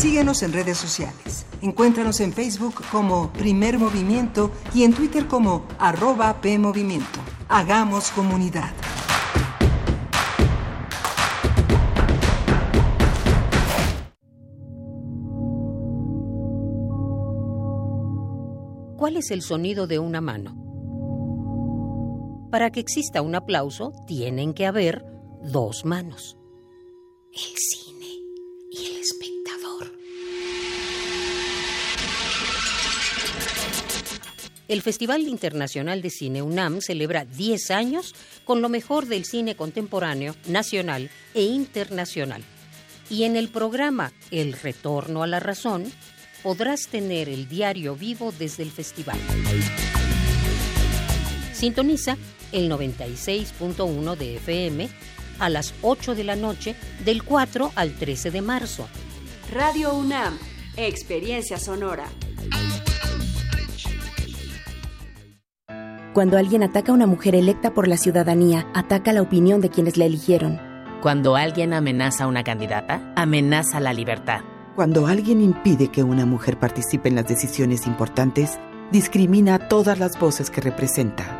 Síguenos en redes sociales. Encuéntranos en Facebook como Primer Movimiento y en Twitter como arroba PMovimiento. Hagamos comunidad. ¿Cuál es el sonido de una mano? Para que exista un aplauso, tienen que haber dos manos. El cine y el espectador. El Festival Internacional de Cine UNAM celebra 10 años con lo mejor del cine contemporáneo, nacional e internacional. Y en el programa El Retorno a la Razón podrás tener el diario vivo desde el festival. Sintoniza el 96.1 de FM a las 8 de la noche del 4 al 13 de marzo. Radio UNAM, Experiencia Sonora. Cuando alguien ataca a una mujer electa por la ciudadanía, ataca la opinión de quienes la eligieron. Cuando alguien amenaza a una candidata, amenaza la libertad. Cuando alguien impide que una mujer participe en las decisiones importantes, discrimina a todas las voces que representa.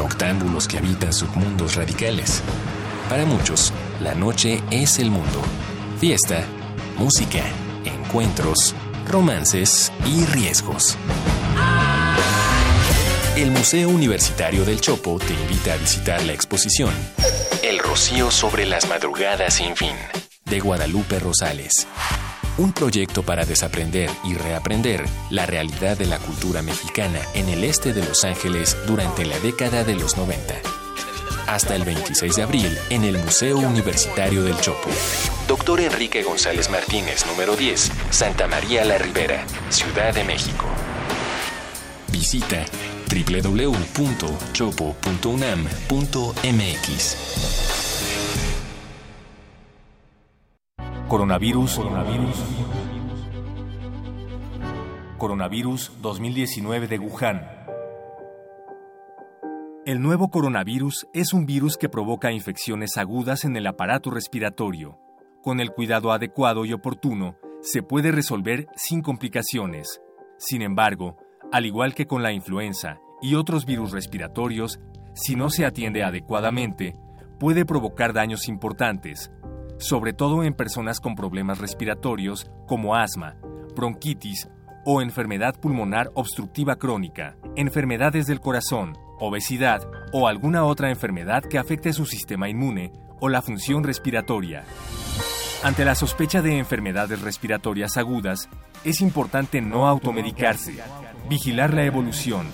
Noctámbulos que habitan submundos radicales. Para muchos, la noche es el mundo. Fiesta, música, encuentros, romances y riesgos. El Museo Universitario del Chopo te invita a visitar la exposición El Rocío sobre las madrugadas sin fin, de Guadalupe Rosales. Un proyecto para desaprender y reaprender la realidad de la cultura mexicana en el este de Los Ángeles durante la década de los 90. hasta el 26 de abril en el Museo Universitario del Chopo. Doctor Enrique González Martínez, número 10, Santa María la Ribera, Ciudad de México. Visita www.chopo.unam.mx. Coronavirus, coronavirus. Coronavirus 2019 de Wuhan. El nuevo coronavirus es un virus que provoca infecciones agudas en el aparato respiratorio. Con el cuidado adecuado y oportuno, se puede resolver sin complicaciones. Sin embargo, al igual que con la influenza y otros virus respiratorios, si no se atiende adecuadamente, puede provocar daños importantes, sobre todo en personas con problemas respiratorios como asma, bronquitis o enfermedad pulmonar obstructiva crónica, enfermedades del corazón, obesidad o alguna otra enfermedad que afecte su sistema inmune o la función respiratoria. Ante la sospecha de enfermedades respiratorias agudas, es importante no automedicarse, vigilar la evolución,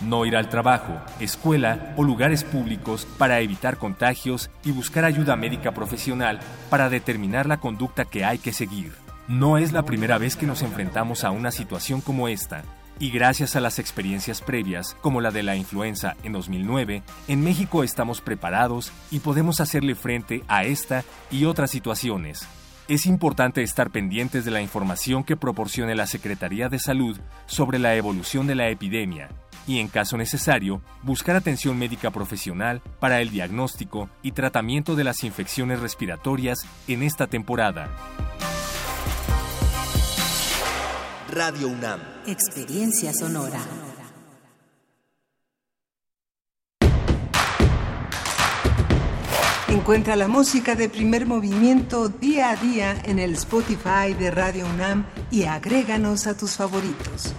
no ir al trabajo, escuela o lugares públicos para evitar contagios y buscar ayuda médica profesional para determinar la conducta que hay que seguir. No es la primera vez que nos enfrentamos a una situación como esta y gracias a las experiencias previas, como la de la influenza en 2009, en México estamos preparados y podemos hacerle frente a esta y otras situaciones. Es importante estar pendientes de la información que proporcione la Secretaría de Salud sobre la evolución de la epidemia y, en caso necesario, buscar atención médica profesional para el diagnóstico y tratamiento de las infecciones respiratorias en esta temporada. Radio UNAM. Experiencia sonora. Encuentra la música de primer movimiento día a día en el Spotify de Radio UNAM y agréganos a tus favoritos.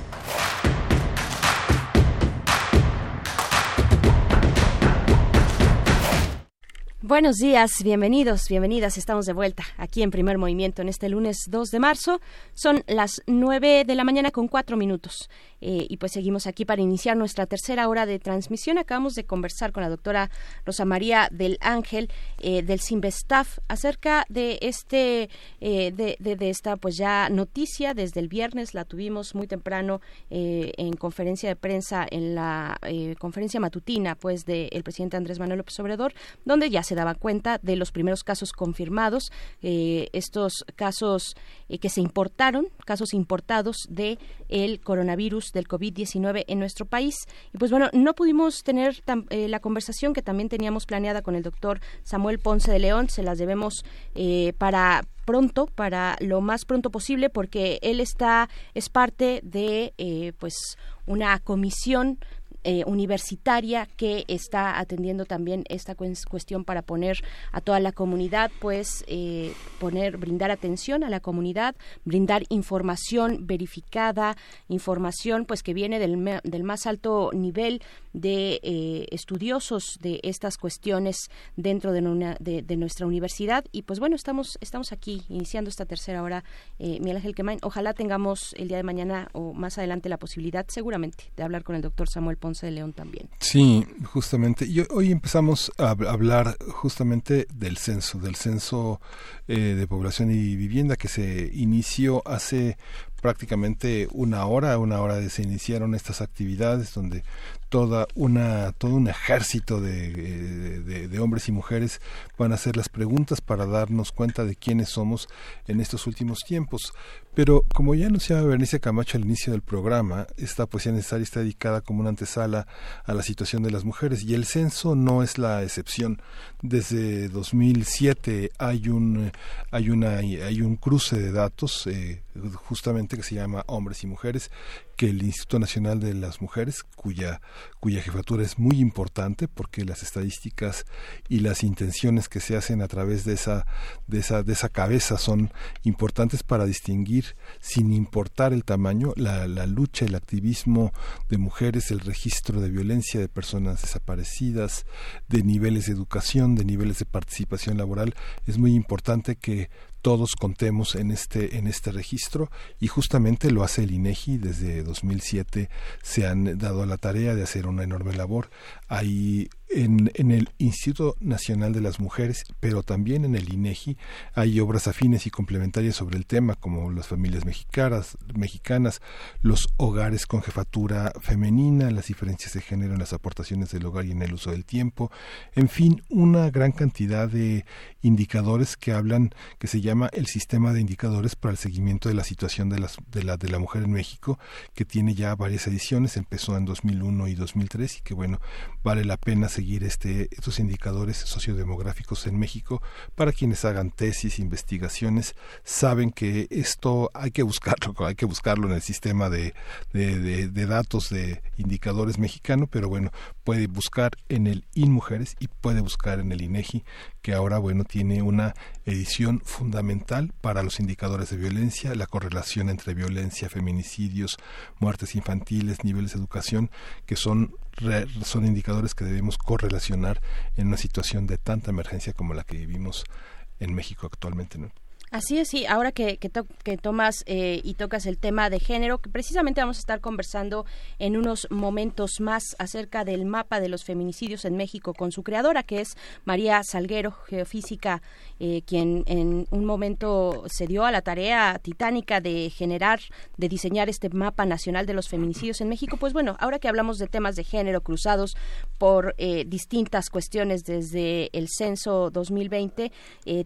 Buenos días, bienvenidos, bienvenidas. Estamos de vuelta aquí en Primer Movimiento en este lunes 2 de marzo. Son las 9 de la mañana con cuatro minutos. Eh, y pues seguimos aquí para iniciar nuestra tercera hora de transmisión. Acabamos de conversar con la doctora Rosa María del Ángel eh, del Simvestaf acerca de este eh, de, de, esta pues ya noticia desde el viernes la tuvimos muy temprano en conferencia de prensa en la conferencia matutina pues del presidente Andrés Manuel López Obrador donde ya se daba cuenta de los primeros casos confirmados estos casos que se importaron casos importados de el coronavirus del COVID-19 en nuestro país. Y pues bueno, no pudimos tener eh, la conversación que también teníamos planeada con el doctor Samuel Ponce de León, se las debemos eh, para pronto, para lo más pronto posible, porque él está, es parte de eh, pues una comisión eh, universitaria que está atendiendo también esta cuestión para poner a toda la comunidad, pues eh, poner, brindar atención a la comunidad, brindar información verificada, información pues que viene del, más alto nivel de eh, estudiosos de estas cuestiones dentro de, de, nuestra universidad. Y pues bueno estamos estamos aquí iniciando esta tercera hora eh, Miguel Ángel Quemain. Ojalá tengamos el día de mañana o más adelante la posibilidad seguramente de hablar con el doctor Samuel Ponce de León también. Sí justamente. Y hoy empezamos a hablar justamente del censo del censo eh, de población y vivienda que se inició hace prácticamente una hora, una hora de se iniciaron estas actividades donde toda una todo un ejército de, de, hombres y mujeres van a hacer las preguntas para darnos cuenta de quiénes somos en estos últimos tiempos. Pero como ya anunciaba Bernice Camacho al inicio del programa, esta poesía necesaria está dedicada como una antesala a la situación de las mujeres y el censo no es la excepción. Desde 2007 hay un hay una hay un cruce de datos eh, justamente que se llama Hombres y Mujeres que el Instituto Nacional de las Mujeres, cuya, cuya jefatura es muy importante porque las estadísticas y las intenciones que se hacen a través de esa, de esa, de esa cabeza son importantes para distinguir, sin importar el tamaño, la, la lucha, el activismo de mujeres, el registro de violencia de personas desaparecidas, de niveles de educación, de niveles de participación laboral. Es muy importante que todos contemos en este en este registro y justamente lo hace el INEGI desde 2007 se han dado a la tarea de hacer una enorme labor. Hay en, el Instituto Nacional de las Mujeres, pero también en el INEGI hay obras afines y complementarias sobre el tema, como las familias mexicanas, mexicanas, los hogares con jefatura femenina, las diferencias de género en las aportaciones del hogar y en el uso del tiempo, en fin, una gran cantidad de indicadores que hablan, que se llama el sistema de indicadores para el seguimiento de la situación de, las, de, la, de la mujer en México, que tiene ya varias ediciones, empezó en 2001 y 2003 y que bueno, vale la pena este, estos indicadores sociodemográficos en México para quienes hagan tesis, investigaciones, saben que esto hay que buscarlo, hay que buscarlo en el sistema de, de, de datos de indicadores mexicano, pero bueno, puede buscar en el InMujeres y puede buscar en el INEGI, que ahora bueno tiene una edición fundamental para los indicadores de violencia, la correlación entre violencia, feminicidios, muertes infantiles, niveles de educación, que son son indicadores que debemos correlacionar en una situación de tanta emergencia como la que vivimos en México actualmente. Así es, sí. Ahora que, que, tomas eh, y tocas el tema de género, que precisamente vamos a estar conversando en unos momentos más acerca del mapa de los feminicidios en México con su creadora, que es María Salguero, geofísica, eh, quien en un momento se dio a la tarea titánica de generar, de diseñar este mapa nacional de los feminicidios en México. Pues bueno, ahora que hablamos de temas de género cruzados por eh, distintas cuestiones desde el censo 2020,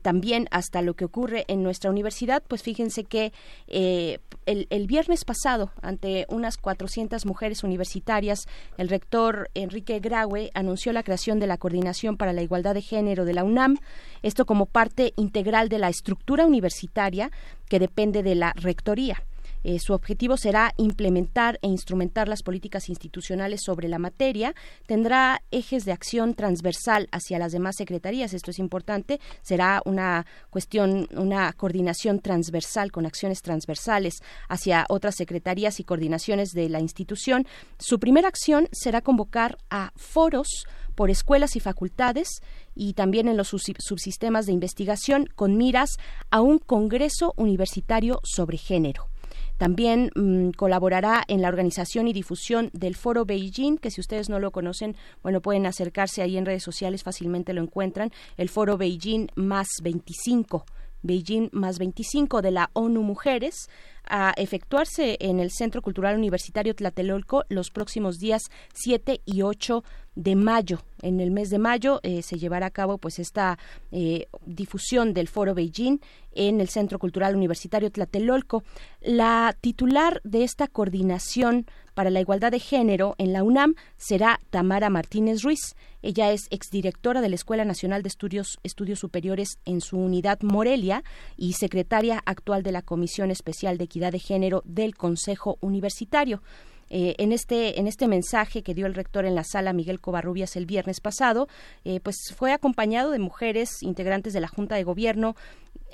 también hasta lo que ocurre en en nuestra universidad, pues fíjense que eh, el, el, viernes pasado, ante unas 400 mujeres universitarias, el rector Enrique Graue anunció la creación de la Coordinación para la Igualdad de Género de la UNAM, esto como parte integral de la estructura universitaria que depende de la Rectoría. Eh, su objetivo será implementar e instrumentar las políticas institucionales sobre la materia. Tendrá ejes de acción transversal hacia las demás secretarías. Esto es importante. Será una cuestión, una coordinación transversal con acciones transversales hacia otras secretarías y coordinaciones de la institución. Su primera acción será convocar a foros por escuelas y facultades y también en los subsistemas de investigación con miras a un Congreso Universitario sobre Género. También mm, colaborará en la organización y difusión del Foro Beijing, que si ustedes no lo conocen, bueno, pueden acercarse ahí en redes sociales, fácilmente lo encuentran, el Foro Beijing más 25. Beijing más 25 de la ONU Mujeres a efectuarse en el Centro Cultural Universitario Tlatelolco los próximos días 7 y 8 de mayo. En el mes de mayo eh, se llevará a cabo pues esta eh, difusión del Foro Beijing en el Centro Cultural Universitario Tlatelolco. La titular de esta coordinación para la igualdad de género en la UNAM será Tamara Martínez Ruiz. Ella es exdirectora de la Escuela Nacional de Estudios, Estudios Superiores en su unidad Morelia y secretaria actual de la Comisión Especial de Equidad de Género del Consejo Universitario. Eh, en este en este mensaje que dio el rector en la sala Miguel Covarrubias el viernes pasado, eh, pues fue acompañado de mujeres integrantes de la Junta de Gobierno,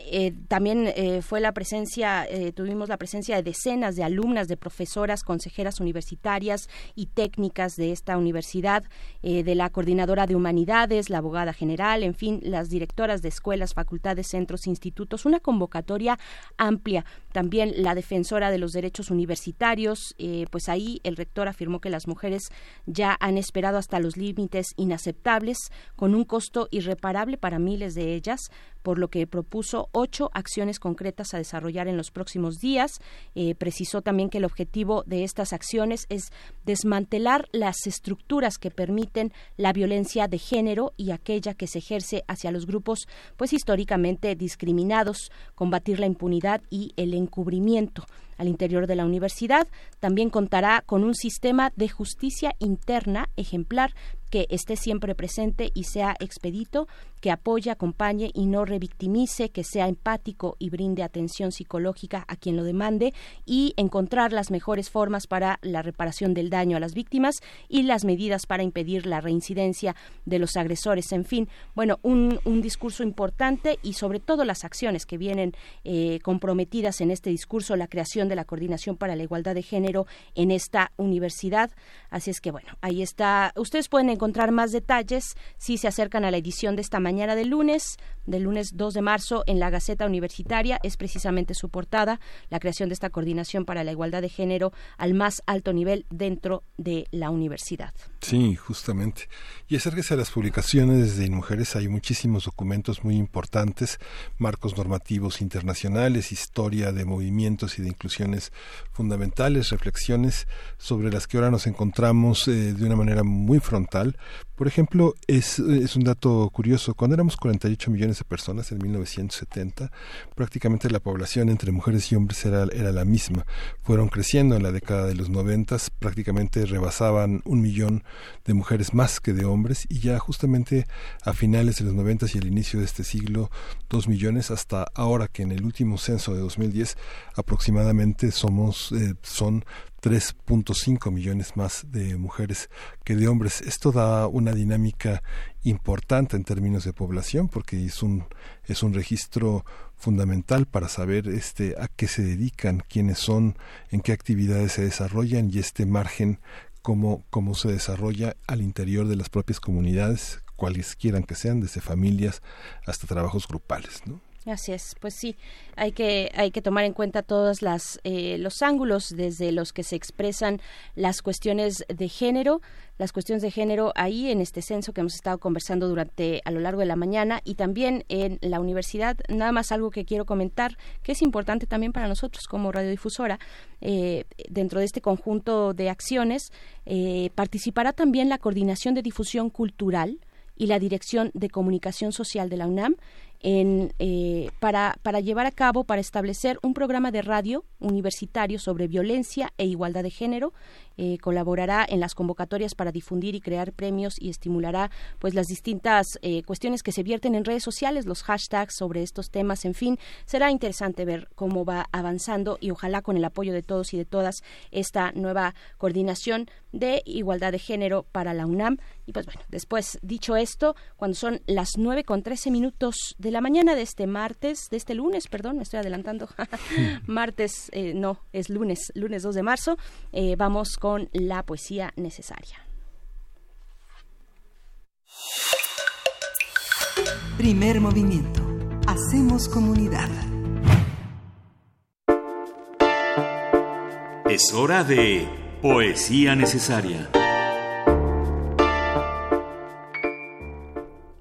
eh, también eh, fue la presencia, eh, tuvimos la presencia de decenas de alumnas, de profesoras, consejeras universitarias y técnicas de esta universidad, de la coordinadora de humanidades, la abogada general, en fin, las directoras de escuelas, facultades, centros, institutos, una convocatoria amplia. También la defensora de los derechos universitarios, pues ahí el rector afirmó que las mujeres ya han esperado hasta los límites inaceptables, con un costo irreparable para miles de ellas, por lo que propuso ocho acciones concretas a desarrollar en los próximos días. Eh, precisó también que el objetivo de estas acciones es desmantelar las estructuras que permiten la violencia de género y aquella que se ejerce hacia los grupos, pues históricamente discriminados, combatir la impunidad y el encubrimiento al interior de la universidad. También contará con un sistema de justicia interna ejemplar que esté siempre presente y sea expedito, que apoye, acompañe y no revictimice, que sea empático y brinde atención psicológica a quien lo demande y encontrar las mejores formas para la reparación del daño a las víctimas y las medidas para impedir la reincidencia de los agresores. En fin, bueno, un, discurso importante y sobre todo las acciones que vienen eh, comprometidas en este discurso, la creación de la Coordinación para la Igualdad de Género en esta universidad. Así es que bueno, ahí está. Ustedes pueden encontrar más detalles si se acercan a la edición de esta mañana de lunes del lunes 2 de marzo en la Gaceta Universitaria es precisamente su portada, la creación de esta coordinación para la igualdad de género al más alto nivel dentro de la universidad. Sí, justamente. Y acérquese a las publicaciones de Mujeres, hay muchísimos documentos muy importantes, marcos normativos internacionales, historia de movimientos y de inclusiones fundamentales, reflexiones sobre las que ahora nos encontramos eh, de una manera muy frontal. Por ejemplo, es, es un dato curioso, cuando éramos 48 millones de personas en 1970, prácticamente la población entre mujeres y hombres era, era la misma. Fueron creciendo en la década de los 90, prácticamente rebasaban un millón de mujeres más que de hombres y ya justamente a finales de los 90 y el inicio de este siglo, dos millones hasta ahora que en el último censo de 2010 aproximadamente somos, eh, son 3.5 millones más de mujeres que de hombres. Esto da una dinámica importante en términos de población porque es un es un registro fundamental para saber este a qué se dedican, quiénes son, en qué actividades se desarrollan y este margen cómo, se desarrolla al interior de las propias comunidades, cuales quieran que sean, desde familias hasta trabajos grupales, ¿no? Así es, pues sí, hay que hay que tomar en cuenta todos eh, los ángulos desde los que se expresan las cuestiones de género, las cuestiones de género ahí en este censo que hemos estado conversando durante a lo largo de la mañana y también en la universidad. Nada más algo que quiero comentar que es importante también para nosotros como radiodifusora eh, dentro de este conjunto de acciones eh, participará también la coordinación de difusión cultural y la Dirección de Comunicación Social de la UNAM en, eh, para, para llevar a cabo, para establecer un programa de radio universitario sobre violencia e igualdad de género eh, colaborará en las convocatorias para difundir y crear premios y estimulará pues las distintas eh, cuestiones que se vierten en redes sociales, los hashtags sobre estos temas, en fin, será interesante ver cómo va avanzando y ojalá con el apoyo de todos y de todas esta nueva coordinación de igualdad de género para la UNAM. Y pues bueno, después dicho esto, cuando son las nueve con trece minutos de la mañana de este martes, de este lunes, perdón, me estoy adelantando, martes, eh, no, es lunes, lunes 2 de marzo, vamos con la poesía necesaria. Primer movimiento. Hacemos comunidad. Es hora de poesía necesaria.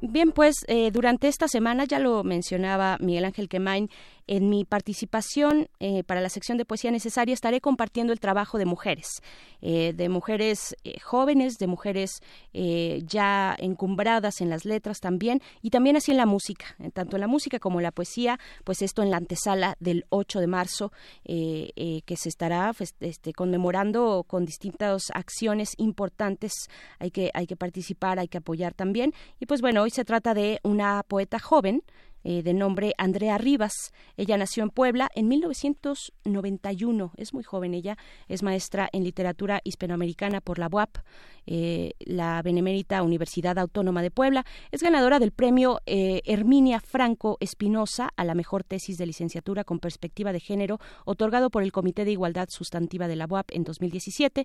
Bien, pues eh, durante esta semana, ya lo mencionaba Miguel Ángel Quemain, en mi participación eh, para la sección de poesía necesaria estaré compartiendo el trabajo de mujeres, eh, de mujeres eh, jóvenes, de mujeres ya encumbradas en las letras también, y también así en la música, tanto en la música como en la poesía, pues esto en la antesala del 8 de marzo, que se estará pues, este, conmemorando con distintas acciones importantes, hay que, hay que participar, hay que apoyar también, y pues bueno, hoy se trata de una poeta joven, eh, de nombre Andrea Rivas. Ella nació en Puebla en 1991. Es muy joven ella. Es maestra en literatura hispanoamericana por la UAP, eh, la Benemérita Universidad Autónoma de Puebla. Es ganadora del premio eh, Herminia Franco Espinosa a la mejor tesis de licenciatura con perspectiva de género, otorgado por el Comité de Igualdad Sustantiva de la UAP en 2017.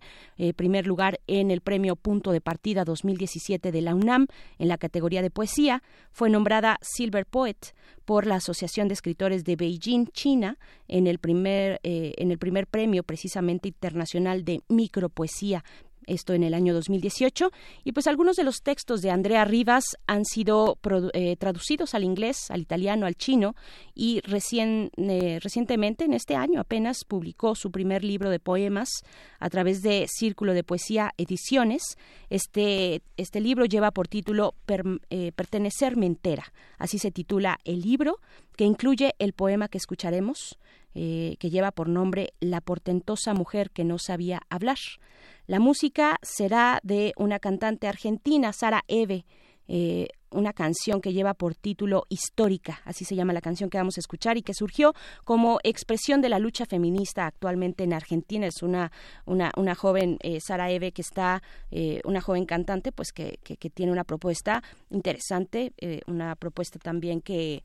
primer lugar en el premio Punto de Partida 2017 de la UNAM en la categoría de poesía. Fue nombrada Silver Poet por la Asociación de Escritores de Beijing, China, en el primer, eh, en el primer premio precisamente internacional de micropoesía esto en el año 2018. Y pues algunos de los textos de Andrea Rivas han sido eh, traducidos al inglés, al italiano, al chino y recién, eh, recientemente, en este año apenas, publicó su primer libro de poemas a través de Círculo de Poesía Ediciones. Este, este libro lleva por título eh, Pertenecerme entera. Así se titula el libro, que incluye el poema que escucharemos, que lleva por nombre La portentosa mujer que no sabía hablar. La música será de una cantante argentina, Sara Eve, eh, una canción que lleva por título Histórica, así se llama la canción que vamos a escuchar y que surgió como expresión de la lucha feminista actualmente en Argentina. Es una, una, una joven, eh, Sara Eve, que está, eh, una joven cantante, pues que, que, tiene una propuesta interesante, una propuesta también que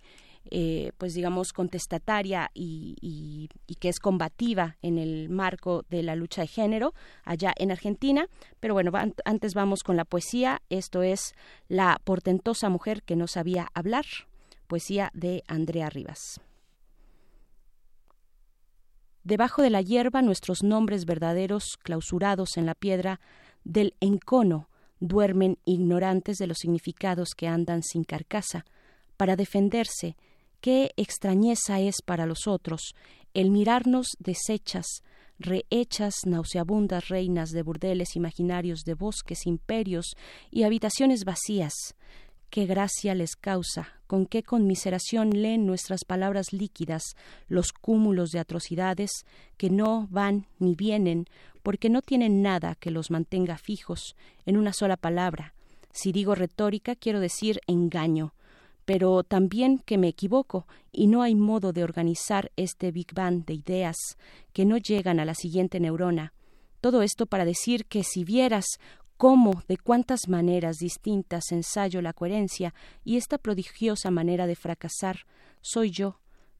eh, pues digamos, contestataria y, que es combativa en el marco de la lucha de género allá en Argentina. Pero bueno, antes vamos con la poesía. Esto es La portentosa mujer que no sabía hablar poesía de Andrea Rivas. Debajo de la hierba nuestros nombres verdaderos clausurados en la piedra del encono duermen ignorantes de los significados que andan sin carcasa. Para defenderse, qué extrañeza es para los otros el mirarnos deshechas, rehechas, nauseabundas reinas de burdeles imaginarios de bosques, imperios y habitaciones vacías, qué gracia les causa, con qué conmiseración leen nuestras palabras líquidas los cúmulos de atrocidades que no van ni vienen, porque no tienen nada que los mantenga fijos en una sola palabra. Si digo retórica, quiero decir engaño, pero también que me equivoco y no hay modo de organizar este Big Bang de ideas que no llegan a la siguiente neurona. Todo esto para decir que si vieras cómo, de cuántas maneras distintas ensayo la coherencia y esta prodigiosa manera de fracasar, soy yo,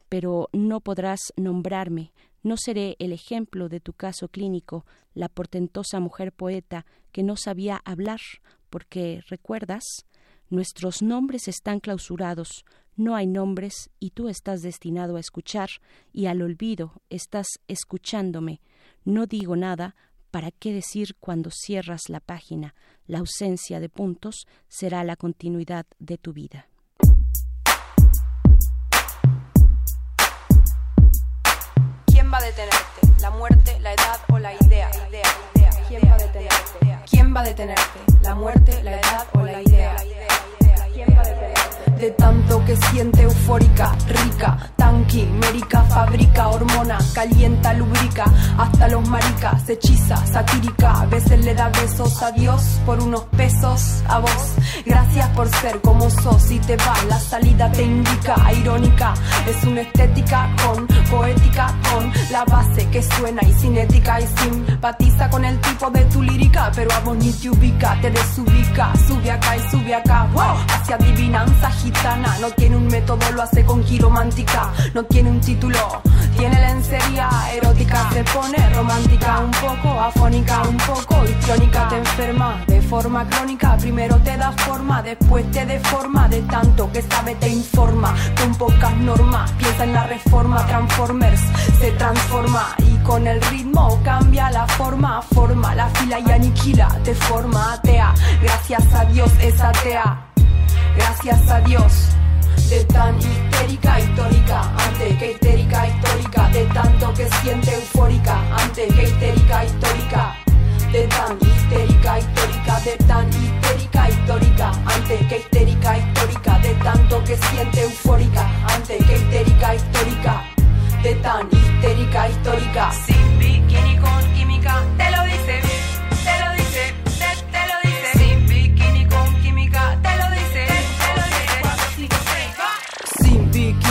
pero no podrás nombrarme, no seré el ejemplo de tu caso clínico, la portentosa mujer poeta que no sabía hablar, porque, ¿recuerdas? Nuestros nombres están clausurados, no hay nombres y tú estás destinado a escuchar y al olvido estás escuchándome. No digo nada ¿Para qué decir cuando cierras la página? La ausencia de puntos será la continuidad de tu vida. ¿Quién va a detenerte? ¿La muerte, la edad o la idea? ¿Quién va a detenerte? ¿Quién va a detenerte? ¿La muerte, la edad o la idea? De tanto que siente eufórica, rica, tanqui, mérica, fabrica, hormona, calienta, lubrica, hasta los maricas, hechiza, satírica, a veces le da besos a Dios por unos pesos a vos. Gracias por ser como sos y te va, la salida te indica, irónica, es una estética con poética, con la base que suena y cinética y simpatiza con el tipo de tu lírica, pero a vos ni te ubica, te desubica, sube acá y sube acá, hacia adivinanza no tiene un método, lo hace con quiromántica. No tiene un título, tiene lencería erótica. Se pone romántica, un poco afónica, un poco histriónica. Te enferma de forma crónica. Primero te da forma, después te deforma. De tanto que sabe, te informa. Con pocas normas, piensa en la reforma. Transformers se transforma y con el ritmo cambia la forma. Forma la fila y aniquila, te forma atea. Gracias a Dios es atea gracias a Dios. De tan histérica histórica, ante que histérica histórica, de tanto que siente eufórica, ante que histérica histórica, de tan histérica histórica, de tan histérica histórica, ante que histérica histórica, de tanto que siente eufórica, ante que histérica histórica, de tan histérica histórica, sin bikini con química, te lo dice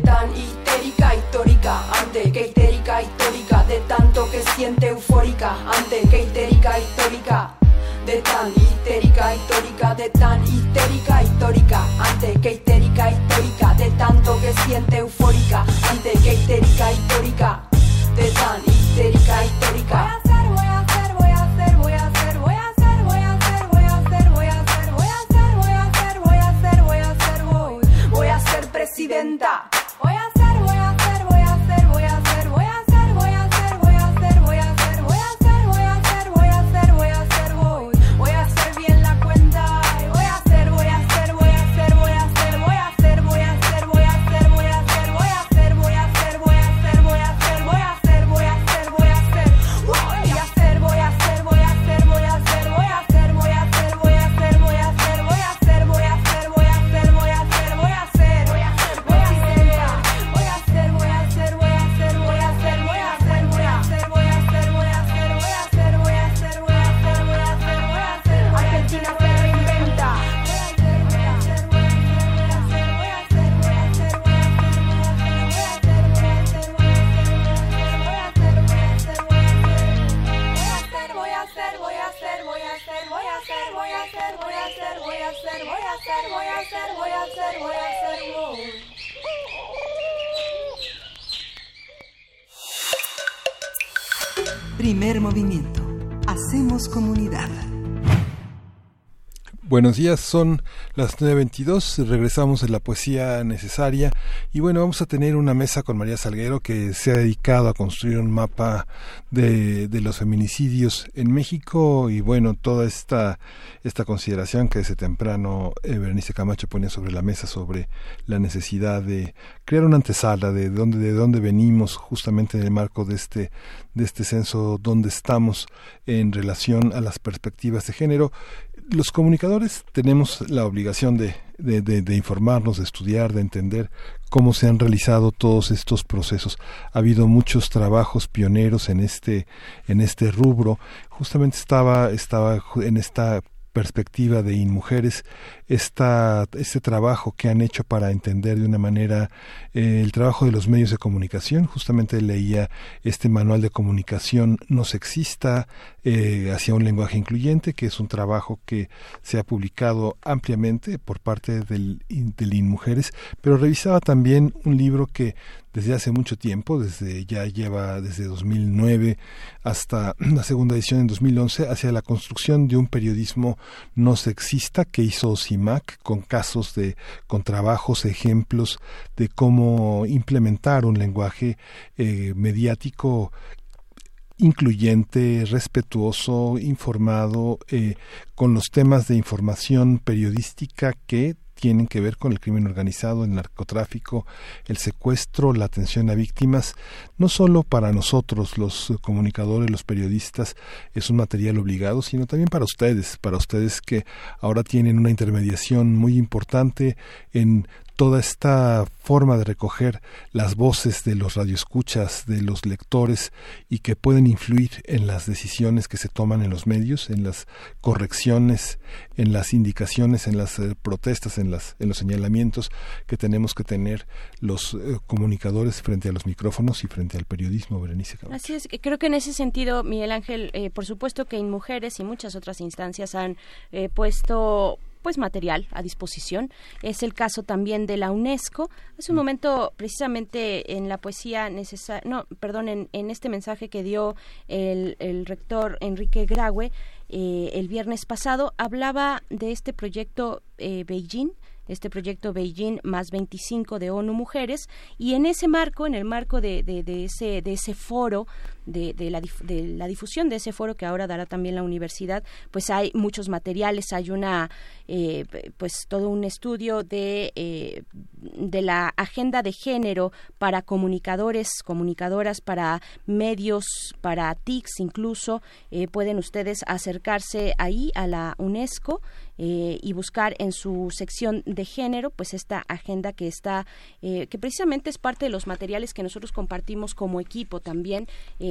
Tan histérica histórica, ante que histérica histórica, de tanto que siente eufórica, ante que histérica histórica, de tan histérica histórica, de tan histérica histórica, ante que histérica histórica, de tanto que siente eufórica, ante que histérica histórica, de tan histérica histórica. Voy Buenos días, son las 9.22, regresamos en la poesía necesaria. Y bueno, vamos a tener una mesa con María Salguero que se ha dedicado a construir un mapa de, de los feminicidios en México. Y bueno, toda esta, esta consideración que desde temprano eh, Berenice Camacho ponía sobre la mesa sobre la necesidad de crear una antesala de dónde, de dónde venimos justamente en el marco de este, de este censo, dónde estamos en relación a las perspectivas de género los comunicadores tenemos la obligación de, de, informarnos, de estudiar, de entender cómo se han realizado todos estos procesos. Ha habido muchos trabajos pioneros en este, en este rubro. Justamente estaba, estaba en esta perspectiva de InMujeres, esta, este trabajo que han hecho para entender de una manera eh, el trabajo de los medios de comunicación. Justamente leía este manual de comunicación no sexista eh, hacia un lenguaje incluyente, que es un trabajo que se ha publicado ampliamente por parte del, del InMujeres, pero revisaba también un libro que desde hace mucho tiempo, desde ya lleva desde 2009 hasta la segunda edición en 2011, hacia la construcción de un periodismo no sexista que hizo CIMAC con casos de, con trabajos, ejemplos de cómo implementar un lenguaje eh, mediático incluyente, respetuoso, informado, eh, con los temas de información periodística que tienen que ver con el crimen organizado, el narcotráfico, el secuestro, la atención a víctimas, no solo para nosotros los comunicadores, los periodistas, es un material obligado, sino también para ustedes, para ustedes que ahora tienen una intermediación muy importante en toda esta forma de recoger las voces de los radioescuchas, de los lectores y que pueden influir en las decisiones que se toman en los medios, en las correcciones, en las indicaciones, en las eh, protestas, en las en los señalamientos que tenemos que tener los eh, comunicadores frente a los micrófonos y frente al periodismo, Berenice. Así es, creo que en ese sentido, Miguel Ángel, eh, por supuesto que en mujeres y muchas otras instancias han puesto pues material a disposición. Es el caso también de la UNESCO. Hace un mm. momento, precisamente en la poesía necesaria, no, perdón, en, en, este mensaje que dio el, el rector Enrique Graue eh, el viernes pasado, hablaba de este proyecto eh, Beijing este proyecto Beijing más 25 de ONU Mujeres y en ese marco, en el marco de, de, ese, de ese foro, de, de, la, de la difusión de ese foro que ahora dará también la universidad, pues hay muchos materiales, hay una, eh, pues todo un estudio de, eh, de la agenda de género para comunicadores, comunicadoras, para medios, para TICs incluso, eh, pueden ustedes acercarse ahí a la UNESCO y buscar en su sección de género pues esta agenda que está que precisamente es parte de los materiales que nosotros compartimos como equipo también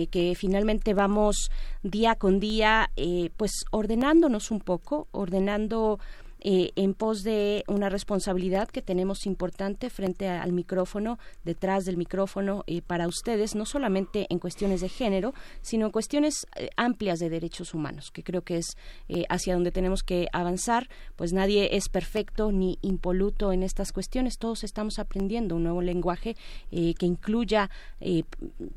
que finalmente vamos día con día pues ordenándonos un poco ordenando eh, en pos de una responsabilidad que tenemos importante frente al micrófono, detrás del micrófono, eh, para ustedes, no solamente en cuestiones de género, sino en cuestiones eh, amplias de derechos humanos, que creo que es hacia donde tenemos que avanzar, pues nadie es perfecto ni impoluto en estas cuestiones, todos estamos aprendiendo un nuevo lenguaje que incluya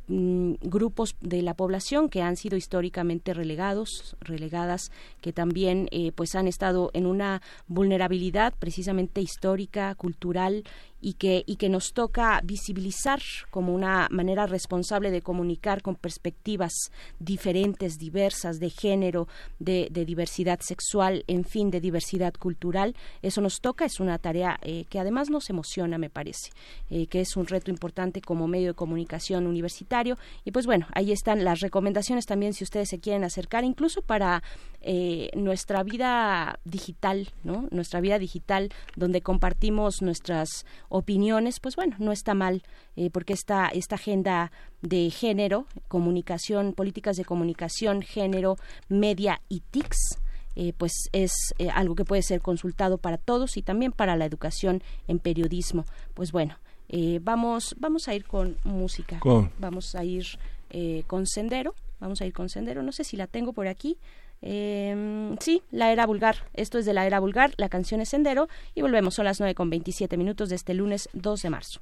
mm, grupos de la población que han sido históricamente relegados, relegadas, que también pues han estado en una vulnerabilidad precisamente histórica, cultural y que, y que nos toca visibilizar como una manera responsable de comunicar con perspectivas diferentes, diversas, de género, de, diversidad sexual, en fin, de diversidad cultural. Eso nos toca, es una tarea eh, que además nos emociona, me parece, eh, que es un reto importante como medio de comunicación universitario. Y pues bueno, ahí están las recomendaciones también si ustedes se quieren acercar, incluso para eh, nuestra vida digital, ¿no? Nuestra vida digital, donde compartimos nuestras opiniones, pues bueno, no está mal, eh, porque esta, esta agenda de género, comunicación, políticas de comunicación, género, media y TICS, eh, pues es eh, algo que puede ser consultado para todos y también para la educación en periodismo. Pues bueno, vamos, vamos a ir con música, vamos a ir con Sendero, vamos a ir con Sendero, no sé si la tengo por aquí, Eh, sí, la era vulgar. Esto es de la era vulgar. La canción es Sendero. Y volvemos. Son las 9 con 27 minutos de este lunes 2 de marzo.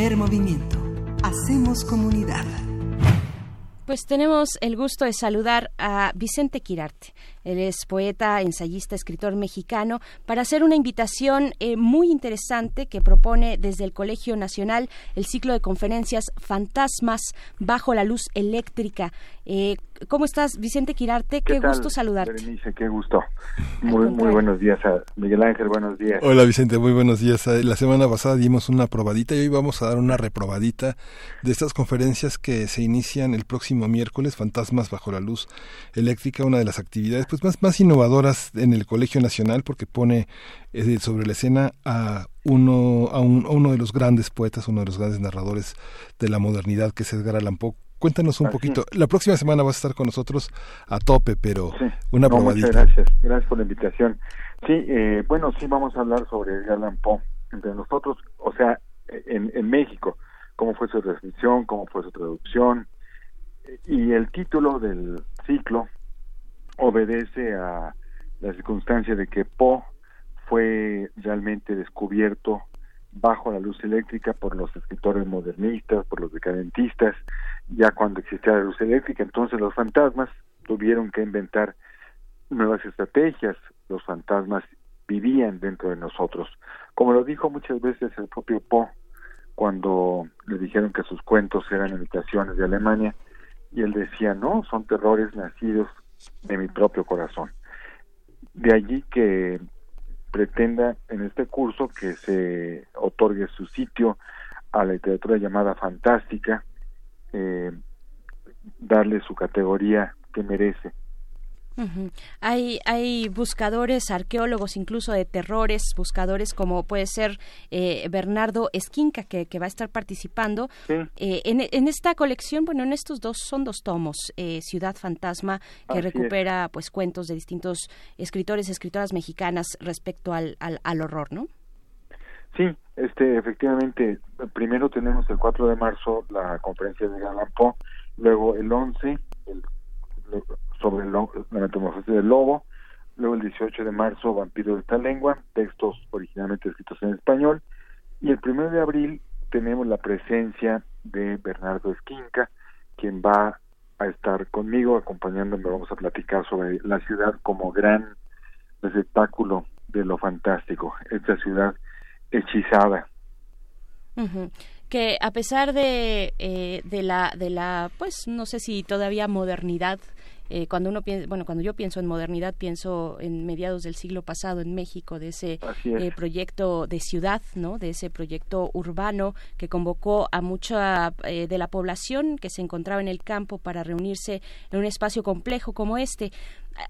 Primer movimiento. Hacemos comunidad. Pues tenemos el gusto de saludar a Vicente Quirarte. Él es poeta, ensayista, escritor mexicano, para hacer una invitación eh, muy interesante que propone desde el Colegio Nacional el ciclo de conferencias Fantasmas bajo la luz eléctrica. Eh, ¿Cómo estás, Vicente Quirarte? Qué, gusto saludarte. Berenice, qué gusto. Muy, muy buenos días a Miguel Ángel, buenos días. Hola, Vicente, muy buenos días. Eh, la semana pasada dimos una probadita y hoy vamos a dar una reprobadita de estas conferencias que se inician el próximo miércoles, Fantasmas bajo la luz eléctrica, una de las actividades pues más, más innovadoras en el Colegio Nacional porque pone eh, sobre la escena a uno, a, uno de los grandes poetas, uno de los grandes narradores de la modernidad que es Edgar Allan Poe. Cuéntanos un poquito. La próxima semana vas a estar con nosotros a tope, pero una no, Muchas gracias. Gracias por la invitación. Sí, eh, bueno, sí vamos a hablar sobre Edgar Poe entre nosotros, o sea, en, en México, cómo fue su transmisión, cómo fue su traducción. Y el título del ciclo obedece a la circunstancia de que Poe fue realmente descubierto bajo la luz eléctrica por los escritores modernistas, por los decadentistas, ya cuando existía la luz eléctrica, entonces los fantasmas tuvieron que inventar nuevas estrategias, los fantasmas vivían dentro de nosotros, como lo dijo muchas veces el propio Poe cuando le dijeron que sus cuentos eran imitaciones de Alemania, y él decía, no, son terrores nacidos de mi propio corazón. De allí que pretenda en este curso que se otorgue su sitio a la literatura llamada fantástica, eh, darle su categoría que merece hay, hay buscadores, arqueólogos incluso de terrores, buscadores como puede ser eh, Bernardo Esquinca, que, va a estar participando. Eh, en, esta colección, bueno, en estos dos son dos tomos, eh, Ciudad Fantasma, que recupera pues cuentos de distintos escritores, escritoras mexicanas respecto al, al, al horror, ¿no? Sí, este, efectivamente, primero tenemos el 4 de marzo la conferencia de Galán luego el 11 el, sobre el, la metamorfosis del lobo, luego el 18 de marzo Vampiro de esta lengua, textos originalmente escritos en español, y el 1 de abril tenemos la presencia de Bernardo Esquinca, quien va a estar conmigo acompañándome, vamos a platicar sobre la ciudad como gran espectáculo de lo fantástico, esta ciudad hechizada. Que a pesar de, eh, de la de la pues no sé si todavía modernidad eh, cuando uno piensa, bueno, cuando yo pienso en modernidad, pienso en mediados del siglo pasado en México, de ese eh, proyecto de ciudad, ¿no? De ese proyecto urbano que convocó a mucha eh, de la población que se encontraba en el campo para reunirse en un espacio complejo como este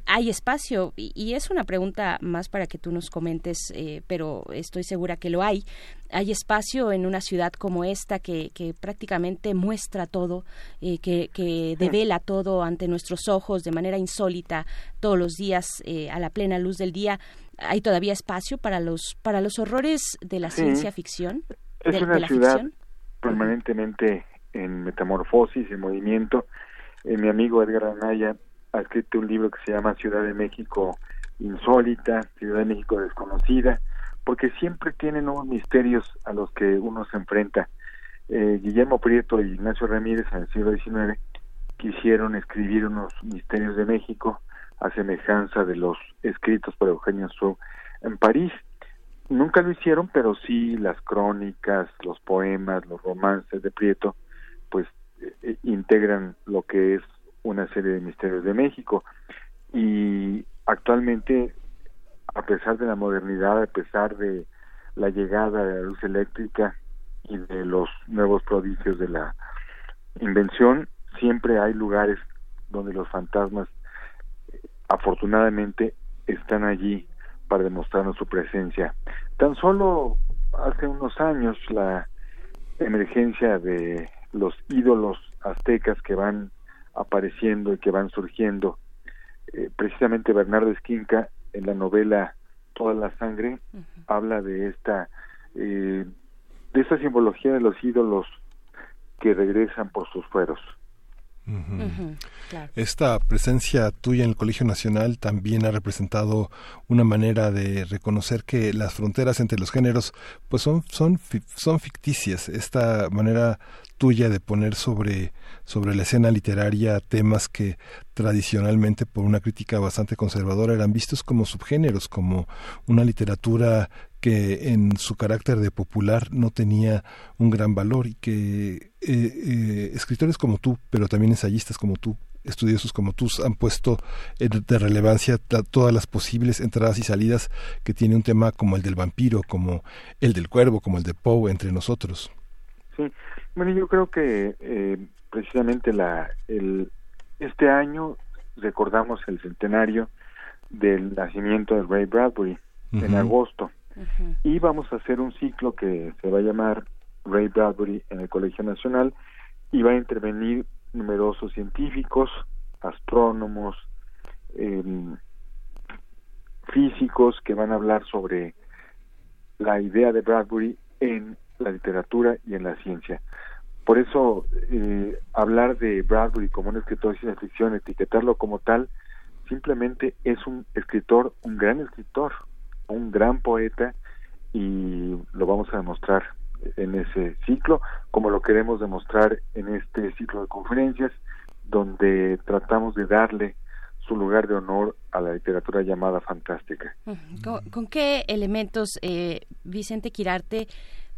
hay espacio y, es una pregunta más para que tú nos comentes, eh, pero estoy segura que lo hay. Hay espacio en una ciudad como esta que, que prácticamente muestra todo, eh, que, que, devela todo ante nuestros ojos de manera insólita todos los días eh, a la plena luz del día. ¿Hay todavía espacio para los para los horrores de la ciencia ficción? Es una ciudad permanentemente en metamorfosis, en movimiento. mi amigo Edgar Anaya ha escrito un libro que se llama Ciudad de México insólita, Ciudad de México desconocida, porque siempre tiene nuevos misterios a los que uno se enfrenta. Eh, Guillermo Prieto y Ignacio Ramírez en el siglo XIX quisieron escribir unos misterios de México a semejanza de los escritos por Eugenio Sue en París. Nunca lo hicieron, pero sí las crónicas, los poemas, los romances de Prieto, pues eh, integran lo que es una serie de misterios de México y actualmente a pesar de la modernidad, a pesar de la llegada de la luz eléctrica y de los nuevos prodigios de la invención, siempre hay lugares donde los fantasmas afortunadamente están allí para demostrarnos su presencia. Tan solo hace unos años la emergencia de los ídolos aztecas que van apareciendo y que van surgiendo. Eh, precisamente Bernardo Esquinca en la novela Toda la sangre habla de esta eh, de esta simbología de los ídolos que regresan por sus fueros. Esta presencia tuya en el Colegio Nacional también ha representado una manera de reconocer que las fronteras entre los géneros pues son son son ficticias. Esta manera tuya de poner sobre, sobre la escena literaria temas que tradicionalmente por una crítica bastante conservadora eran vistos como subgéneros, como una literatura que en su carácter de popular no tenía un gran valor y que eh, eh, escritores como tú, pero también ensayistas como tú, estudiosos como tú han puesto de relevancia todas las posibles entradas y salidas que tiene un tema como el del vampiro, como el del cuervo, como el de Poe entre nosotros. Sí, bueno, yo creo que eh, precisamente la, el, este año recordamos el centenario del nacimiento de Ray Bradbury en agosto. Y vamos a hacer un ciclo que se va a llamar Ray Bradbury en el Colegio Nacional y va a intervenir numerosos científicos, astrónomos, em, físicos que van a hablar sobre la idea de Bradbury en la literatura y en la ciencia. Por eso, eh, hablar de Bradbury como un escritor de ciencia ficción, etiquetarlo como tal, simplemente es un escritor, un gran escritor, un gran poeta, y lo vamos a demostrar en ese ciclo, como lo queremos demostrar en este ciclo de conferencias, donde tratamos de darle su lugar de honor a la literatura llamada fantástica. ¿Con, qué elementos, eh, Vicente Quirarte,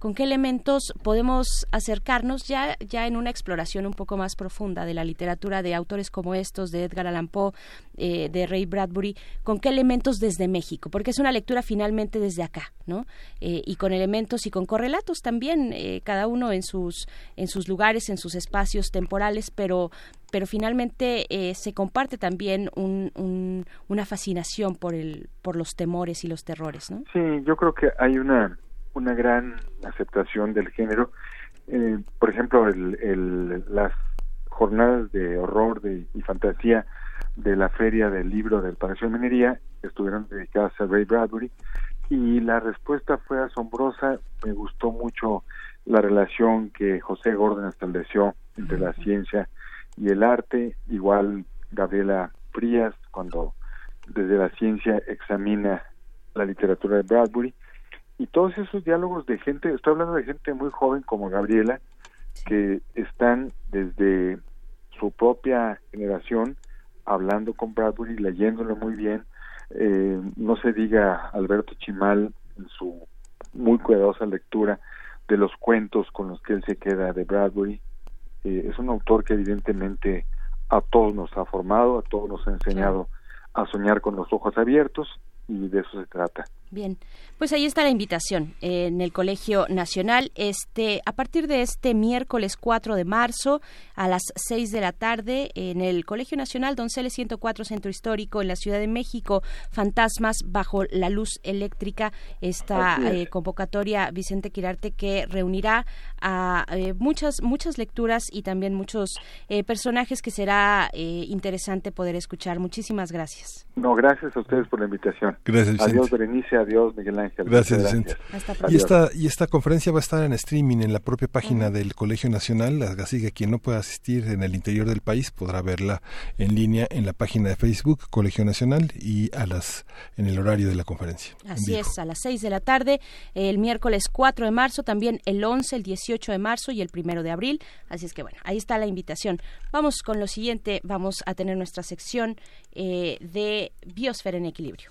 con qué elementos podemos acercarnos ya, ya en una exploración un poco más profunda de la literatura de autores como estos, de Edgar Allan Poe, eh, de Ray Bradbury, con qué elementos desde México, porque es una lectura finalmente desde acá, ¿no? Eh, y con elementos y con correlatos también, eh, cada uno en sus, en sus lugares, en sus espacios temporales, pero, pero finalmente se comparte también un, una fascinación por, el, por los temores y los terrores, ¿no? Sí, yo creo que hay una una gran aceptación del género. Eh, por ejemplo, el, las jornadas de horror de, y fantasía de la feria del libro del Palacio de Minería estuvieron dedicadas a Ray Bradbury y la respuesta fue asombrosa. Me gustó mucho la relación que José Gordon estableció entre la ciencia y el arte, igual Gabriela Frías cuando desde la ciencia examina la literatura de Bradbury y todos esos diálogos de gente, estoy hablando de gente muy joven como Gabriela, que están desde su propia generación hablando con Bradbury, leyéndolo muy bien. Eh, no se diga Alberto Chimal en su muy cuidadosa lectura de los cuentos con los que él se queda de Bradbury. Eh, es un autor que evidentemente a todos nos ha formado, a todos nos ha enseñado a soñar con los ojos abiertos y de eso se trata. Bien, pues ahí está la invitación en el Colegio Nacional. Este, a partir de este miércoles 4 de marzo a las 6 de la tarde en el Colegio Nacional Donceles 104 Centro Histórico en la Ciudad de México, Fantasmas bajo la luz eléctrica. Esta eh, convocatoria Vicente Quirarte que reunirá a eh, muchas muchas lecturas y también muchos eh, personajes que será interesante poder escuchar. Muchísimas gracias. No, gracias a ustedes por la invitación. Gracias, Vicente. Adiós, Berenice. Adiós, Miguel Ángel. Gracias, Vicente. Y esta, y esta conferencia va a estar en streaming en la propia página del Colegio Nacional. Así que quien no pueda asistir en el interior del país podrá verla en línea en la página de Facebook Colegio Nacional y a las en el horario de la conferencia. Así es, a las 6 de la tarde, el miércoles 4 de marzo, también el 11, el 18 de marzo y el 1 de abril. Así es que bueno, ahí está la invitación. Vamos con lo siguiente, vamos a tener nuestra sección eh, de Biosfera en Equilibrio.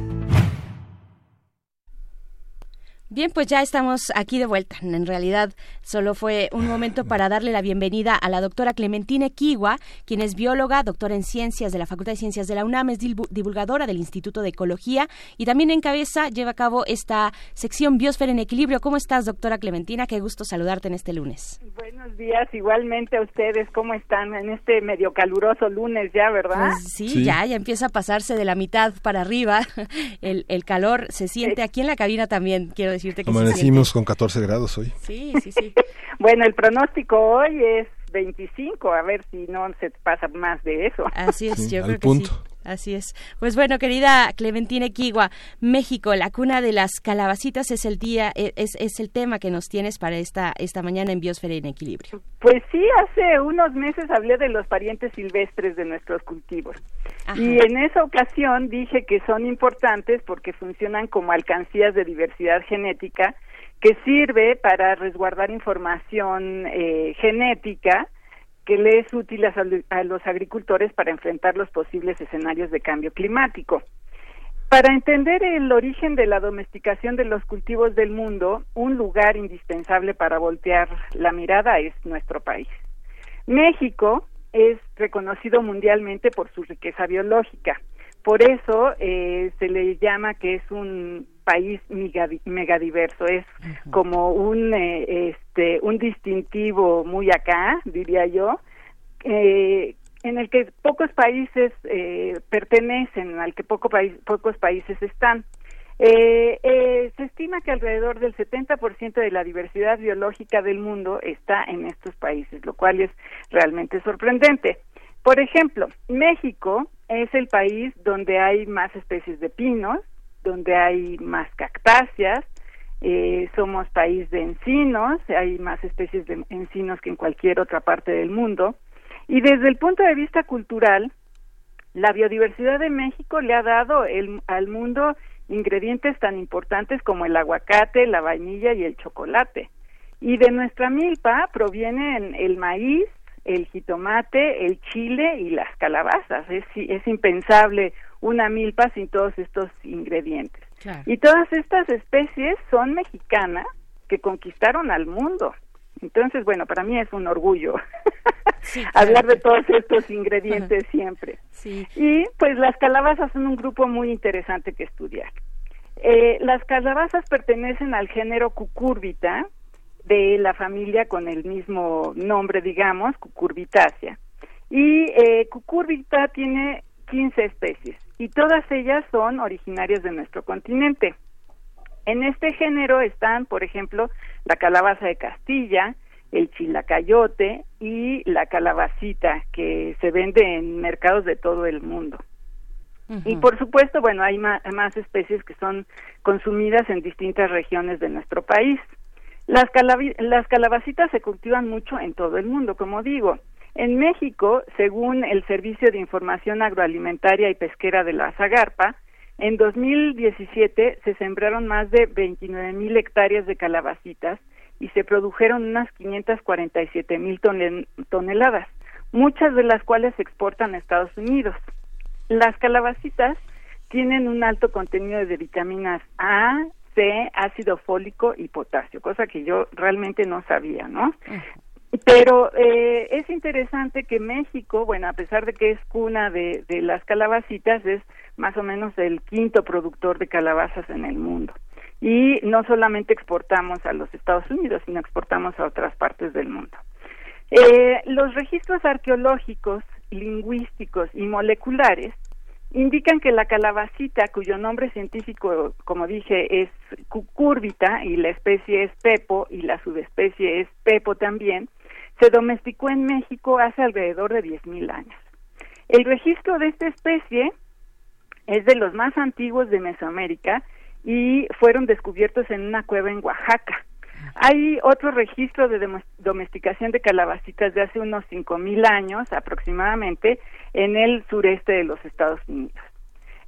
Bien, pues ya estamos aquí de vuelta. En realidad, solo fue un momento para darle la bienvenida a la doctora Clementina Kiwa, quien es bióloga, doctora en ciencias de la Facultad de Ciencias de la UNAM, es divulgadora del Instituto de Ecología y también en cabeza lleva a cabo esta sección Biosfera en Equilibrio. ¿Cómo estás, doctora Clementina? Qué gusto saludarte en este lunes. Buenos días, igualmente a ustedes. ¿Cómo están en este medio caluroso lunes ya, verdad? Pues sí, ya, ya empieza a pasarse de la mitad para arriba. El, el calor se siente aquí en la cabina también, quiero decir Amanecimos con 14 grados hoy. Sí, sí, sí. bueno, el pronóstico hoy es 25, a ver si no se pasa más de eso. Así es, yo creo que sí. Así es. Pues bueno, querida Clementina Equigua, México, la cuna de las calabacitas es el día, e, es, es el tema que nos tienes para esta, esta mañana en Biosfera en Equilibrio. Pues sí, hace unos meses hablé de los parientes silvestres de nuestros cultivos. Y en esa ocasión dije que son importantes porque funcionan como alcancías de diversidad genética que sirve para resguardar información eh, genética que le es útil a, los agricultores para enfrentar los posibles escenarios de cambio climático. Para entender el origen de la domesticación de los cultivos del mundo, un lugar indispensable para voltear la mirada es nuestro país. México es reconocido mundialmente por su riqueza biológica. Por eso eh, se le llama que es un país megadiverso, es como un, eh, este, un distintivo muy acá, diría yo, eh, en el que pocos países eh, pertenecen, al que poco pocos países están. Eh, eh, se estima que alrededor del 70% de la diversidad biológica del mundo está en estos países, lo cual es realmente sorprendente. Por ejemplo, México es el país donde hay más especies de pinos, donde hay más cactáceas, eh, somos país de encinos, hay más especies de encinos que en cualquier otra parte del mundo. Y desde el punto de vista cultural, la biodiversidad de México le ha dado al mundo ingredientes tan importantes como el aguacate, la vainilla y el chocolate. Y de nuestra milpa provienen el maíz, el jitomate, el chile y las calabazas. Es, es impensable una milpa sin todos estos ingredientes. Y todas estas especies son mexicanas que conquistaron al mundo. Entonces, bueno, para mí es un orgullo hablar de todos estos ingredientes siempre. Y pues las calabazas son un grupo muy interesante que estudiar. Eh, las calabazas pertenecen al género cucurbita, de la familia con el mismo nombre, digamos, Cucurbitaceae. Y eh, Cucurbita tiene 15 especies y todas ellas son originarias de nuestro continente. En este género están, por ejemplo, la calabaza de Castilla, el chilacayote y la calabacita que se vende en mercados de todo el mundo. Y por supuesto, bueno, hay más, especies que son consumidas en distintas regiones de nuestro país. Las, las calabacitas se cultivan mucho en todo el mundo, como digo. En México, según el Servicio de Información Agroalimentaria y Pesquera de la Zagarpa, en 2017 se sembraron más de 29 mil hectáreas de calabacitas y se produjeron unas 547 mil toneladas, muchas de las cuales se exportan a Estados Unidos. Las calabacitas tienen un alto contenido de vitaminas A, C, ácido fólico y potasio, cosa que yo realmente no sabía, ¿no? Pero eh, es interesante que México, bueno, a pesar de que es cuna de, de las calabacitas, es más o menos el quinto productor de calabazas en el mundo y no solamente exportamos a los Estados Unidos, sino exportamos a otras partes del mundo. Eh, los registros arqueológicos, lingüísticos y moleculares indican que la calabacita, cuyo nombre científico, como dije, es cucúrbita y la especie es pepo y la subespecie es pepo también, se domesticó en México hace alrededor de 10.000 años. El registro de esta especie es de los más antiguos de Mesoamérica y fueron descubiertos en una cueva en Oaxaca. Hay otro registro de domesticación de calabacitas de hace unos cinco mil años aproximadamente en el sureste de los Estados Unidos.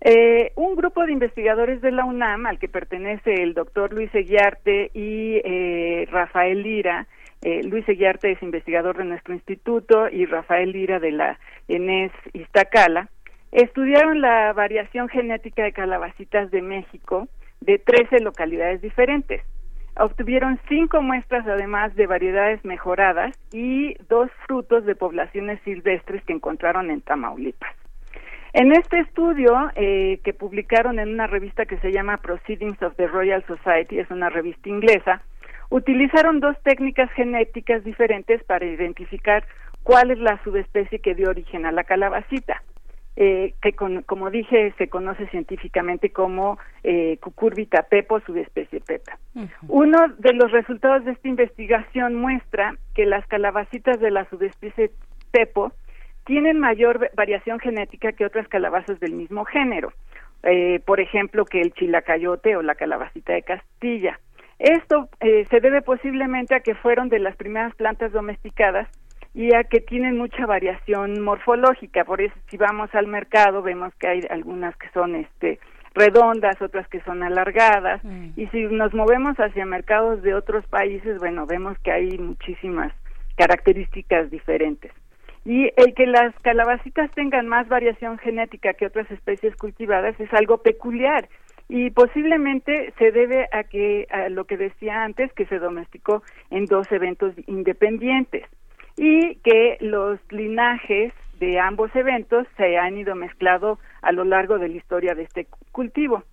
Eh, un grupo de investigadores de la UNAM, al que pertenece el doctor Luis Eguiarte y eh, Rafael Lira, eh, Luis Eguiarte es investigador de nuestro instituto y Rafael Lira de la ENES Iztacala, estudiaron la variación genética de calabacitas de México de 13 localidades diferentes. Obtuvieron cinco muestras además de variedades mejoradas y dos frutos de poblaciones silvestres que encontraron en Tamaulipas. En este estudio eh, que publicaron en una revista que se llama Proceedings of the Royal Society, es una revista inglesa, utilizaron dos técnicas genéticas diferentes para identificar cuál es la subespecie que dio origen a la calabacita eh, que como dije se conoce científicamente como eh, Cucurbita pepo, subespecie pepa. Uno de los resultados de esta investigación muestra que las calabacitas de la subespecie pepo tienen mayor variación genética que otras calabazas del mismo género, eh, por ejemplo que el chilacayote o la calabacita de Castilla. Esto eh, se debe posiblemente a que fueron de las primeras plantas domesticadas y a que tienen mucha variación morfológica. Por eso, si vamos al mercado, vemos que hay algunas que son este redondas, otras que son alargadas, mm. y si nos movemos hacia mercados de otros países, bueno, vemos que hay muchísimas características diferentes. Y el que las calabacitas tengan más variación genética que otras especies cultivadas es algo peculiar y posiblemente se debe a que a lo que decía antes que se domesticó en dos eventos independientes y que los linajes de ambos eventos se han ido mezclado a lo largo de la historia de este cultivo.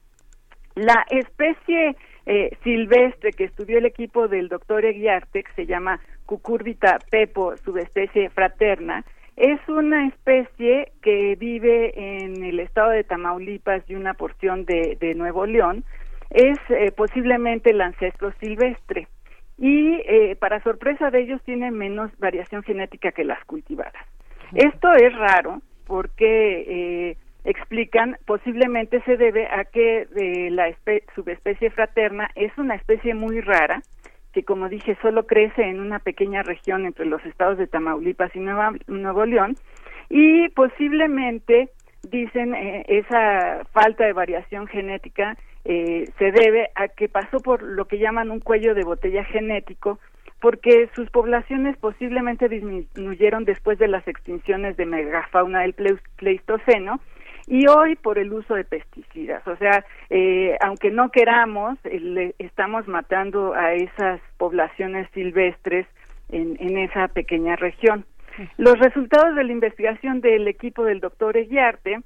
La especie eh, silvestre que estudió el equipo del doctor Eguiarte, que se llama Cucurbita pepo, subespecie fraterna, es una especie que vive en el estado de Tamaulipas y una porción de, Nuevo León. Es eh, posiblemente el ancestro silvestre y eh, para sorpresa de ellos tiene menos variación genética que las cultivadas. Esto es raro porque eh, explican posiblemente se debe a que eh, la subespecie fraterna es una especie muy rara que como dije solo crece en una pequeña región entre los estados de Tamaulipas y Nuevo León y posiblemente dicen esa falta de variación genética eh, se debe a que pasó por lo que llaman un cuello de botella genético, porque sus poblaciones posiblemente disminuyeron después de las extinciones de megafauna del Pleistoceno y hoy por el uso de pesticidas. O sea, eh, aunque no queramos, eh, estamos matando a esas poblaciones silvestres en, en esa pequeña región. Los resultados de la investigación del equipo del doctor Eguiarte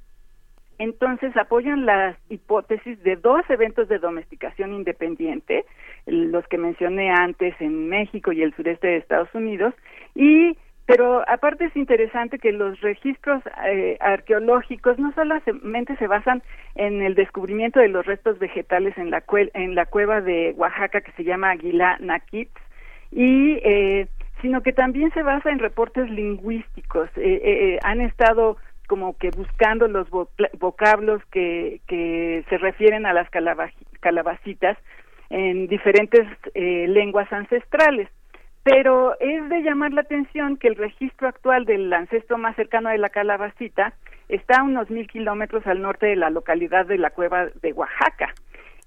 entonces apoyan las hipótesis de dos eventos de domesticación independiente, los que mencioné antes en México y el sureste de Estados Unidos, y pero aparte es interesante que los registros eh, arqueológicos no solamente se basan en el descubrimiento de los restos vegetales en la, en la cueva de Oaxaca que se llama Aguilá Naquitz y eh, sino que también se basa en reportes lingüísticos. han estado como que buscando los vocablos que, que se refieren a las calabacitas en diferentes lenguas ancestrales pero es de llamar la atención que el registro actual del ancestro más cercano de la calabacita está a unos mil kilómetros al norte de la localidad de la cueva de Oaxaca.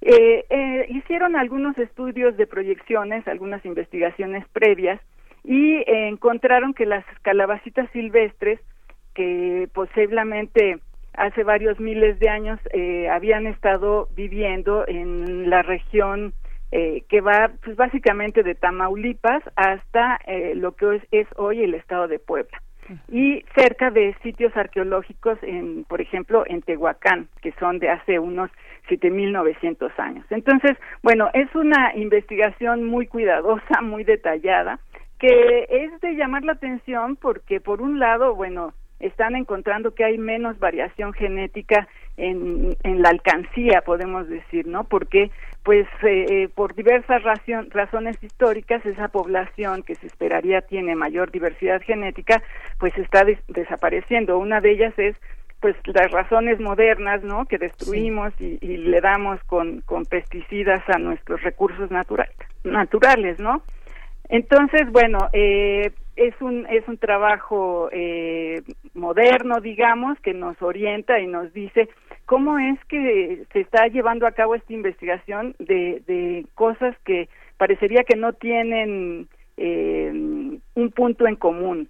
Eh, eh, hicieron algunos estudios de proyecciones, algunas investigaciones previas y encontraron que las calabacitas silvestres que posiblemente hace varios miles de años eh, habían estado viviendo en la región eh, que va pues básicamente de Tamaulipas hasta eh, lo que es, hoy el estado de Puebla y cerca de sitios arqueológicos en por ejemplo en Tehuacán que son de hace unos 7900 años. Entonces, bueno, es una investigación muy cuidadosa, muy detallada que es de llamar la atención porque por un lado, bueno, están encontrando que hay menos variación genética en, en la alcancía, podemos decir, ¿no? Porque pues eh, eh, por diversas razones históricas esa población que se esperaría tiene mayor diversidad genética pues está desapareciendo. Una de ellas es pues las razones modernas no que destruimos y, le damos con, con pesticidas a nuestros recursos naturales no entonces bueno eh, es un es un trabajo eh, moderno digamos que nos orienta y nos dice cómo es que se está llevando a cabo esta investigación de, de cosas que parecería que no tienen eh, un punto en común.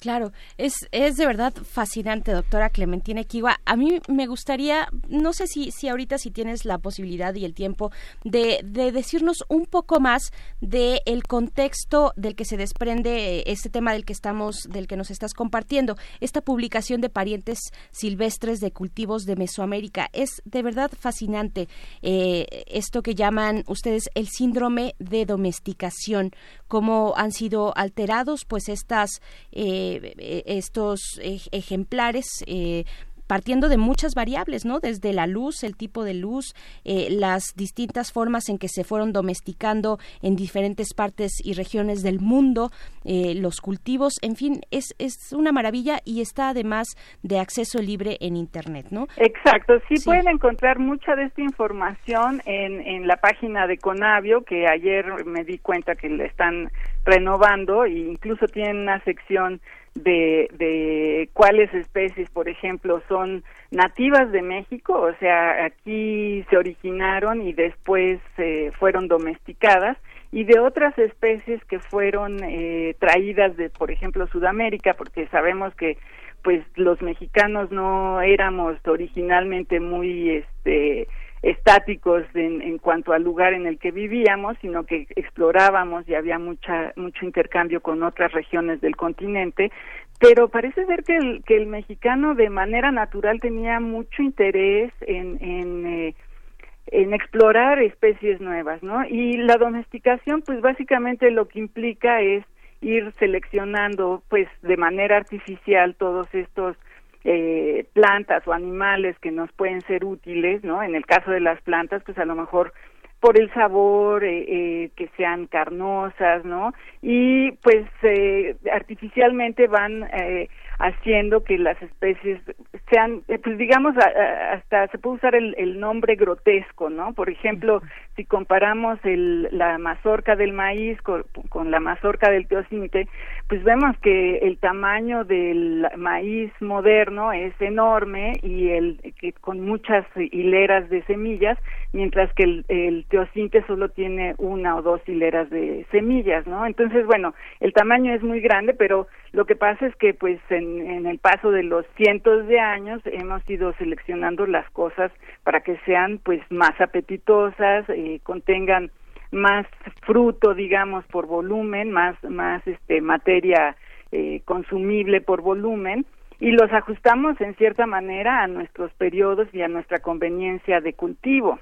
Claro, es, es de verdad fascinante, doctora Clementina Kiwa. A mí me gustaría, no sé si, si ahorita si tienes la posibilidad y el tiempo de, de decirnos un poco más del el contexto del que se desprende este tema del que estamos, del que nos estás compartiendo. Esta publicación de parientes silvestres de cultivos de Mesoamérica es de verdad fascinante. Eh, esto que llaman ustedes el síndrome de domesticación, cómo han sido alterados, pues estas eh, eh, estos ejemplares eh, partiendo de muchas variables, ¿no? Desde la luz, el tipo de luz, eh, las distintas formas en que se fueron domesticando en diferentes partes y regiones del mundo, los cultivos, en fin, es, es una maravilla y está además de acceso libre en Internet, ¿no? Exacto, sí, pueden encontrar mucha de esta información en, en la página de Conavio, que ayer me di cuenta que le están renovando e incluso tienen una sección de, de cuáles especies, por ejemplo, son nativas de México, o sea, aquí se originaron y después eh, fueron domesticadas, y de otras especies que fueron eh, traídas de, por ejemplo, Sudamérica, porque sabemos que pues los mexicanos no éramos originalmente muy este estáticos en, en, cuanto al lugar en el que vivíamos, sino que explorábamos y había mucha, mucho intercambio con otras regiones del continente, pero parece ser que el, que el mexicano de manera natural tenía mucho interés en, en, eh, en explorar especies nuevas, ¿no? Y la domesticación, pues básicamente lo que implica es ir seleccionando, pues de manera artificial todos estos eh, plantas o animales que nos pueden ser útiles, ¿no? En el caso de las plantas, pues a lo mejor por el sabor, eh, eh, que sean carnosas, ¿no? Y pues eh, artificialmente van eh, haciendo que las especies sean, eh, pues digamos, hasta se puede usar el, el, nombre grotesco, ¿no? Por ejemplo, si comparamos el, la mazorca del maíz con, con, la mazorca del teocinte, pues vemos que el tamaño del maíz moderno es enorme y el que con muchas hileras de semillas, mientras que el, el teocinte solo tiene una o dos hileras de semillas, ¿no? Entonces, bueno, el tamaño es muy grande, pero lo que pasa es que pues en, en, el paso de los cientos de años hemos ido seleccionando las cosas para que sean pues más apetitosas, eh, contengan más fruto, digamos, por volumen, más, más este, materia eh, consumible por volumen y los ajustamos en cierta manera a nuestros periodos y a nuestra conveniencia de cultivo.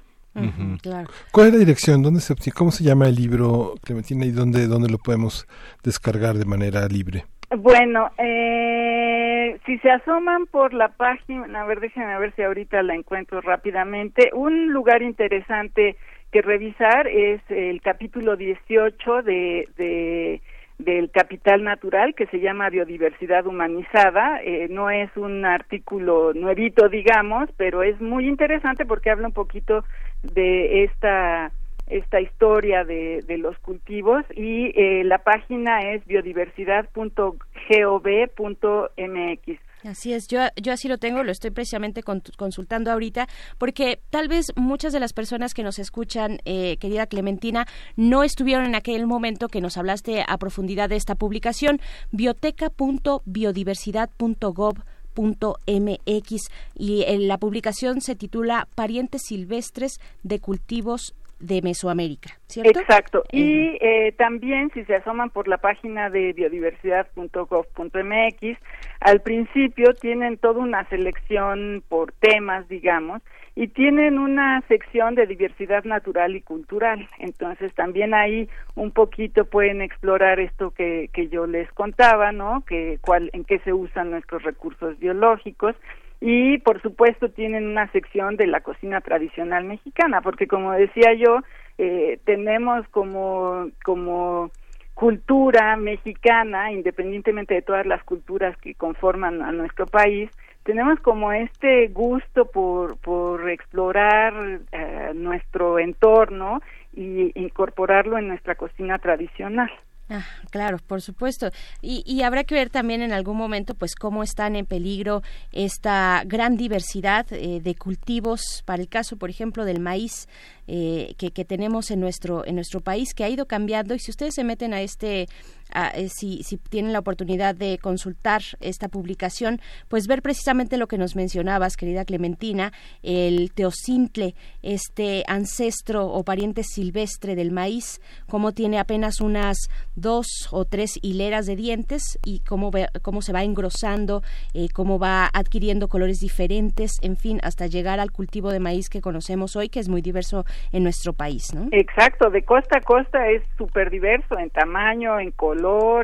¿Cuál es la dirección? ¿Dónde se, ¿Cómo se llama el libro, Clementina, y dónde, dónde lo podemos descargar de manera libre? Bueno, eh, si se asoman por la página, a ver, déjenme ver si ahorita la encuentro rápidamente. Un lugar interesante que revisar es el capítulo 18 de, de, del capital natural que se llama biodiversidad humanizada. Eh, no es un artículo nuevito, digamos, pero es muy interesante porque habla un poquito de esta esta historia de, los cultivos y eh, la página es biodiversidad.gov.mx. Así es, yo, yo así lo tengo, lo estoy precisamente consultando ahorita, porque tal vez muchas de las personas que nos escuchan, eh, querida Clementina, no estuvieron en aquel momento que nos hablaste a profundidad de esta publicación, bioteca.biodiversidad.gov.mx y en la publicación se titula Parientes silvestres de cultivos de Mesoamérica, ¿cierto? Exacto. Y eh, también, si se asoman por la página de biodiversidad.gov.mx, al principio tienen toda una selección por temas, digamos, y tienen una sección de diversidad natural y cultural. Entonces, también ahí un poquito pueden explorar esto que, que yo les contaba, ¿no? Que cuál, en qué se usan nuestros recursos biológicos y por supuesto tienen una sección de la cocina tradicional mexicana porque como decía yo eh, tenemos como como cultura mexicana independientemente de todas las culturas que conforman a nuestro país tenemos como este gusto por por explorar eh, nuestro entorno y incorporarlo en nuestra cocina tradicional Ah, claro, por supuesto. Y, y, habrá que ver también en algún momento, pues, cómo están en peligro esta gran diversidad eh, de cultivos. Para el caso, por ejemplo, del maíz, eh, que, que, tenemos en nuestro en nuestro país que ha ido cambiando y si ustedes se meten a este eh, si, tienen la oportunidad de consultar esta publicación pues ver precisamente lo que nos mencionabas querida Clementina el teocintle este ancestro o pariente silvestre del maíz cómo tiene apenas unas dos o tres hileras de dientes y cómo cómo se va engrosando eh, cómo va adquiriendo colores diferentes en fin hasta llegar al cultivo de maíz que conocemos hoy que es muy diverso en nuestro país, ¿no? Exacto, de costa a costa es súper diverso en tamaño, en color,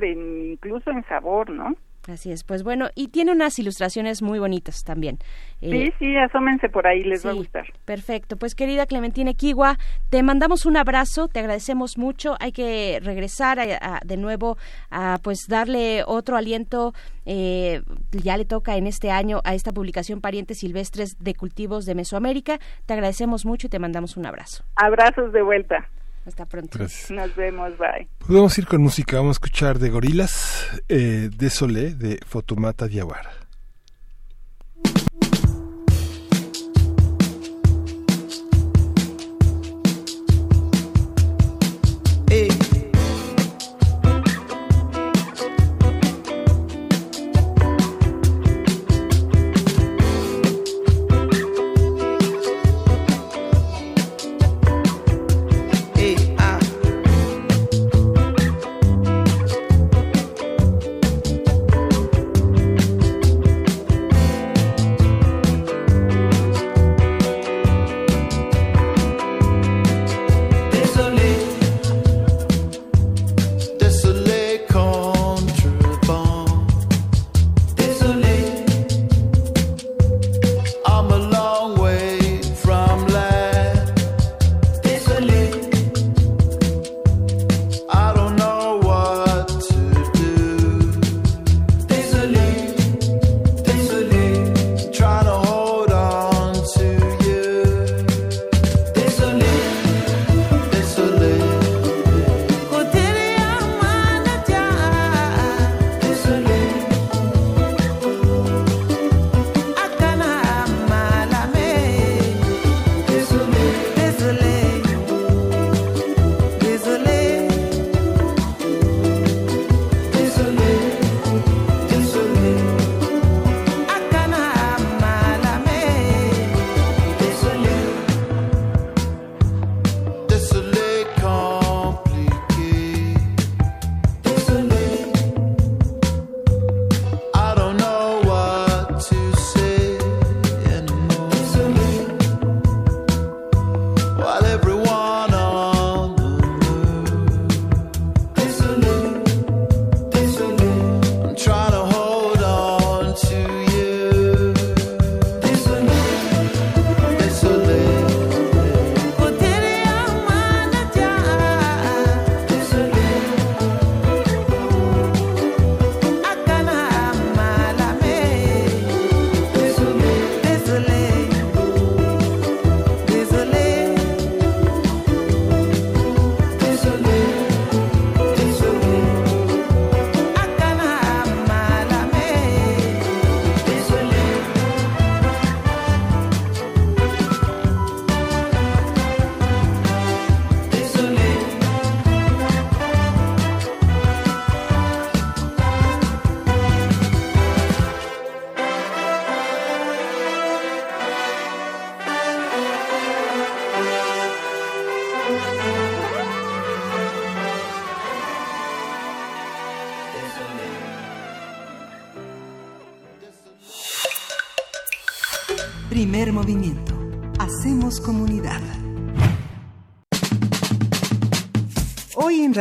en, incluso en sabor, ¿no? Así es, pues bueno, y tiene unas ilustraciones muy bonitas también. Sí, eh, sí, asómense por ahí, les va a gustar. Perfecto, pues querida Clementina Kiwa, te mandamos un abrazo, te agradecemos mucho, hay que regresar de nuevo a pues darle otro aliento, eh, ya le toca en este año a esta publicación Parientes Silvestres de Cultivos de Mesoamérica, te agradecemos mucho y te mandamos un abrazo. Abrazos de vuelta. Hasta pronto. Nos vemos, bye. Podemos ir con música, vamos a escuchar de Gorilas, eh, de Solé, de Fotomata Diawara.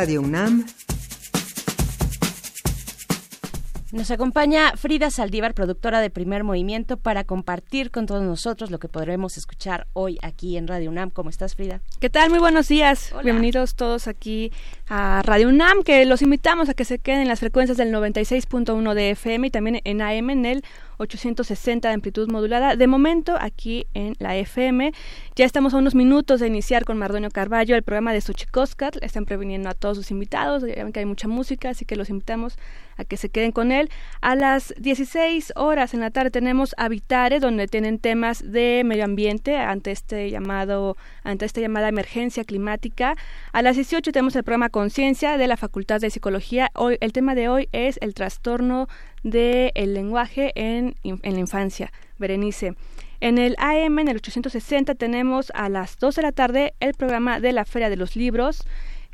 Radio UNAM, Nos acompaña Frida Saldívar, productora de Primer Movimiento, para compartir con todos nosotros lo que podremos escuchar hoy aquí en Radio UNAM. ¿Cómo estás, Frida? ¿Qué tal? Muy buenos días. Bienvenidos todos aquí a Radio UNAM, que los invitamos a que se queden en las frecuencias del 96.1 de FM y también en AM en el 860 de amplitud modulada. De momento, aquí en la FM, ya estamos a unos minutos de iniciar con Mardonio Carballo el programa de Xochicóscat. Están previniendo a todos sus invitados, ya ven que hay mucha música, así que los invitamos que se queden con él. A las 16 horas en la tarde tenemos Habitare, donde tienen temas de medio ambiente ante este llamado, ante esta llamada emergencia climática. A las 18 tenemos el programa Conciencia de la Facultad de Psicología. Hoy, el tema de hoy es el trastorno del lenguaje en, en la infancia. Berenice. En el AM, en el 860, tenemos a las 2 de la tarde el programa de la Feria de los Libros,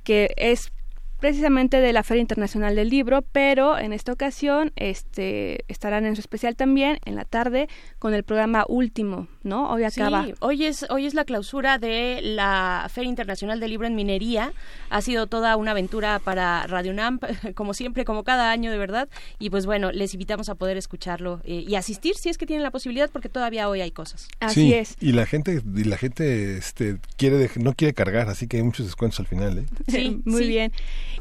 que es precisamente de la Feria Internacional del Libro, pero en esta ocasión este, estarán en su especial también en la tarde con el programa Último, ¿no? Hoy acaba. Sí, hoy es, hoy es la clausura de la Feria Internacional del Libro en Minería. Ha sido toda una aventura para Radio UNAM, como siempre, como cada año, de verdad. Y pues bueno, les invitamos a poder escucharlo eh, y asistir si es que tienen la posibilidad, porque todavía hoy hay cosas. Así es. Y la gente, y la gente este, quiere no quiere cargar, así que hay muchos descuentos al final. ¿eh? Sí, muy bien.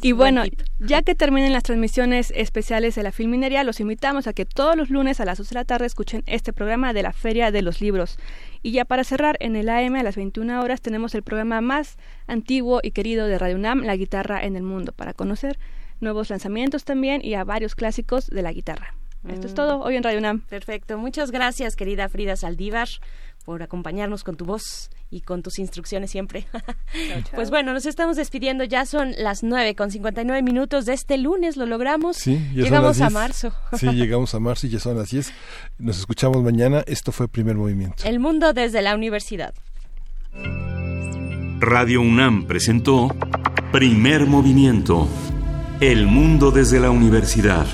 Y bueno, ya que terminen las transmisiones especiales de la Filminería, los invitamos a que todos los lunes a las 2 de la tarde escuchen este programa de la Feria de los Libros. Y ya para cerrar, en el AM a las 21 horas tenemos el programa más antiguo y querido de Radio UNAM, La Guitarra en el Mundo, para conocer nuevos lanzamientos también y a varios clásicos de la guitarra. Esto es todo hoy en Radio UNAM. Perfecto. Muchas gracias, querida Frida Saldívar, por acompañarnos con tu voz y con tus instrucciones siempre. Pues bueno, nos estamos despidiendo. Ya son las 9 con 59 minutos de este lunes. Lo logramos. Sí, ya llegamos son las a marzo. Sí, llegamos a marzo y ya son las 10. Nos escuchamos mañana. Esto fue Primer Movimiento. El mundo desde la universidad. Radio UNAM presentó Primer Movimiento. El mundo desde la universidad.